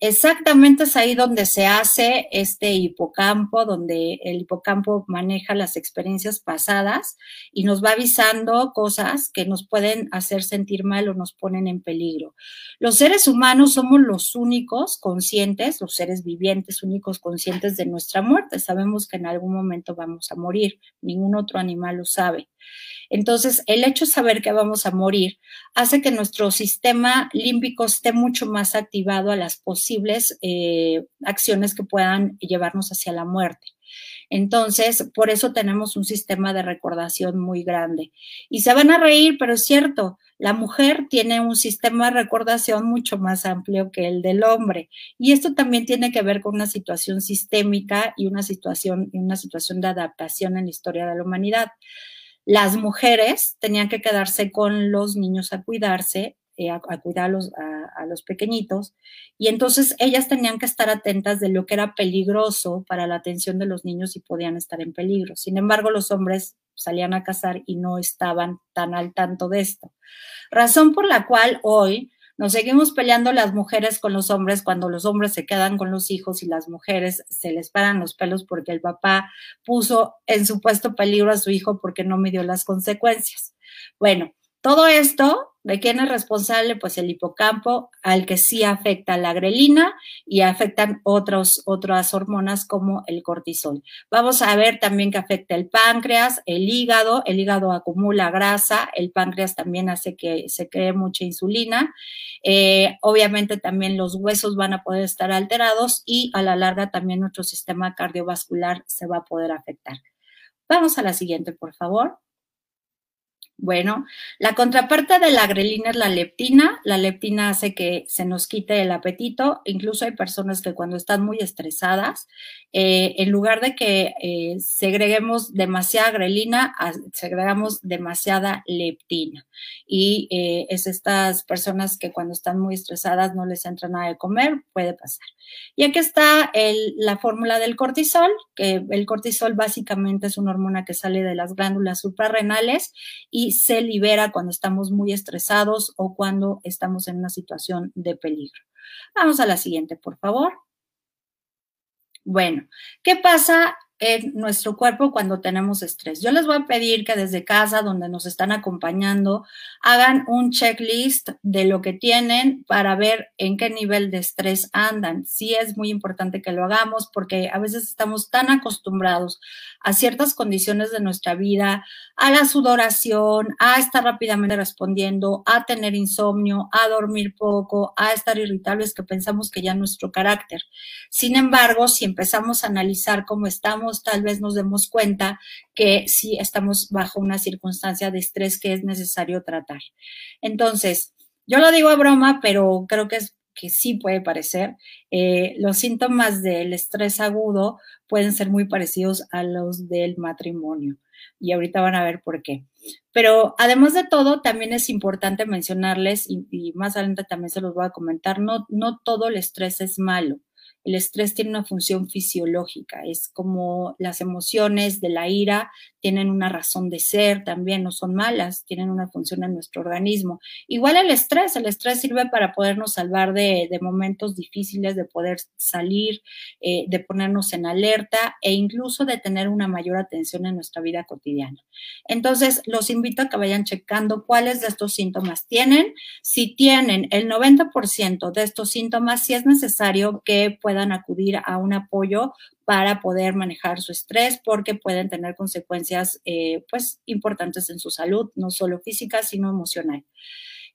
Exactamente es ahí donde se hace este hipocampo, donde el hipocampo maneja las experiencias pasadas y nos va avisando cosas que nos pueden hacer sentir mal o nos ponen en peligro. Los seres humanos somos los únicos conscientes, los seres vivientes únicos conscientes de nuestra muerte. Sabemos que en algún momento vamos a morir, ningún otro animal lo sabe. Entonces, el hecho de saber que vamos a morir hace que nuestro sistema límbico esté mucho más activado a las posibles eh, acciones que puedan llevarnos hacia la muerte. Entonces, por eso tenemos un sistema de recordación muy grande. Y se van a reír, pero es cierto, la mujer tiene un sistema de recordación mucho más amplio que el del hombre. Y esto también tiene que ver con una situación sistémica y una situación, una situación de adaptación en la historia de la humanidad. Las mujeres tenían que quedarse con los niños a cuidarse, eh, a, cuidar a los, a los, pequeñitos, y entonces ellas tenían que estar atentas de lo que era peligroso para la atención de los niños y podían estar en peligro. Sin embargo, los hombres salían a cazar y no estaban tan al tanto de esto. Razón por la cual hoy nos seguimos peleando las mujeres con los hombres cuando los hombres se quedan con los hijos y las mujeres se les paran los pelos porque el papá puso en supuesto peligro a su hijo porque no midió las consecuencias. Bueno, todo esto, ¿de quién es responsable? Pues el hipocampo, al que sí afecta la grelina y afectan otras hormonas como el cortisol. Vamos a ver también que afecta el páncreas, el hígado, el hígado acumula grasa, el páncreas también hace que se cree mucha insulina. Eh, obviamente también los huesos van a poder estar alterados y a la larga también nuestro sistema cardiovascular se va a poder afectar. Vamos a la siguiente, por favor. Bueno, la contraparte de la grelina es la leptina. La leptina hace que se nos quite el apetito. Incluso hay personas que cuando están muy estresadas, eh, en lugar de que eh, segreguemos demasiada grelina, segregamos demasiada leptina. Y eh, es estas personas que cuando están muy estresadas no les entra nada de comer, puede pasar. Y aquí está la fórmula del cortisol, que el cortisol básicamente es una hormona que sale de las glándulas suprarrenales y se libera cuando estamos muy estresados o cuando estamos en una situación de peligro. Vamos a la siguiente, por favor. Bueno, ¿qué pasa en nuestro cuerpo cuando tenemos estrés. Yo les voy a pedir que desde casa, donde nos están acompañando, hagan un checklist de lo que tienen para ver en qué nivel de estrés andan. Sí es muy importante que lo hagamos porque a veces estamos tan acostumbrados a ciertas condiciones de nuestra vida, a la sudoración, a estar rápidamente respondiendo, a tener insomnio, a dormir poco, a estar irritables que pensamos que ya nuestro carácter. Sin embargo, si empezamos a analizar cómo estamos, tal vez nos demos cuenta que sí estamos bajo una circunstancia de estrés que es necesario tratar. Entonces, yo lo digo a broma, pero creo que es que sí puede parecer. Eh, los síntomas del estrés agudo pueden ser muy parecidos a los del matrimonio. Y ahorita van a ver por qué. Pero además de todo, también es importante mencionarles, y, y, más adelante también se los voy a comentar, no, no todo el estrés es malo. El estrés tiene una función fisiológica, es como las emociones de la ira tienen una razón de ser también, no son malas, tienen una función en nuestro organismo. Igual el estrés, el estrés sirve para podernos salvar de, momentos difíciles, de poder salir, eh, de ponernos en alerta e incluso de tener una mayor atención en nuestra vida cotidiana. Entonces, los invito a que vayan checando cuáles de estos síntomas tienen. Si tienen el 90% de estos síntomas, si es necesario que puedan acudir a un apoyo para poder manejar su estrés porque pueden tener consecuencias eh, pues importantes en su salud, no solo física, sino emocional.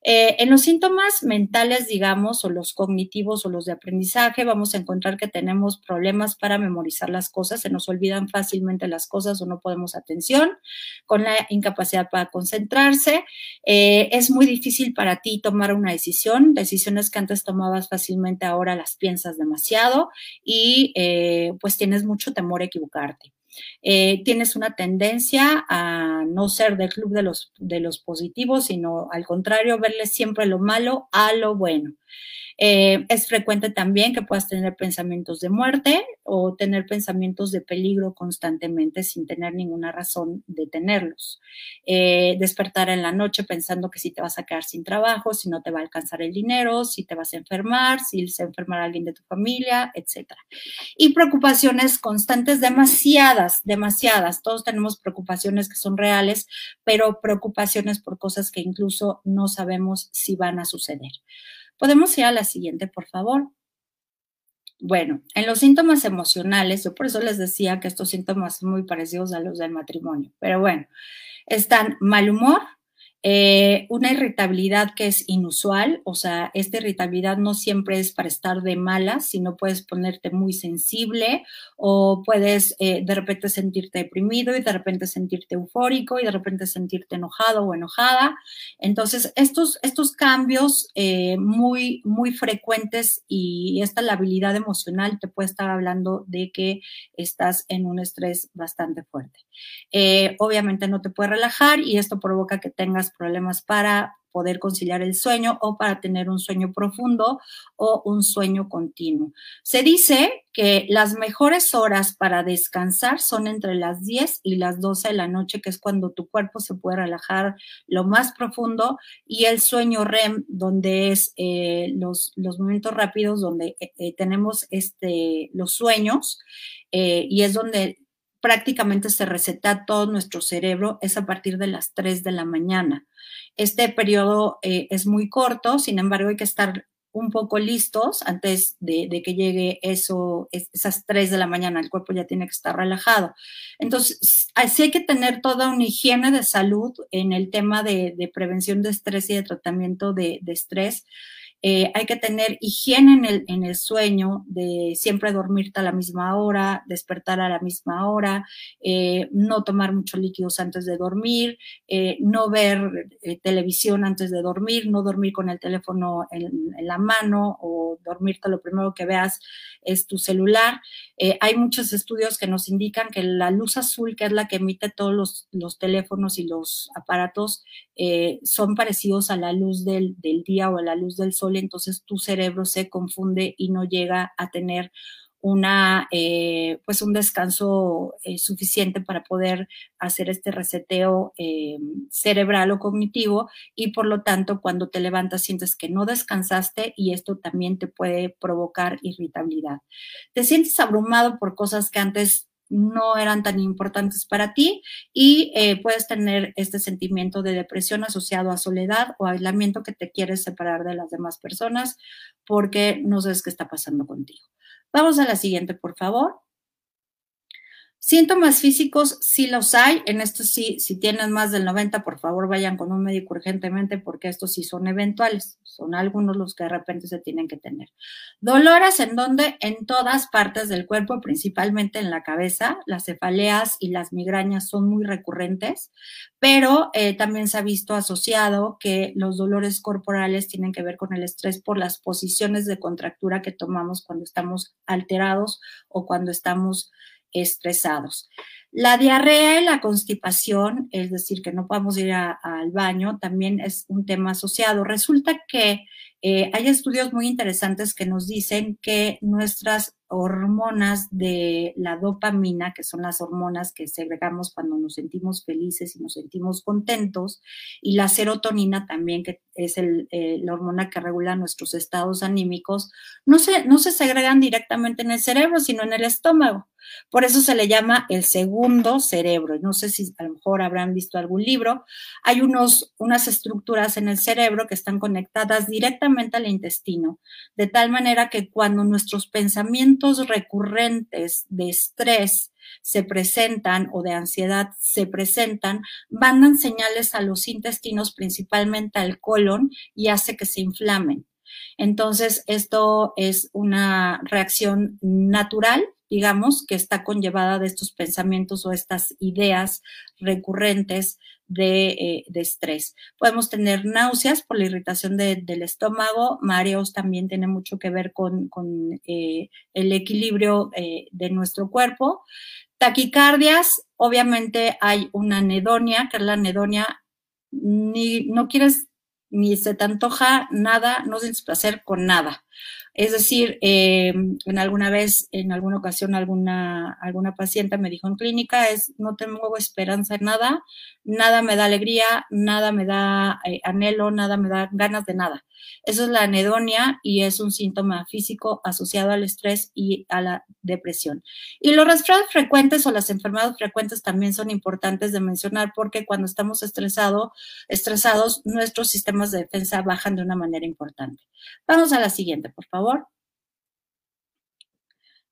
Eh, en los síntomas mentales, digamos, o los cognitivos o los de aprendizaje, vamos a encontrar que tenemos problemas para memorizar las cosas, se nos olvidan fácilmente las cosas o no podemos atención, con la incapacidad para concentrarse. Eh, es muy difícil para ti tomar una decisión, decisiones que antes tomabas fácilmente, ahora las piensas demasiado y eh, pues tienes mucho temor a equivocarte. Eh, tienes una tendencia a no ser del club de los, de los positivos, sino al contrario, verle siempre lo malo a lo bueno. Eh, es frecuente también que puedas tener pensamientos de muerte o tener pensamientos de peligro constantemente sin tener ninguna razón de tenerlos. Eh, despertar en la noche pensando que si te vas a quedar sin trabajo, si no te va a alcanzar el dinero, si te vas a enfermar, si se enfermará alguien de tu familia, etc. Y preocupaciones constantes, demasiadas, demasiadas. Todos tenemos preocupaciones que son reales, pero preocupaciones por cosas que incluso no sabemos si van a suceder. Podemos ir a la siguiente, por favor. Bueno, en los síntomas emocionales, yo por eso les decía que estos síntomas son muy parecidos a los del matrimonio, pero bueno, están mal humor, eh, una irritabilidad que es inusual, o sea, esta irritabilidad no siempre es para estar de malas, sino puedes ponerte muy sensible o puedes eh, de repente sentirte deprimido y de repente sentirte eufórico y de repente sentirte enojado o enojada. Entonces, estos, estos cambios eh, muy, muy frecuentes y esta labilidad emocional te puede estar hablando de que estás en un estrés bastante fuerte. obviamente no te puede relajar y esto provoca que tengas problemas para poder conciliar el sueño o para tener un sueño profundo o un sueño continuo. Se dice que las mejores horas para descansar son entre las 10 y las 12 de la noche, que es cuando tu cuerpo se puede relajar lo más profundo, y el sueño REM, donde es eh, los, los, momentos rápidos, donde eh, eh, tenemos este, los sueños, y es donde prácticamente se receta todo nuestro cerebro es a partir de las 3 de la mañana. Este periodo eh, es muy corto, sin embargo hay que estar un poco listos antes de, que llegue eso, esas 3 de la mañana, el cuerpo ya tiene que estar relajado. Entonces, así hay que tener toda una higiene de salud en el tema de, prevención de estrés y de tratamiento de, de estrés. Eh, hay que tener higiene en el, en el, sueño, de siempre dormirte a la misma hora, despertar a la misma hora, eh, no tomar muchos líquidos antes de dormir, eh, no ver televisión antes de dormir, no dormir con el teléfono en, la mano o dormirte lo primero que veas es tu celular. hay muchos estudios que nos indican que la luz azul, que es la que emite todos los, los teléfonos y los aparatos, son parecidos a la luz del, del día o a la luz del sol entonces tu cerebro se confunde y no llega a tener una, eh, pues un descanso eh, suficiente para poder hacer este reseteo eh, cerebral o cognitivo y por lo tanto cuando te levantas sientes que no descansaste y esto también te puede provocar irritabilidad. Te sientes abrumado por cosas que antes no eran tan importantes para ti y eh, puedes tener este sentimiento de depresión asociado a soledad o aislamiento que te quieres separar de las demás personas porque no sabes qué está pasando contigo. Vamos a la siguiente, por favor. Síntomas físicos sí los hay, en esto sí, si tienen más del 90, por favor vayan con un médico urgentemente porque estos sí son eventuales, son algunos los que de repente se tienen que tener. Dolores en donde en todas partes del cuerpo, principalmente en la cabeza, las cefaleas y las migrañas son muy recurrentes, pero eh, también se ha visto asociado que los dolores corporales tienen que ver con el estrés por las posiciones de contractura que tomamos cuando estamos alterados o cuando estamos estresados. La diarrea y la constipación, es decir, que no podemos ir al baño, también es un tema asociado. Resulta que eh, hay estudios muy interesantes que nos dicen que nuestras hormonas de la dopamina, que son las hormonas que segregamos cuando nos sentimos felices y nos sentimos contentos, y la serotonina también, que es eh, la hormona que regula nuestros estados anímicos, no se, no se segregan directamente en el cerebro, sino en el estómago. Por eso se le llama el segundo cerebro. No sé si a lo mejor habrán visto algún libro. Hay unos, unas estructuras en el cerebro que están conectadas directamente al intestino, de tal manera que cuando nuestros pensamientos recurrentes de estrés se presentan o de ansiedad se presentan, mandan señales a los intestinos, principalmente al colon, y hace que se inflamen. Entonces, esto es una reacción natural digamos, que está conllevada de estos pensamientos o estas ideas recurrentes de, eh, estrés. Podemos tener náuseas por la irritación del estómago, mareos también tiene mucho que ver con, eh, el equilibrio eh, de nuestro cuerpo. Taquicardias, obviamente hay una anedonia, que es la anedonia, ni, no quieres ni se te antoja nada, no sientes placer con nada. Es decir, eh, en alguna vez, en alguna ocasión, alguna, alguna paciente me dijo en clínica, es no tengo esperanza en nada, nada me da alegría, nada me da eh, anhelo, nada me da ganas de nada. Eso es la anedonia y es un síntoma físico asociado al estrés y a la depresión. Y los resfriados frecuentes o las enfermedades frecuentes también son importantes de mencionar porque cuando estamos estresado, estresados, nuestros sistemas de defensa bajan de una manera importante. Vamos a la siguiente, por favor.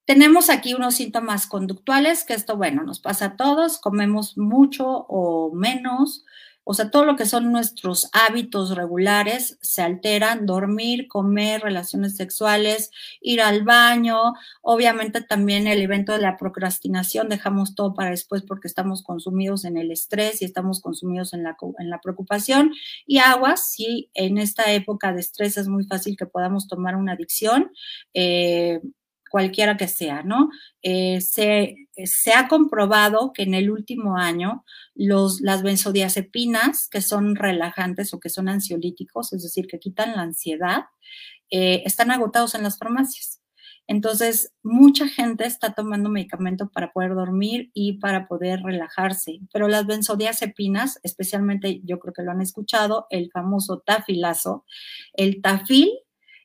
Tenemos aquí unos síntomas conductuales, que esto, bueno, nos pasa a todos, comemos mucho o menos, o sea, todo lo que son nuestros hábitos regulares se alteran, dormir, comer, relaciones sexuales, ir al baño, obviamente también el evento de la procrastinación, dejamos todo para después porque estamos consumidos en el estrés y estamos consumidos en la, en la preocupación. Y aguas, si en esta época de estrés es muy fácil que podamos tomar una adicción. Eh, cualquiera que sea, ¿no? Eh, se, se, ha comprobado que en el último año los, las benzodiazepinas, que son relajantes o que son ansiolíticos, es decir, que quitan la ansiedad, eh, están agotados en las farmacias. Entonces, mucha gente está tomando medicamento para poder dormir y para poder relajarse, pero las benzodiazepinas, especialmente yo creo que lo han escuchado, el famoso tafilazo, el tafil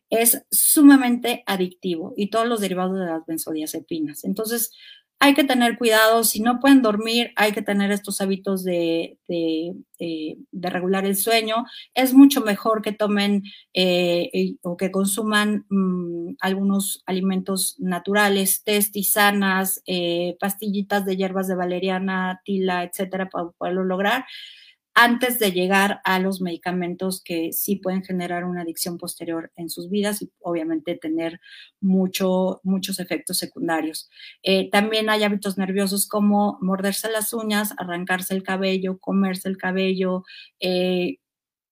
es sumamente adictivo y todos los derivados de las benzodiazepinas. Entonces, hay que tener cuidado, si no pueden dormir, hay que tener estos hábitos de, de, eh, regular el sueño. Es mucho mejor que tomen eh, o que consuman mm, algunos alimentos naturales, tés, tisanas, eh, pastillitas de hierbas de valeriana, tila, etcétera, para poderlo lograr antes de llegar a los medicamentos que sí pueden generar una adicción posterior en sus vidas y obviamente tener mucho, muchos efectos secundarios. Eh, también hay hábitos nerviosos como morderse las uñas, arrancarse el cabello, comerse el cabello, eh,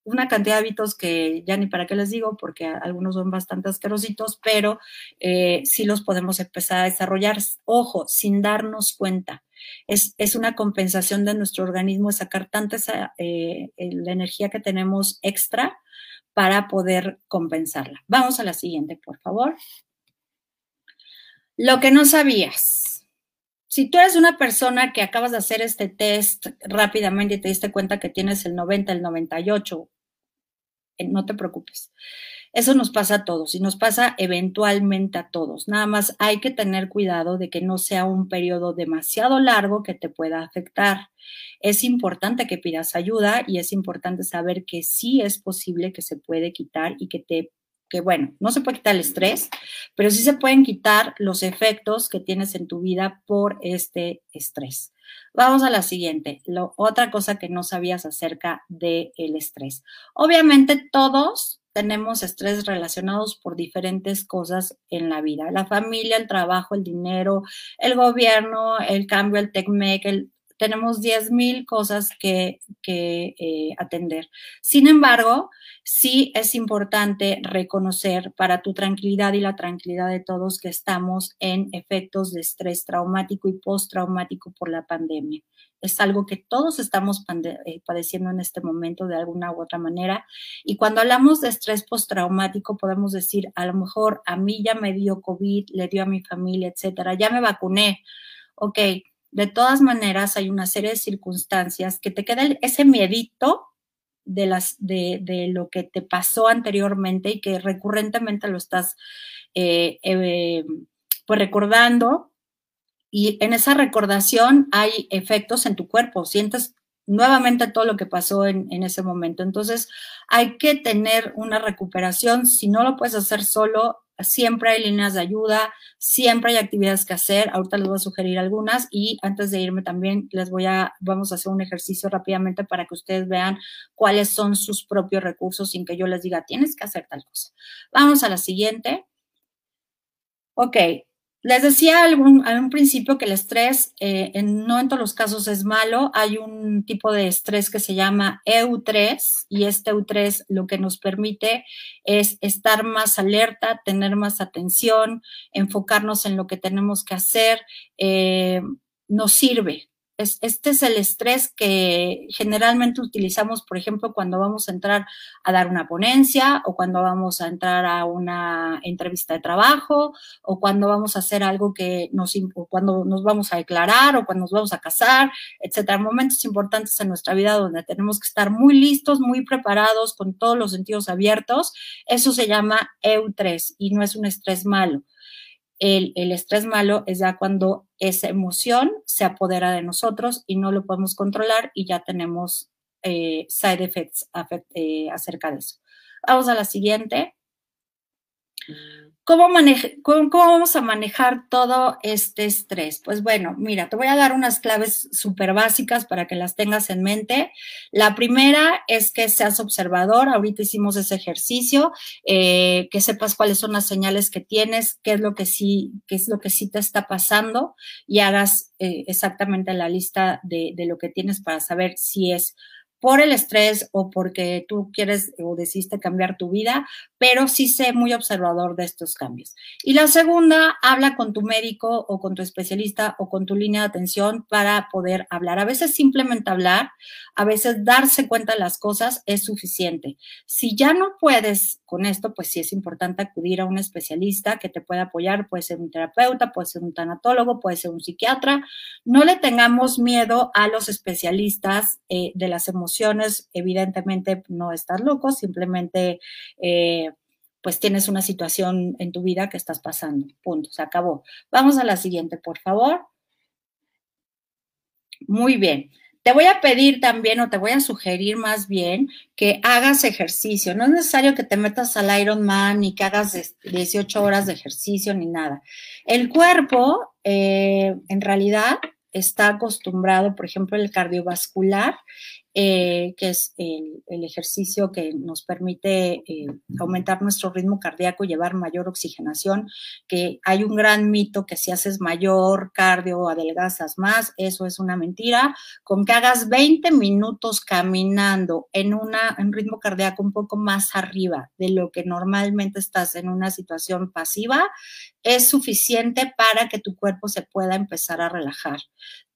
una cantidad de hábitos que ya ni para qué les digo, porque algunos son bastante asquerositos, pero eh, sí los podemos empezar a desarrollar, ojo, sin darnos cuenta. Es, es una compensación de nuestro organismo sacar tanta esa, eh, la energía que tenemos extra para poder compensarla. Vamos a la siguiente, por favor. Lo que no sabías. Si tú eres una persona que acabas de hacer este test rápidamente y te diste cuenta que tienes el 90, el 98, eh, no te preocupes. Eso nos pasa a todos y nos pasa eventualmente a todos. Nada más hay que tener cuidado de que no sea un periodo demasiado largo que te pueda afectar. Es importante que pidas ayuda y es importante saber que sí es posible que se puede quitar y que te que bueno, no se puede quitar el estrés, pero sí se pueden quitar los efectos que tienes en tu vida por este estrés. Vamos a la siguiente, lo, otra cosa que no sabías acerca del estrés. Obviamente todos tenemos estrés relacionados por diferentes cosas en la vida. La familia, el trabajo, el dinero, el gobierno, el cambio, el TECMEC, el, tenemos 10.000 cosas que, eh, atender. Sin embargo, sí es importante reconocer para tu tranquilidad y la tranquilidad de todos que estamos en efectos de estrés traumático y postraumático por la pandemia es algo que todos estamos eh, padeciendo en este momento de alguna u otra manera. Y cuando hablamos de estrés postraumático, podemos decir, a lo mejor a mí ya me dio COVID, le dio a mi familia, etcétera, ya me vacuné. Ok, de todas maneras hay una serie de circunstancias que te queda ese miedito de, las, de, de, lo que te pasó anteriormente y que recurrentemente lo estás eh, eh, pues recordando y en esa recordación hay efectos en tu cuerpo, sientes nuevamente todo lo que pasó en, ese momento. Entonces, hay que tener una recuperación. Si no lo puedes hacer solo, siempre hay líneas de ayuda, siempre hay actividades que hacer. Ahorita les voy a sugerir algunas y antes de irme también les voy a, vamos a hacer un ejercicio rápidamente para que ustedes vean cuáles son sus propios recursos sin que yo les diga, tienes que hacer tal cosa. Vamos a la siguiente. Ok, les decía algún, a un principio que el estrés eh, no en todos los casos es malo. Hay un tipo de estrés que se llama EU3 y este EU3 lo que nos permite es estar más alerta, tener más atención, enfocarnos en lo que tenemos que hacer. Eh, nos sirve, este es el estrés que generalmente utilizamos, por ejemplo, cuando vamos a entrar a dar una ponencia o cuando vamos a entrar a una entrevista de trabajo o cuando vamos a hacer algo que nos, o cuando nos vamos a declarar o cuando nos vamos a casar, etcétera. Momentos importantes en nuestra vida donde tenemos que estar muy listos, muy preparados, con todos los sentidos abiertos. Eso se llama EU3 y no es un estrés malo el, estrés malo es ya cuando esa emoción se apodera de nosotros y no lo podemos controlar y ya tenemos eh, side effects eh, acerca de eso. Vamos a la siguiente. ¿Cómo, cómo, vamos a manejar todo este estrés? Pues bueno, mira, te voy a dar unas claves súper básicas para que las tengas en mente. La primera es que seas observador. Ahorita hicimos ese ejercicio, eh, que sepas cuáles son las señales que tienes, qué es lo que sí, qué es lo que sí te está pasando y hagas eh, exactamente la lista de, de lo que tienes para saber si es por el estrés o porque tú quieres o decidiste cambiar tu vida, pero sí sé muy observador de estos cambios. Y la segunda, habla con tu médico o con tu especialista o con tu línea de atención para poder hablar. A veces simplemente hablar, a veces darse cuenta de las cosas es suficiente. Si ya no puedes con esto, pues sí es importante acudir a un especialista que te pueda apoyar, puede ser un terapeuta, puede ser un tanatólogo, puede ser un psiquiatra. No le tengamos miedo a los especialistas eh, de las emociones evidentemente no estás loco, simplemente eh, pues tienes una situación en tu vida que estás pasando. Punto, se acabó. Vamos a la siguiente, por favor. Muy bien. Te voy a pedir también o te voy a sugerir más bien que hagas ejercicio. No es necesario que te metas al Ironman ni que hagas 18 horas de ejercicio ni nada. El cuerpo, eh, en realidad, está acostumbrado, por ejemplo, el cardiovascular eh, que es el, ejercicio que nos permite eh, aumentar nuestro ritmo cardíaco y llevar mayor oxigenación, que hay un gran mito que si haces mayor cardio adelgazas más, eso es una mentira. Con que hagas 20 minutos caminando en un ritmo cardíaco un poco más arriba de lo que normalmente estás en una situación pasiva, es suficiente para que tu cuerpo se pueda empezar a relajar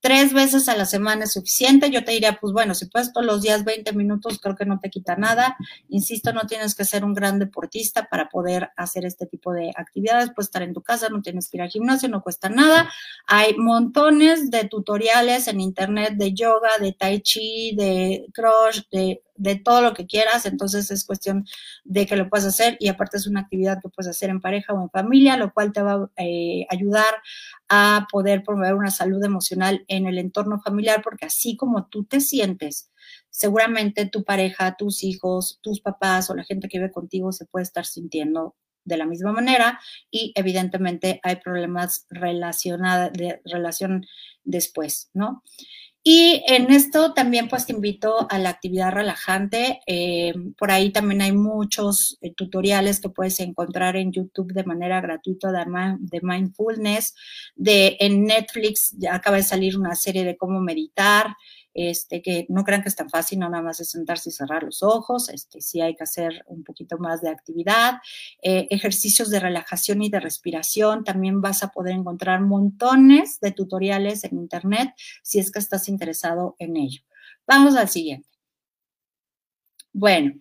tres veces a la semana es suficiente. Yo te diría, pues bueno, si puedes los días 20 minutos, creo que no te quita nada. Insisto, no tienes que ser un gran deportista para poder hacer este tipo de actividades. Puedes estar en tu casa, no tienes que ir al gimnasio, no cuesta nada. Hay montones de tutoriales en internet de yoga, de tai chi, de crush, de de todo lo que quieras, entonces es cuestión de que lo puedas hacer y aparte es una actividad que puedes hacer en pareja o en familia, lo cual te va a eh, ayudar a poder promover una salud emocional en el entorno familiar, porque así como tú te sientes, seguramente tu pareja, tus hijos, tus papás o la gente que vive contigo se puede estar sintiendo de la misma manera y evidentemente hay problemas relacionados de relación después, ¿no? Y en esto también pues te invito a la actividad relajante. Eh, por ahí también hay muchos eh, tutoriales que puedes encontrar en YouTube de manera gratuita de, mindfulness. De, en Netflix acaba de salir una serie de cómo meditar este, que no crean que es tan fácil, no nada más es sentarse y cerrar los ojos, este, sí hay que hacer un poquito más de actividad, eh, ejercicios de relajación y de respiración, también vas a poder encontrar montones de tutoriales en internet si es que estás interesado en ello. Vamos al siguiente. Bueno,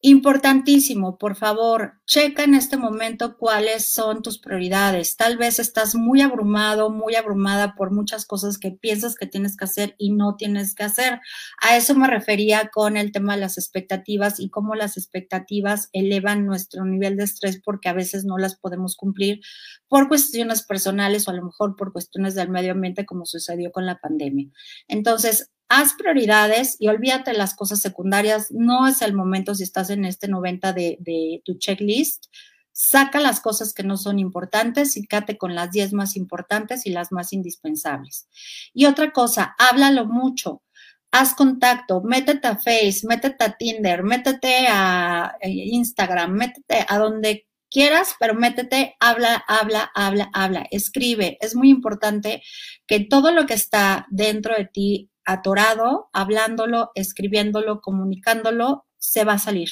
Importantísimo, por favor, checa en este momento cuáles son tus prioridades. Tal vez estás muy abrumado, muy abrumada por muchas cosas que piensas que tienes que hacer y no tienes que hacer. A eso me refería con el tema de las expectativas y cómo las expectativas elevan nuestro nivel de estrés porque a veces no las podemos cumplir por cuestiones personales o a lo mejor por cuestiones del medio ambiente como sucedió con la pandemia. Entonces, haz prioridades y olvídate las cosas secundarias. No es el momento si estás en este 90 de, tu checklist. Saca las cosas que no son importantes y cate con las 10 más importantes y las más indispensables. Y otra cosa, háblalo mucho. Haz contacto, métete a Face, métete a Tinder, métete a eh, Instagram, métete a donde quieras, pero métete, habla, habla, habla, habla, escribe. Es muy importante que todo lo que está dentro de ti atorado, hablándolo, escribiéndolo, comunicándolo, se va a salir.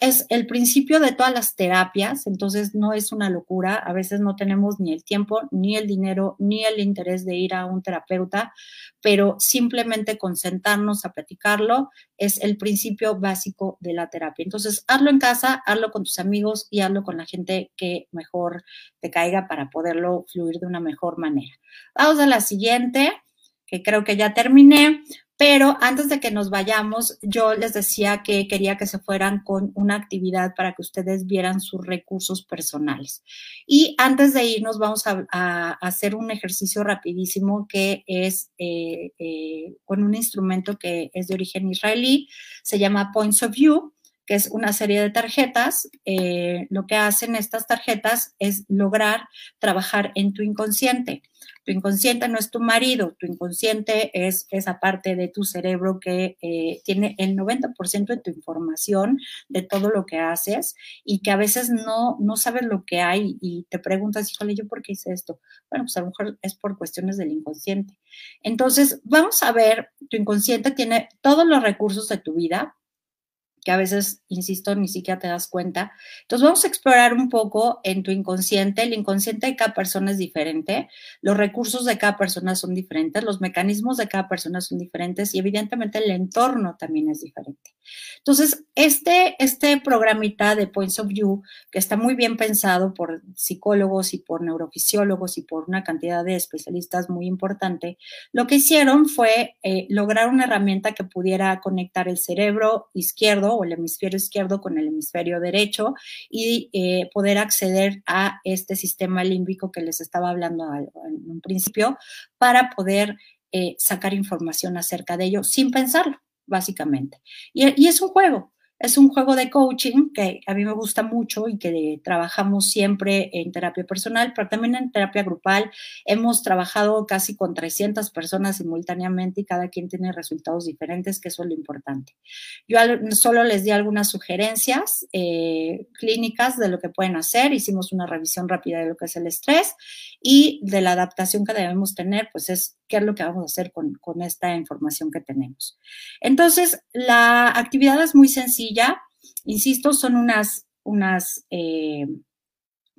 es el principio de todas las terapias, entonces no es una locura, a veces no tenemos ni el tiempo, ni el dinero, ni el interés de ir a un terapeuta, pero simplemente concentrarnos a platicarlo es el principio básico de la terapia. Entonces, hazlo en casa, hazlo con tus amigos y hazlo con la gente que mejor te caiga para poderlo fluir de una mejor manera. Vamos a la siguiente, que creo que ya terminé. Pero antes de que nos vayamos, yo les decía que quería que se fueran con una actividad para que ustedes vieran sus recursos personales. Y antes de irnos, vamos a, hacer un ejercicio rapidísimo que es eh, eh, con un instrumento que es de origen israelí, se llama Points of View que es una serie de tarjetas. Eh, lo que hacen estas tarjetas es lograr trabajar en tu inconsciente. Tu inconsciente no es tu marido, tu inconsciente es esa parte de tu cerebro que eh, tiene el 90% de tu información, de todo lo que haces y que a veces no, no sabes lo que hay y te preguntas, híjole, ¿yo por qué hice esto? Bueno, pues a lo mejor es por cuestiones del inconsciente. Entonces, vamos a ver, tu inconsciente tiene todos los recursos de tu vida, que a veces, insisto, ni siquiera te das cuenta. Entonces vamos a explorar un poco en tu inconsciente. El inconsciente de cada persona es diferente, los recursos de cada persona son diferentes, los mecanismos de cada persona son diferentes y evidentemente el entorno también es diferente. Entonces, este, este programita de Points of View, que está muy bien pensado por psicólogos y por neurofisiólogos y por una cantidad de especialistas muy importante, lo que hicieron fue eh, lograr una herramienta que pudiera conectar el cerebro izquierdo o el hemisferio izquierdo con el hemisferio derecho y eh, poder acceder a este sistema límbico que les estaba hablando en un principio para poder eh, sacar información acerca de ello sin pensarlo básicamente. Y, es un juego, es un juego de coaching que a mí me gusta mucho y que trabajamos siempre en terapia personal, pero también en terapia grupal. Hemos trabajado casi con 300 personas simultáneamente y cada quien tiene resultados diferentes, que eso es lo importante. Yo solo les di algunas sugerencias eh, clínicas de lo que pueden hacer. Hicimos una revisión rápida de lo que es el estrés y de la adaptación que debemos tener, pues es qué es lo que vamos a hacer con, esta información que tenemos. Entonces, la actividad es muy sencilla, insisto, son unas, unas eh,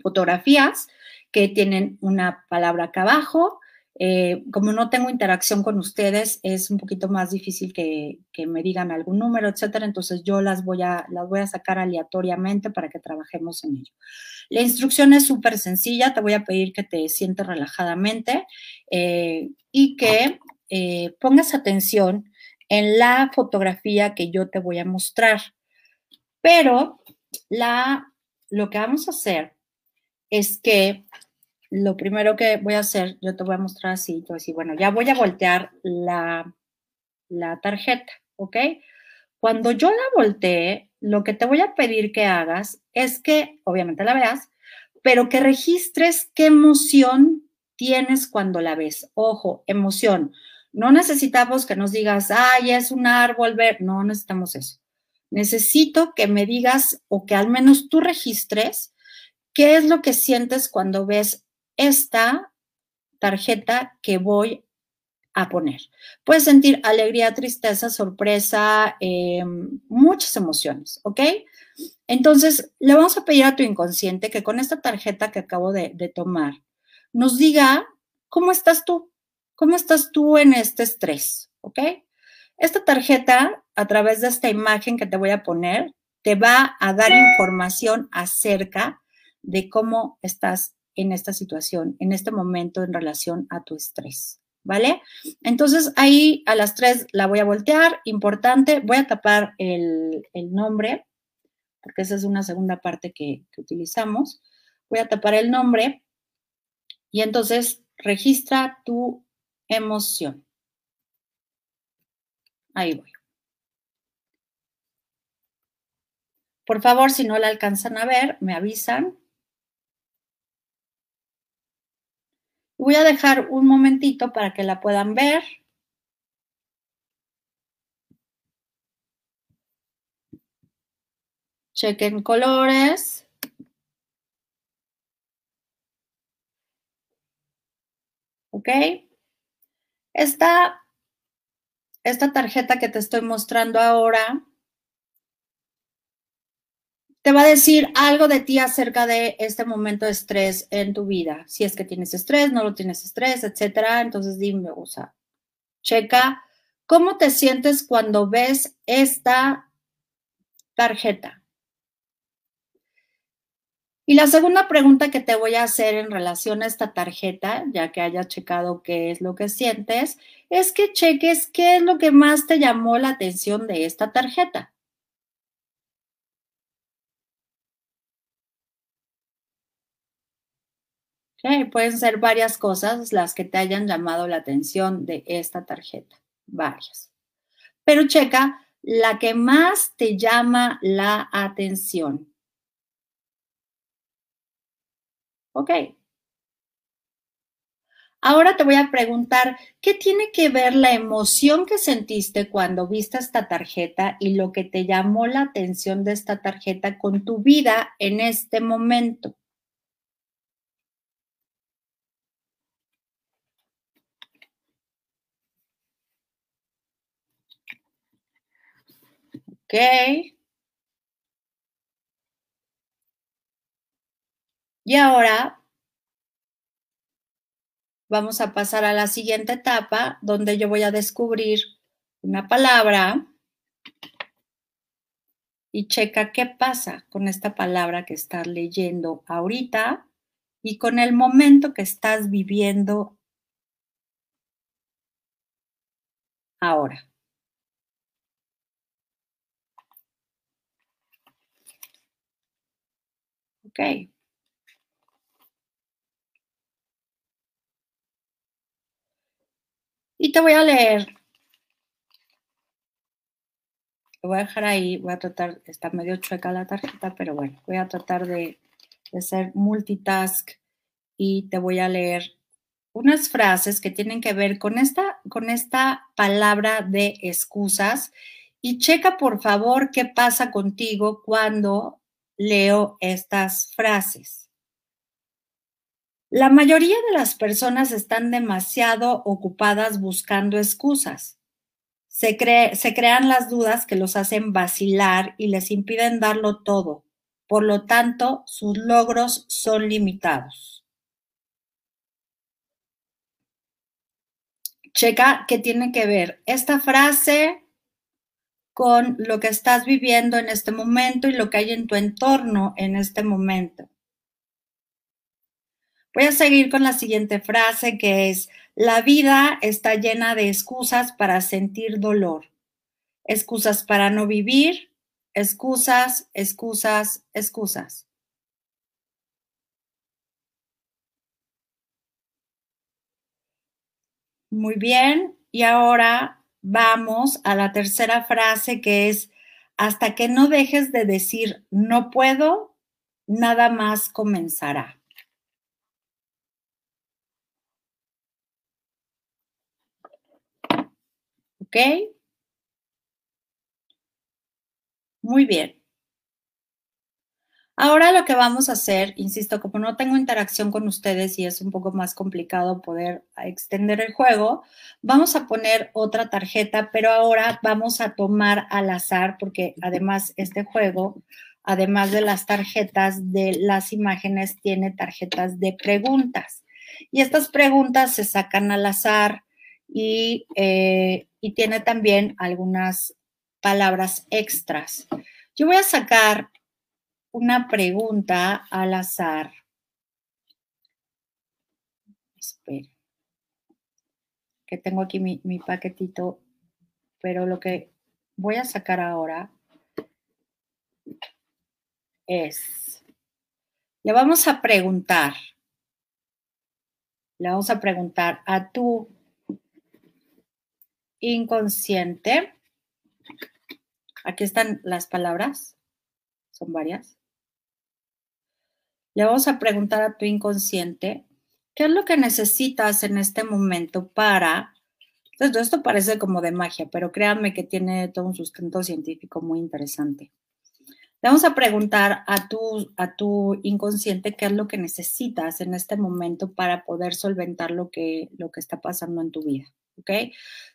fotografías que tienen una palabra acá abajo, eh, como no tengo interacción con ustedes, es un poquito más difícil que, me digan algún número, etcétera. Entonces yo las voy a, las voy a sacar aleatoriamente para que trabajemos en ello. La instrucción es súper sencilla. Te voy a pedir que te sientes relajadamente eh, y que eh, pongas atención en la fotografía que yo te voy a mostrar. Pero la, lo que vamos a hacer es que lo primero que voy a hacer, yo te voy a mostrar así, yo decir, bueno, ya voy a voltear la, la tarjeta, ¿ok? Cuando yo la voltee, lo que te voy a pedir que hagas es que, obviamente la veas, pero que registres qué emoción tienes cuando la ves. Ojo, emoción. No necesitamos que nos digas, ay, es un árbol ver. No necesitamos eso. Necesito que me digas o que al menos tú registres qué es lo que sientes cuando ves esta tarjeta que voy a poner. Puedes sentir alegría, tristeza, sorpresa, em, muchas emociones, ¿ok? Entonces, le vamos a pedir a tu inconsciente que con esta tarjeta que acabo de, de tomar, nos diga cómo estás tú, cómo estás tú en este estrés, ¿ok? Esta tarjeta, a través de esta imagen que te voy a poner, te va a dar información acerca de cómo estás en esta situación, en este momento en relación a tu estrés, ¿vale? Entonces ahí a las tres la voy a voltear, importante, voy a tapar el, nombre, porque esa es una segunda parte que, que utilizamos. Voy a tapar el nombre y entonces registra tu emoción. Ahí voy. Por favor, si no la alcanzan a ver, me avisan Voy a dejar un momentito para que la puedan ver. Chequen colores. ¿Ok? Esta, esta tarjeta que te estoy mostrando ahora te va a decir algo de ti acerca de este momento de estrés en tu vida. Si es que tienes estrés, no lo tienes estrés, etcétera. Entonces dime, o sea, checa cómo te sientes cuando ves esta tarjeta. Y la segunda pregunta que te voy a hacer en relación a esta tarjeta, ya que hayas checado qué es lo que sientes, es que cheques qué es lo que más te llamó la atención de esta tarjeta. Pueden ser varias cosas las que te hayan llamado la atención de esta tarjeta, varias. Pero checa la que más te llama la atención. Ok. Ahora te voy a preguntar, ¿qué tiene que ver la emoción que sentiste cuando viste esta tarjeta y lo que te llamó la atención de esta tarjeta con tu vida en este momento? Y ahora vamos a pasar a la siguiente etapa donde yo voy a descubrir una palabra y checa qué pasa con esta palabra que estás leyendo ahorita y con el momento que estás viviendo ahora. Y te voy a leer. Lo voy a dejar ahí, voy a tratar, está medio chueca la tarjeta, pero bueno, voy a tratar de, de ser multitask y te voy a leer unas frases que tienen que ver con esta, con esta palabra de excusas y checa por favor qué pasa contigo cuando leo estas frases. La mayoría de las personas están demasiado ocupadas buscando excusas. Se, crean las dudas que los hacen vacilar y les impiden darlo todo. Por lo tanto, sus logros son limitados. Checa qué tiene que ver esta frase con lo que estás viviendo en este momento y lo que hay en tu entorno en este momento. Voy a seguir con la siguiente frase que es, la vida está llena de excusas para sentir dolor, excusas para no vivir, excusas, excusas, excusas. Muy bien, y ahora vamos a la tercera frase que es, hasta que no dejes de decir no puedo, nada más comenzará. ¿Ok? Muy bien. Ahora lo que vamos a hacer, insisto, como no tengo interacción con ustedes y es un poco más complicado poder extender el juego, vamos a poner otra tarjeta, pero ahora vamos a tomar al azar, porque además este juego, además de las tarjetas de las imágenes, tiene tarjetas de preguntas. Y estas preguntas se sacan al azar y, eh, y tiene también algunas palabras extras. Yo voy a sacar una pregunta al azar. Espera. Que tengo aquí mi, mi paquetito, pero lo que voy a sacar ahora es, le vamos a preguntar, le vamos a preguntar a tu inconsciente, aquí están las palabras, son varias. Le vamos a preguntar a tu inconsciente, ¿qué es lo que necesitas en este momento para... Entonces, esto parece como de magia, pero créanme que tiene todo un sustento científico muy interesante. Vamos a preguntar a tu, a tu inconsciente qué es lo que necesitas en este momento para poder solventar lo que, lo que está pasando en tu vida. ¿Ok?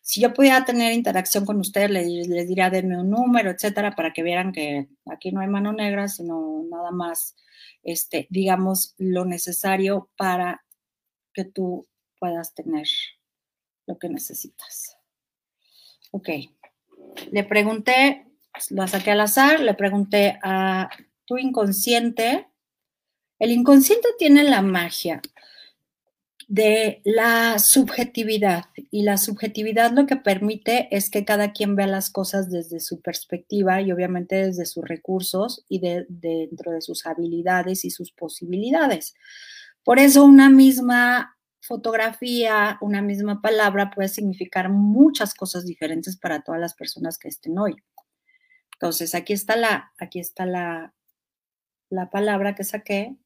Si yo pudiera tener interacción con ustedes, les, les diría denme un número, etcétera, para que vieran que aquí no hay mano negra, sino nada más, este, digamos, lo necesario para que tú puedas tener lo que necesitas. Ok. Le pregunté la saqué al azar, le pregunté a tu inconsciente. El inconsciente tiene la magia de la subjetividad y la subjetividad lo que permite es que cada quien vea las cosas desde su perspectiva y obviamente desde sus recursos y dentro de sus habilidades y sus posibilidades. Por eso una misma fotografía, una misma palabra puede significar muchas cosas diferentes para todas las personas que estén hoy. Entonces, aquí está la, aquí está la, la palabra que saqué,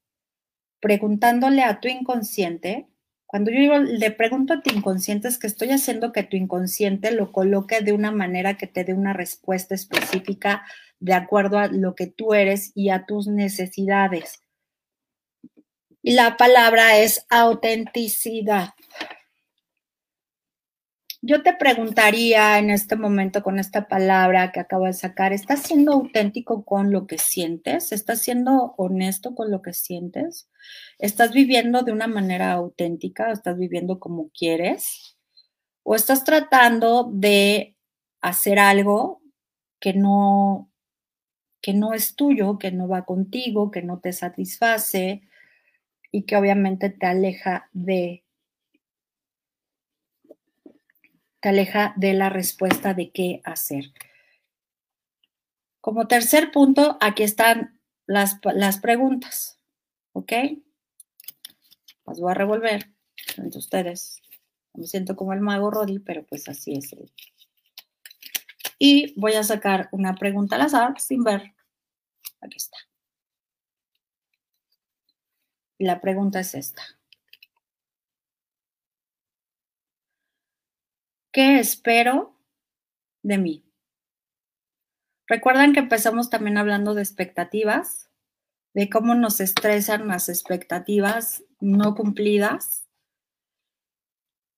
preguntándole a tu inconsciente. Cuando yo le pregunto a tu inconsciente es que estoy haciendo que tu inconsciente lo coloque de una manera que te dé una respuesta específica de acuerdo a lo que tú eres y a tus necesidades. Y la palabra es autenticidad. Yo te preguntaría en este momento con esta palabra que acabo de sacar, ¿estás siendo auténtico con lo que sientes? ¿Estás siendo honesto con lo que sientes? ¿Estás viviendo de una manera auténtica? ¿Estás viviendo como quieres? ¿O estás tratando de hacer algo que no, que no es tuyo, que no va contigo, que no te satisface y que obviamente te aleja de te aleja de la respuesta de qué hacer. Como tercer punto, aquí están las, las preguntas, ¿ok? Las voy a revolver entre ustedes. Me siento como el mago Rodi, pero pues así es. Y voy a sacar una pregunta al azar sin ver. Aquí está. La pregunta es esta. ¿Qué espero de mí? Recuerdan que empezamos también hablando de expectativas, de cómo nos estresan las expectativas no cumplidas.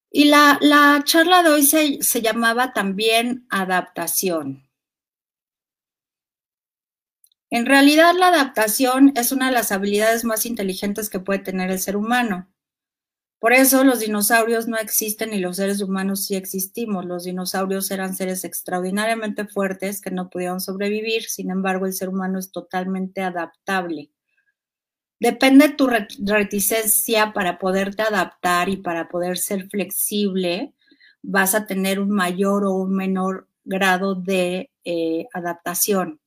Y la, charla de hoy se, se llamaba también adaptación. En realidad, la adaptación es una de las habilidades más inteligentes que puede tener el ser humano. Por eso los dinosaurios no existen y los seres humanos sí existimos. Los dinosaurios eran seres extraordinariamente fuertes que no pudieron sobrevivir, sin embargo el ser humano es totalmente adaptable. Depende de tu reticencia para poderte adaptar y para poder ser flexible, vas a tener un mayor o un menor grado de eh, adaptación.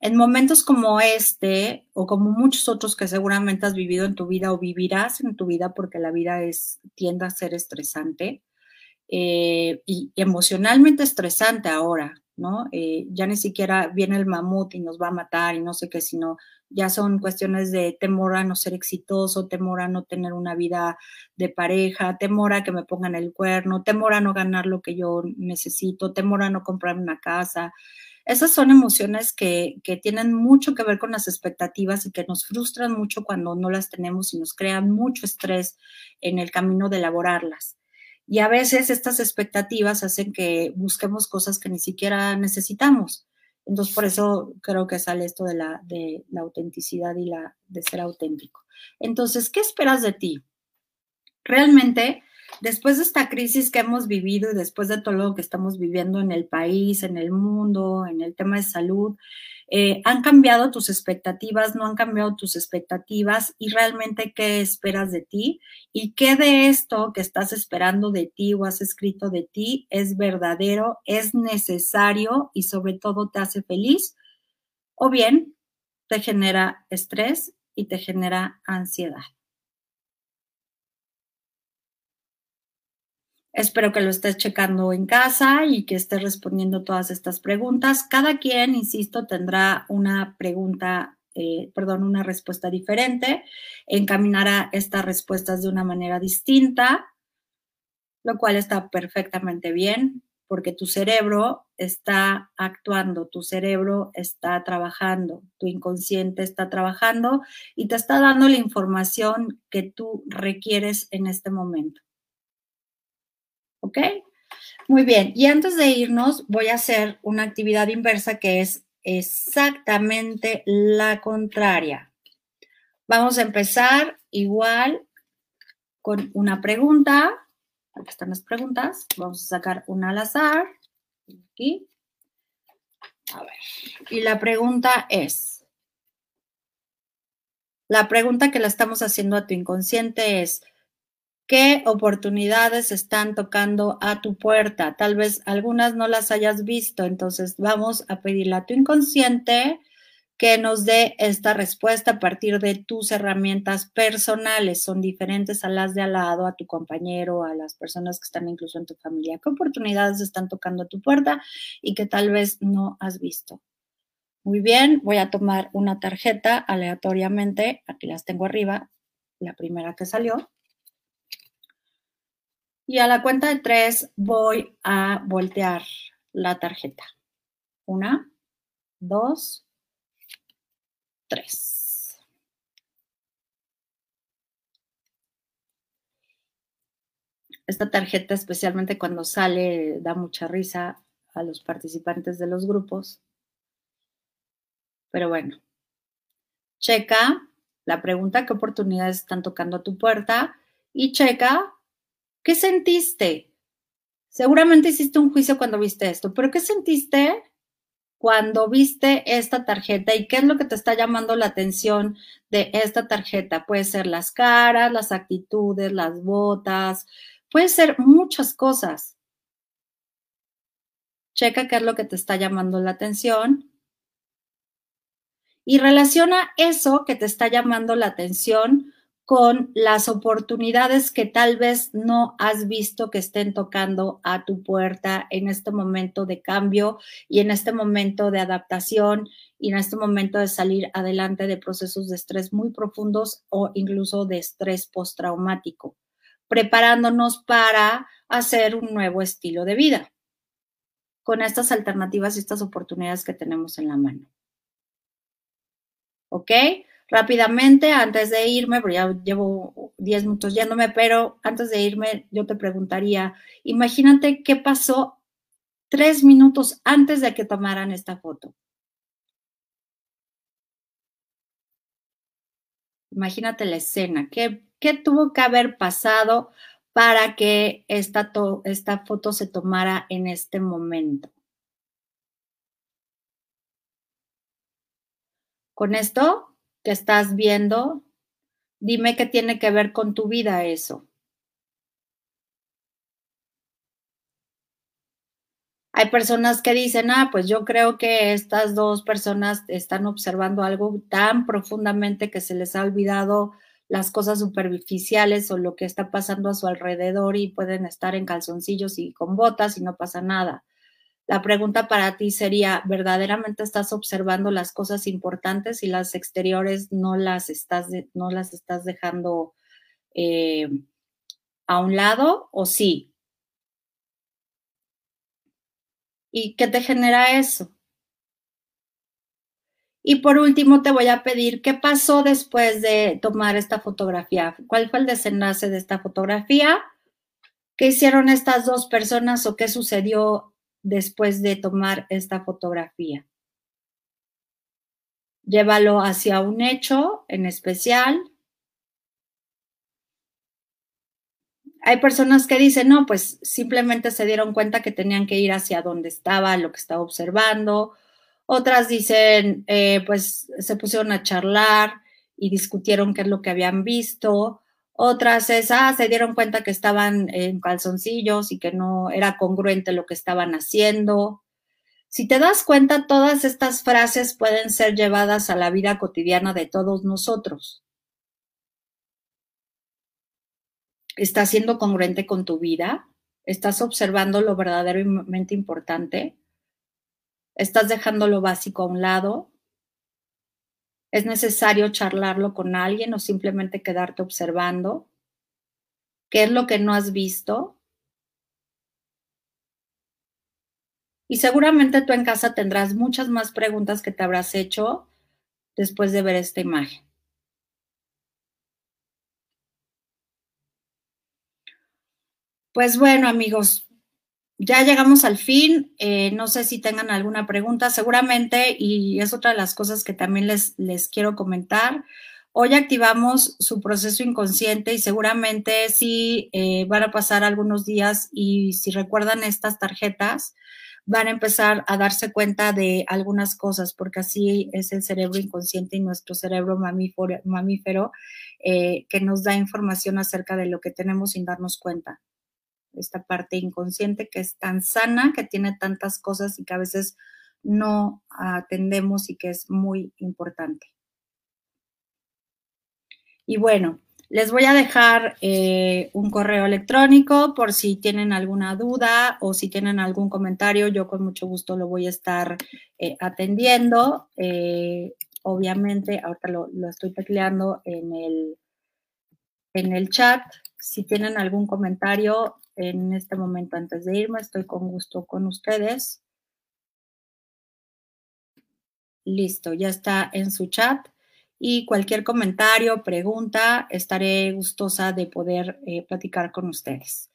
En momentos como este, o como muchos otros que seguramente has vivido en tu vida o vivirás en tu vida, porque la vida es, tiende a ser estresante eh, y, emocionalmente estresante ahora, ¿no? Eh, ya ni siquiera viene el mamut y nos va a matar y no sé qué, sino ya son cuestiones de temor a no ser exitoso, temor a no tener una vida de pareja, temor a que me pongan el cuerno, temor a no ganar lo que yo necesito, temor a no comprar una casa. Esas son emociones que, tienen mucho que ver con las expectativas y que nos frustran mucho cuando no las tenemos y nos crean mucho estrés en el camino de elaborarlas. Y a veces estas expectativas hacen que busquemos cosas que ni siquiera necesitamos. Entonces, por eso creo que sale esto de la, de la autenticidad y la, de ser auténtico. Entonces, ¿qué esperas de ti? Realmente, después de esta crisis que hemos vivido y después de todo lo que estamos viviendo en el país, en el mundo, en el tema de salud, eh, ¿han cambiado tus expectativas? ¿No han cambiado tus expectativas? ¿Y realmente qué esperas de ti? ¿Y qué de esto que estás esperando de ti o has escrito de ti es verdadero, es necesario y sobre todo te hace feliz? ¿O bien te genera estrés y te genera ansiedad? Espero que lo estés checando en casa y que estés respondiendo todas estas preguntas. Cada quien, insisto, tendrá una pregunta, eh, perdón, una respuesta diferente. Encaminará estas respuestas de una manera distinta, lo cual está perfectamente bien, porque tu cerebro está actuando, tu cerebro está trabajando, tu inconsciente está trabajando y te está dando la información que tú requieres en este momento. ¿Ok? Muy bien. Y antes de irnos, voy a hacer una actividad inversa que es exactamente la contraria. Vamos a empezar igual con una pregunta. Aquí están las preguntas. Vamos a sacar una al azar. Aquí. A ver. Y la pregunta es, la pregunta que le estamos haciendo a tu inconsciente es, ¿qué oportunidades están tocando a tu puerta? Tal vez algunas no las hayas visto, entonces vamos a pedirle a tu inconsciente que nos dé esta respuesta a partir de tus herramientas personales. Son diferentes a las de al lado, a tu compañero, a las personas que están incluso en tu familia. ¿Qué oportunidades están tocando a tu puerta y que tal vez no has visto? Muy bien, voy a tomar una tarjeta aleatoriamente. Aquí las tengo arriba, la primera que salió. Y a la cuenta de tres voy a voltear la tarjeta. Una, dos, esta tarjeta, especialmente cuando sale, da mucha risa a los participantes de los grupos. Pero bueno, checa la pregunta, qué oportunidades están tocando a tu puerta y checa qué sentiste. Seguramente hiciste un juicio cuando viste esto, pero ¿qué sentiste cuando viste esta tarjeta y qué es lo que te está llamando la atención de esta tarjeta. Puede ser las caras, las actitudes, las botas, puede ser muchas cosas. Checa qué es lo que te está llamando la atención y relaciona eso que te está llamando la atención con las oportunidades que tal vez no has visto que estén tocando a tu puerta en este momento de cambio y en este momento de adaptación y en este momento de salir adelante de procesos de estrés muy profundos o incluso de estrés postraumático, preparándonos para hacer un nuevo estilo de vida con estas alternativas y estas oportunidades que tenemos en la mano. ¿Ok? Rápidamente, antes de irme, porque ya llevo 10 minutos yéndome, pero antes de irme, yo te preguntaría, imagínate qué pasó tres minutos antes de que tomaran esta foto. Imagínate la escena, ¿qué, qué tuvo que haber pasado para que esta, esta foto se tomara en este momento? Con esto que estás viendo, dime qué tiene que ver con tu vida eso. Hay personas que dicen, ah, pues yo creo que estas dos personas están observando algo tan profundamente que se les ha olvidado las cosas superficiales o lo que está pasando a su alrededor y pueden estar en calzoncillos y con botas y no pasa nada. La pregunta para ti sería, ¿verdaderamente estás observando las cosas importantes y las exteriores no las estás, no las estás dejando eh, a un lado o sí? ¿Y qué te genera eso? Y por último, te voy a pedir qué pasó después de tomar esta fotografía. ¿Cuál fue el desenlace de esta fotografía? ¿Qué hicieron estas dos personas o qué sucedió después de tomar esta fotografía. Llévalo hacia un hecho en especial. Hay personas que dicen, no, pues simplemente se dieron cuenta que tenían que ir hacia donde estaba, lo que estaba observando. Otras dicen, eh, pues se pusieron a charlar y discutieron qué es lo que habían visto. Otras es, ah, se dieron cuenta que estaban en calzoncillos y que no era congruente lo que estaban haciendo. Si te das cuenta, todas estas frases pueden ser llevadas a la vida cotidiana de todos nosotros. ¿Estás siendo congruente con tu vida? ¿Estás observando lo verdaderamente importante? ¿Estás dejando lo básico a un lado? ¿Es necesario charlarlo con alguien o simplemente quedarte observando? ¿Qué es lo que no has visto? Y seguramente tú en casa tendrás muchas más preguntas que te habrás hecho después de ver esta imagen. Pues bueno, amigos, ya llegamos al fin. Eh, no sé si tengan alguna pregunta. Seguramente, y es otra de las cosas que también les, les quiero comentar, hoy activamos su proceso inconsciente y seguramente sí eh, van a pasar algunos días y si recuerdan estas tarjetas, van a empezar a darse cuenta de algunas cosas, porque así es el cerebro inconsciente y nuestro cerebro mamífero, eh, que nos da información acerca de lo que tenemos sin darnos cuenta esta parte inconsciente que es tan sana, que tiene tantas cosas y que a veces no atendemos y que es muy importante. Y bueno, les voy a dejar eh, un correo electrónico por si tienen alguna duda o si tienen algún comentario, yo con mucho gusto lo voy a estar eh, atendiendo. Eh, obviamente, ahorita lo, lo, estoy tecleando en el, en el chat. Si tienen algún comentario, en este momento antes de irme. Estoy con gusto con ustedes. Listo, ya está en su chat. Y cualquier comentario, pregunta, estaré gustosa de poder eh, platicar con ustedes.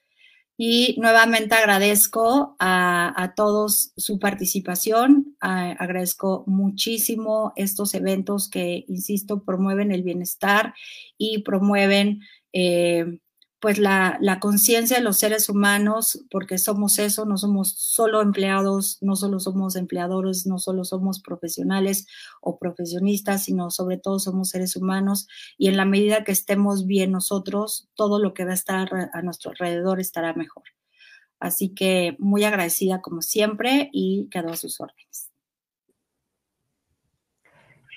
Y nuevamente agradezco a, todos su participación, agradezco muchísimo estos eventos que, insisto, promueven el bienestar y promueven eh, pues la, conciencia de los seres humanos, porque somos eso, no somos solo empleados, no solo somos empleadores, no solo somos profesionales o profesionistas, sino sobre todo somos seres humanos y en la medida que estemos bien nosotros, todo lo que va a estar a nuestro alrededor estará mejor. Así que muy agradecida como siempre y quedo a sus órdenes.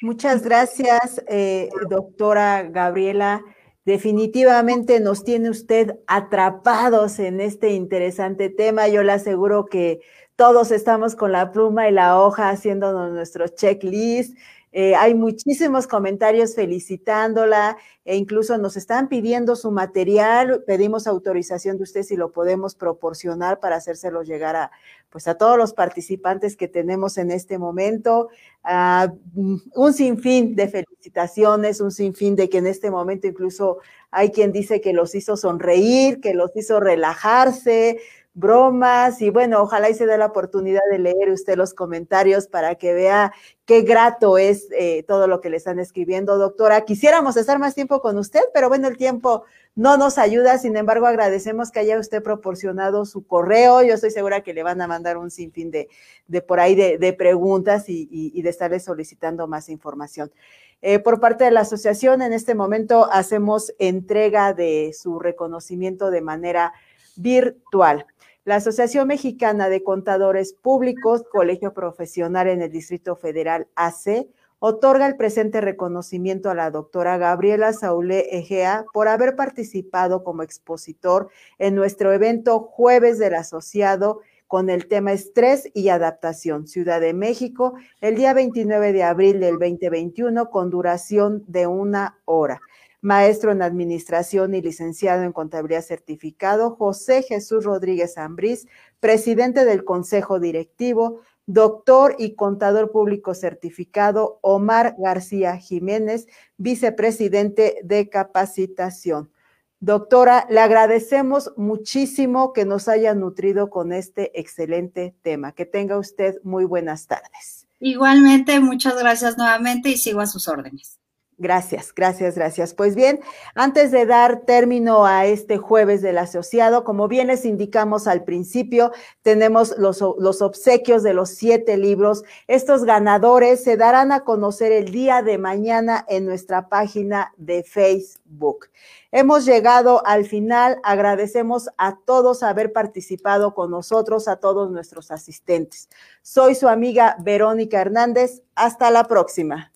Muchas gracias, eh, doctora Gabriela. Definitivamente nos tiene usted atrapados en este interesante tema. Yo le aseguro que todos estamos con la pluma y la hoja haciéndonos nuestro checklist. Eh, hay muchísimos comentarios felicitándola e incluso nos están pidiendo su material. Pedimos autorización de usted si lo podemos proporcionar para hacérselo llegar a, pues a todos los participantes que tenemos en este momento. Uh, un sinfín de felicitaciones, un sinfín de que en este momento incluso hay quien dice que los hizo sonreír, que los hizo relajarse, bromas y bueno, ojalá y se dé la oportunidad de leer usted los comentarios para que vea qué grato es eh, todo lo que le están escribiendo, doctora. Quisiéramos estar más tiempo con usted, pero bueno, el tiempo no nos ayuda, sin embargo, agradecemos que haya usted proporcionado su correo. Yo estoy segura que le van a mandar un sinfín de, de por ahí de, preguntas y, de estarle solicitando más información. Eh, por parte de la asociación, en este momento hacemos entrega de su reconocimiento de manera virtual. La Asociación Mexicana de Contadores Públicos, Colegio Profesional en el Distrito Federal AC, otorga el presente reconocimiento a la doctora Gabriela Saulé Egea por haber participado como expositor en nuestro evento Jueves del Asociado con el tema Estrés y Adaptación, Ciudad de México, el día 29 de abril del 2021 con duración de una hora maestro en administración y licenciado en contabilidad certificado, José Jesús Rodríguez Ambrís, presidente del Consejo Directivo, doctor y contador público certificado, Omar García Jiménez, vicepresidente de capacitación. Doctora, le agradecemos muchísimo que nos haya nutrido con este excelente tema. Que tenga usted muy buenas tardes. Igualmente, muchas gracias nuevamente y sigo a sus órdenes. Gracias, gracias, gracias. Pues bien, antes de dar término a este jueves del asociado, como bien les indicamos al principio, tenemos los, los, obsequios de los siete libros. Estos ganadores se darán a conocer el día de mañana en nuestra página de Facebook. Hemos llegado al final. Agradecemos a todos haber participado con nosotros, a todos nuestros asistentes. Soy su amiga Verónica Hernández. Hasta la próxima.